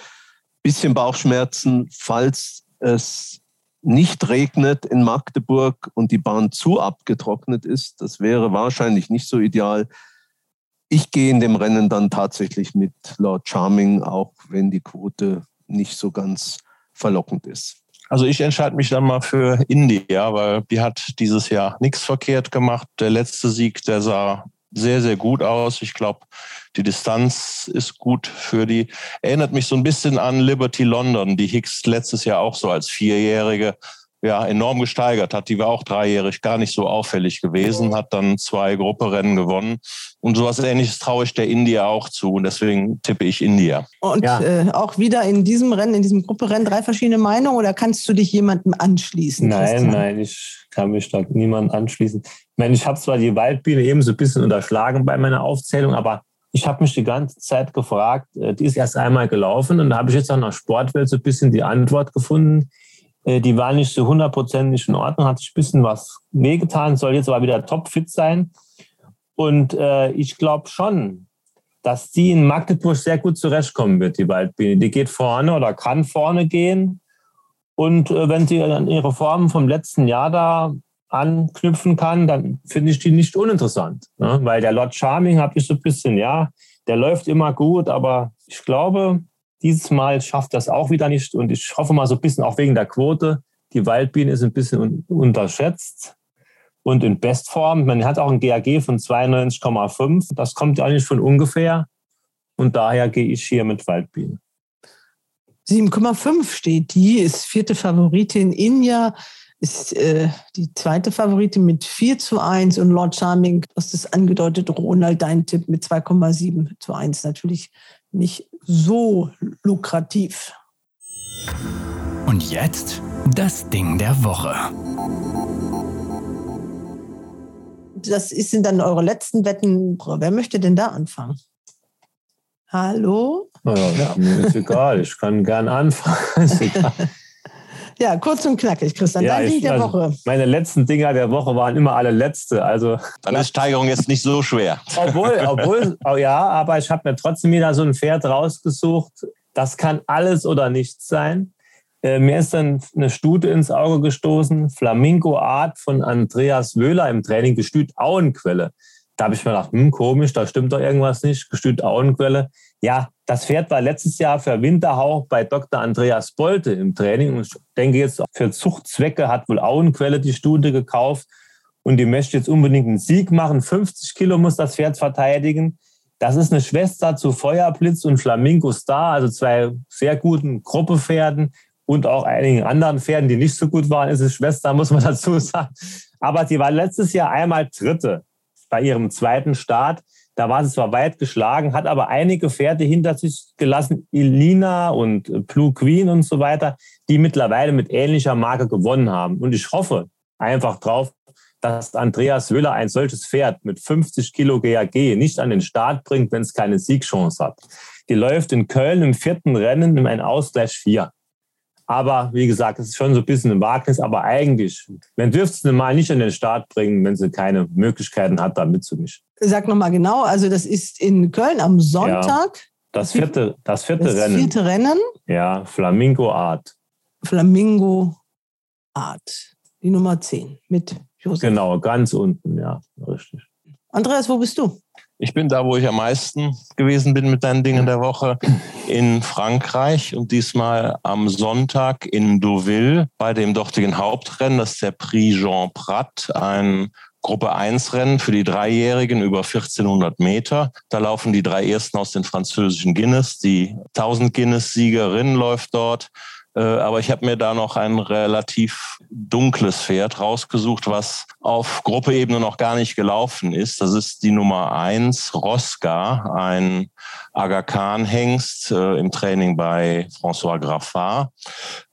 Bisschen Bauchschmerzen, falls es nicht regnet in Magdeburg und die Bahn zu abgetrocknet ist. Das wäre wahrscheinlich nicht so ideal. Ich gehe in dem Rennen dann tatsächlich mit Lord Charming, auch wenn die Quote nicht so ganz verlockend ist. Also ich entscheide mich dann mal für India, weil die hat dieses Jahr nichts verkehrt gemacht. Der letzte Sieg, der sah sehr, sehr gut aus. Ich glaube, die Distanz ist gut für die. Erinnert mich so ein bisschen an Liberty London, die Hicks letztes Jahr auch so als Vierjährige ja, enorm gesteigert hat. Die war auch dreijährig gar nicht so auffällig gewesen, hat dann zwei Grupperennen gewonnen. Und sowas ähnliches traue ich der India auch zu. Und deswegen tippe ich India. Und ja. äh, auch wieder in diesem Rennen, in diesem Grupperennen drei verschiedene Meinungen oder kannst du dich jemandem anschließen? Nein, Christian? nein, ich kann mich da niemandem anschließen. Meine, ich habe zwar die Waldbiene eben so ein bisschen unterschlagen bei meiner Aufzählung, aber ich habe mich die ganze Zeit gefragt, äh, die ist erst einmal gelaufen und da habe ich jetzt auch nach Sportwelt so ein bisschen die Antwort gefunden äh, die war nicht so hundertprozentig in Ordnung, hat sich ein bisschen was wehgetan, soll jetzt aber wieder topfit sein. Und äh, ich glaube schon, dass die in Magdeburg sehr gut zurechtkommen wird, die Waldbiene. Die geht vorne oder kann vorne gehen. Und äh, wenn sie an ihre Formen vom letzten Jahr da anknüpfen kann, dann finde ich die nicht uninteressant. Ne? Weil der Lord Charming habe ich so ein bisschen, ja, der läuft immer gut, aber ich glaube, dieses Mal schafft das auch wieder nicht. Und ich hoffe mal so ein bisschen auch wegen der Quote. Die Waldbiene ist ein bisschen unterschätzt und in Bestform. Man hat auch ein GAG von 92,5. Das kommt ja nicht von ungefähr. Und daher gehe ich hier mit Waldbiene. 7,5 steht die, ist vierte Favoritin. Inja ist äh, die zweite Favoritin mit 4 zu 1 und Lord Charming, du hast es angedeutet, Ronald, dein Tipp mit 2,7 zu 1. Natürlich nicht so lukrativ. Und jetzt das Ding der Woche. Das sind dann eure letzten Wetten. Wer möchte denn da anfangen? Hallo? Ja, mir ist egal, ich kann gern anfangen. [LAUGHS] [LAUGHS] Ja, kurz und knackig, Christian. Ja, Dein Ding der also, Woche. Meine letzten Dinger der Woche waren immer alle letzte. Also Dann ist Steigerung jetzt nicht so schwer. obwohl, obwohl, [LAUGHS] oh ja, aber ich habe mir trotzdem wieder so ein Pferd rausgesucht. Das kann alles oder nichts sein. Äh, mir ist dann eine Stute ins Auge gestoßen, Flamingo Art von Andreas Wöhler im Training, Gestüt Auenquelle. Da habe ich mir gedacht, hm, komisch, da stimmt doch irgendwas nicht. Gestüt Auenquelle. Ja, das Pferd war letztes Jahr für Winterhauch bei Dr. Andreas Bolte im Training. Und ich denke jetzt, für Zuchtzwecke hat wohl Auenquelle die Stute gekauft. Und die möchte jetzt unbedingt einen Sieg machen. 50 Kilo muss das Pferd verteidigen. Das ist eine Schwester zu Feuerblitz und Flamingo Star, also zwei sehr guten Gruppepferden und auch einigen anderen Pferden, die nicht so gut waren, ist es Schwester, muss man [LAUGHS] dazu sagen. Aber sie war letztes Jahr einmal Dritte bei ihrem zweiten Start. Da war sie zwar weit geschlagen, hat aber einige Pferde hinter sich gelassen, Ilina und Blue Queen und so weiter, die mittlerweile mit ähnlicher Marke gewonnen haben. Und ich hoffe einfach drauf, dass Andreas Wöhler ein solches Pferd mit 50 Kilo GAG nicht an den Start bringt, wenn es keine Siegchance hat. Die läuft in Köln im vierten Rennen in ein Ausgleich 4. Aber wie gesagt, es ist schon so ein bisschen ein Wagnis, aber eigentlich, man dürfte es mal nicht an den Start bringen, wenn sie keine Möglichkeiten hat, da mitzumischen. Sag nochmal genau, also das ist in Köln am Sonntag. Das vierte, das vierte Das Rennen. vierte Rennen. Ja, Flamingo Art. Flamingo Art. Die Nummer 10 mit Josef. Genau, ganz unten, ja, richtig. Andreas, wo bist du? Ich bin da, wo ich am meisten gewesen bin mit deinen Dingen der Woche, in Frankreich und diesmal am Sonntag in Deauville bei dem dortigen Hauptrennen. Das ist der Prix Jean Prat, ein Gruppe 1 Rennen für die Dreijährigen über 1400 Meter. Da laufen die drei ersten aus den französischen Guinness. Die 1000 Guinness Siegerin läuft dort. Äh, Aber ich habe mir da noch ein relativ dunkles Pferd rausgesucht, was auf Gruppeebene noch gar nicht gelaufen ist. Das ist die Nummer eins, Rosca, ein Aga Khan-Hengst äh, im Training bei François Graffard.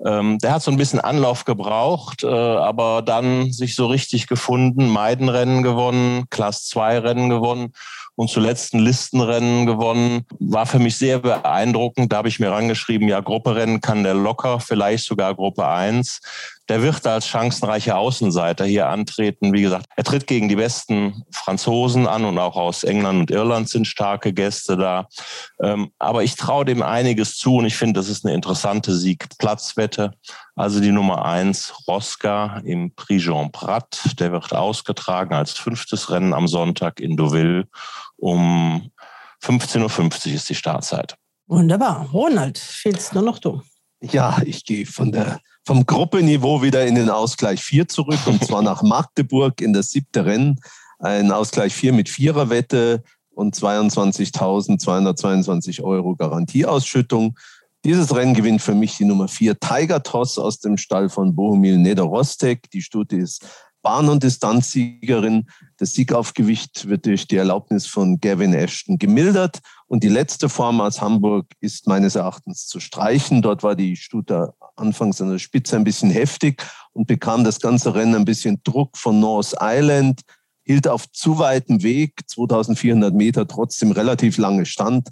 Ähm, der hat so ein bisschen Anlauf gebraucht, äh, aber dann sich so richtig gefunden, Meidenrennen gewonnen, Class 2 Rennen gewonnen und zuletzt ein Listenrennen gewonnen. War für mich sehr beeindruckend. Da habe ich mir rangeschrieben, ja, Grupperennen kann der locker, vielleicht sogar Gruppe 1. Der wird als chancenreicher Außenseiter hier antreten. Wie gesagt, er tritt gegen die besten Franzosen an und auch aus England und Irland sind starke Gäste da. Ähm, aber ich traue dem einiges zu und ich finde, das ist eine interessante Siegplatzwette. Also die Nummer eins, Rosca im Prix Jean Prat. Der wird ausgetragen als fünftes Rennen am Sonntag in Deauville. Um 15.50 Uhr ist die Startzeit. Wunderbar. Ronald, fehlst nur noch du. Ja, ich gehe von der, vom Gruppeniveau wieder in den Ausgleich 4 zurück und zwar nach [LAUGHS] Magdeburg in das siebte Rennen. Ein Ausgleich 4 mit Viererwette und 22.222 Euro Garantieausschüttung. Dieses Rennen gewinnt für mich die Nummer 4 Tiger Toss aus dem Stall von Bohumil Nederostek. Die Stute ist Bahn- und Distanzsiegerin. Das Siegaufgewicht wird durch die Erlaubnis von Gavin Ashton gemildert. Und die letzte Form aus Hamburg ist meines Erachtens zu streichen. Dort war die Stute anfangs an der Spitze ein bisschen heftig und bekam das ganze Rennen ein bisschen Druck von North Island, hielt auf zu weitem Weg, 2400 Meter, trotzdem relativ lange Stand.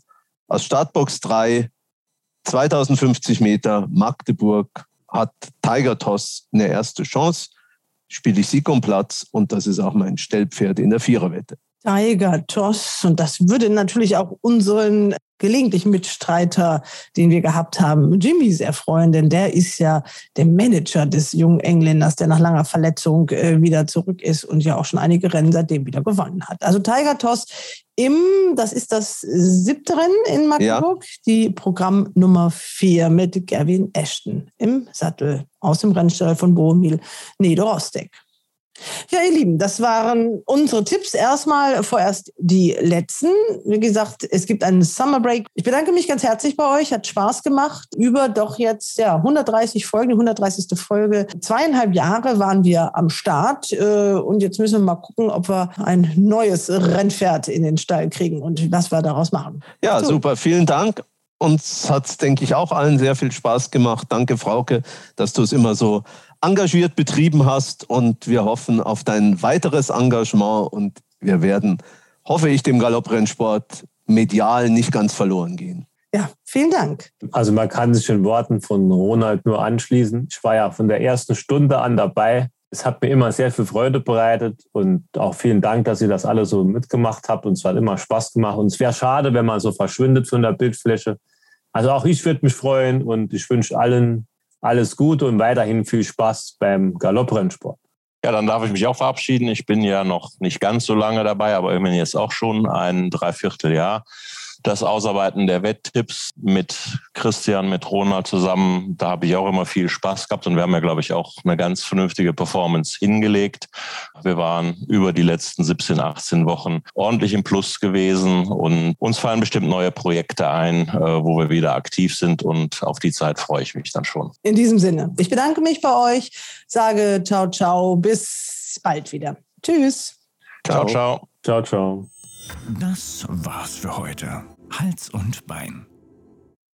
Aus Startbox 3, 2050 Meter, Magdeburg, hat Tiger Toss eine erste Chance spiele ich Sieg um Platz und das ist auch mein Stellpferd in der Viererwette. Tiger Toss. Und das würde natürlich auch unseren gelegentlichen Mitstreiter, den wir gehabt haben, Jimmy sehr freuen, denn der ist ja der Manager des jungen Engländers, der nach langer Verletzung äh, wieder zurück ist und ja auch schon einige Rennen seitdem wieder gewonnen hat. Also Tiger Toss im, das ist das siebte Rennen in Magdeburg, ja. die Programm Nummer vier mit Gavin Ashton im Sattel aus dem Rennstall von Bohemil Nedorostek. Ja, ihr Lieben, das waren unsere Tipps. Erstmal vorerst die letzten. Wie gesagt, es gibt einen Summer Break. Ich bedanke mich ganz herzlich bei euch. Hat Spaß gemacht. Über doch jetzt ja 130 Folgen, die 130. Folge. Zweieinhalb Jahre waren wir am Start. Und jetzt müssen wir mal gucken, ob wir ein neues Rennpferd in den Stall kriegen und was wir daraus machen. Ja, so. super. Vielen Dank. Uns hat es, denke ich, auch allen sehr viel Spaß gemacht. Danke, Frauke, dass du es immer so engagiert betrieben hast und wir hoffen auf dein weiteres Engagement und wir werden, hoffe ich, dem Galopprennsport medial nicht ganz verloren gehen. Ja, vielen Dank. Also man kann sich in Worten von Ronald nur anschließen. Ich war ja von der ersten Stunde an dabei. Es hat mir immer sehr viel Freude bereitet und auch vielen Dank, dass ihr das alle so mitgemacht habt. Und es hat immer Spaß gemacht. Und es wäre schade, wenn man so verschwindet von der Bildfläche. Also auch ich würde mich freuen und ich wünsche allen alles Gute und weiterhin viel Spaß beim Galopprennsport. Ja, dann darf ich mich auch verabschieden. Ich bin ja noch nicht ganz so lange dabei, aber immerhin jetzt auch schon ein Dreivierteljahr das Ausarbeiten der Wetttipps mit Christian, mit Ronald zusammen, da habe ich auch immer viel Spaß gehabt und wir haben ja, glaube ich, auch eine ganz vernünftige Performance hingelegt. Wir waren über die letzten 17, 18 Wochen ordentlich im Plus gewesen und uns fallen bestimmt neue Projekte ein, äh, wo wir wieder aktiv sind und auf die Zeit freue ich mich dann schon. In diesem Sinne, ich bedanke mich bei euch, sage ciao, ciao, bis bald wieder. Tschüss. Ciao, ciao. Ciao, ciao. Das war's für heute. Hals und Bein.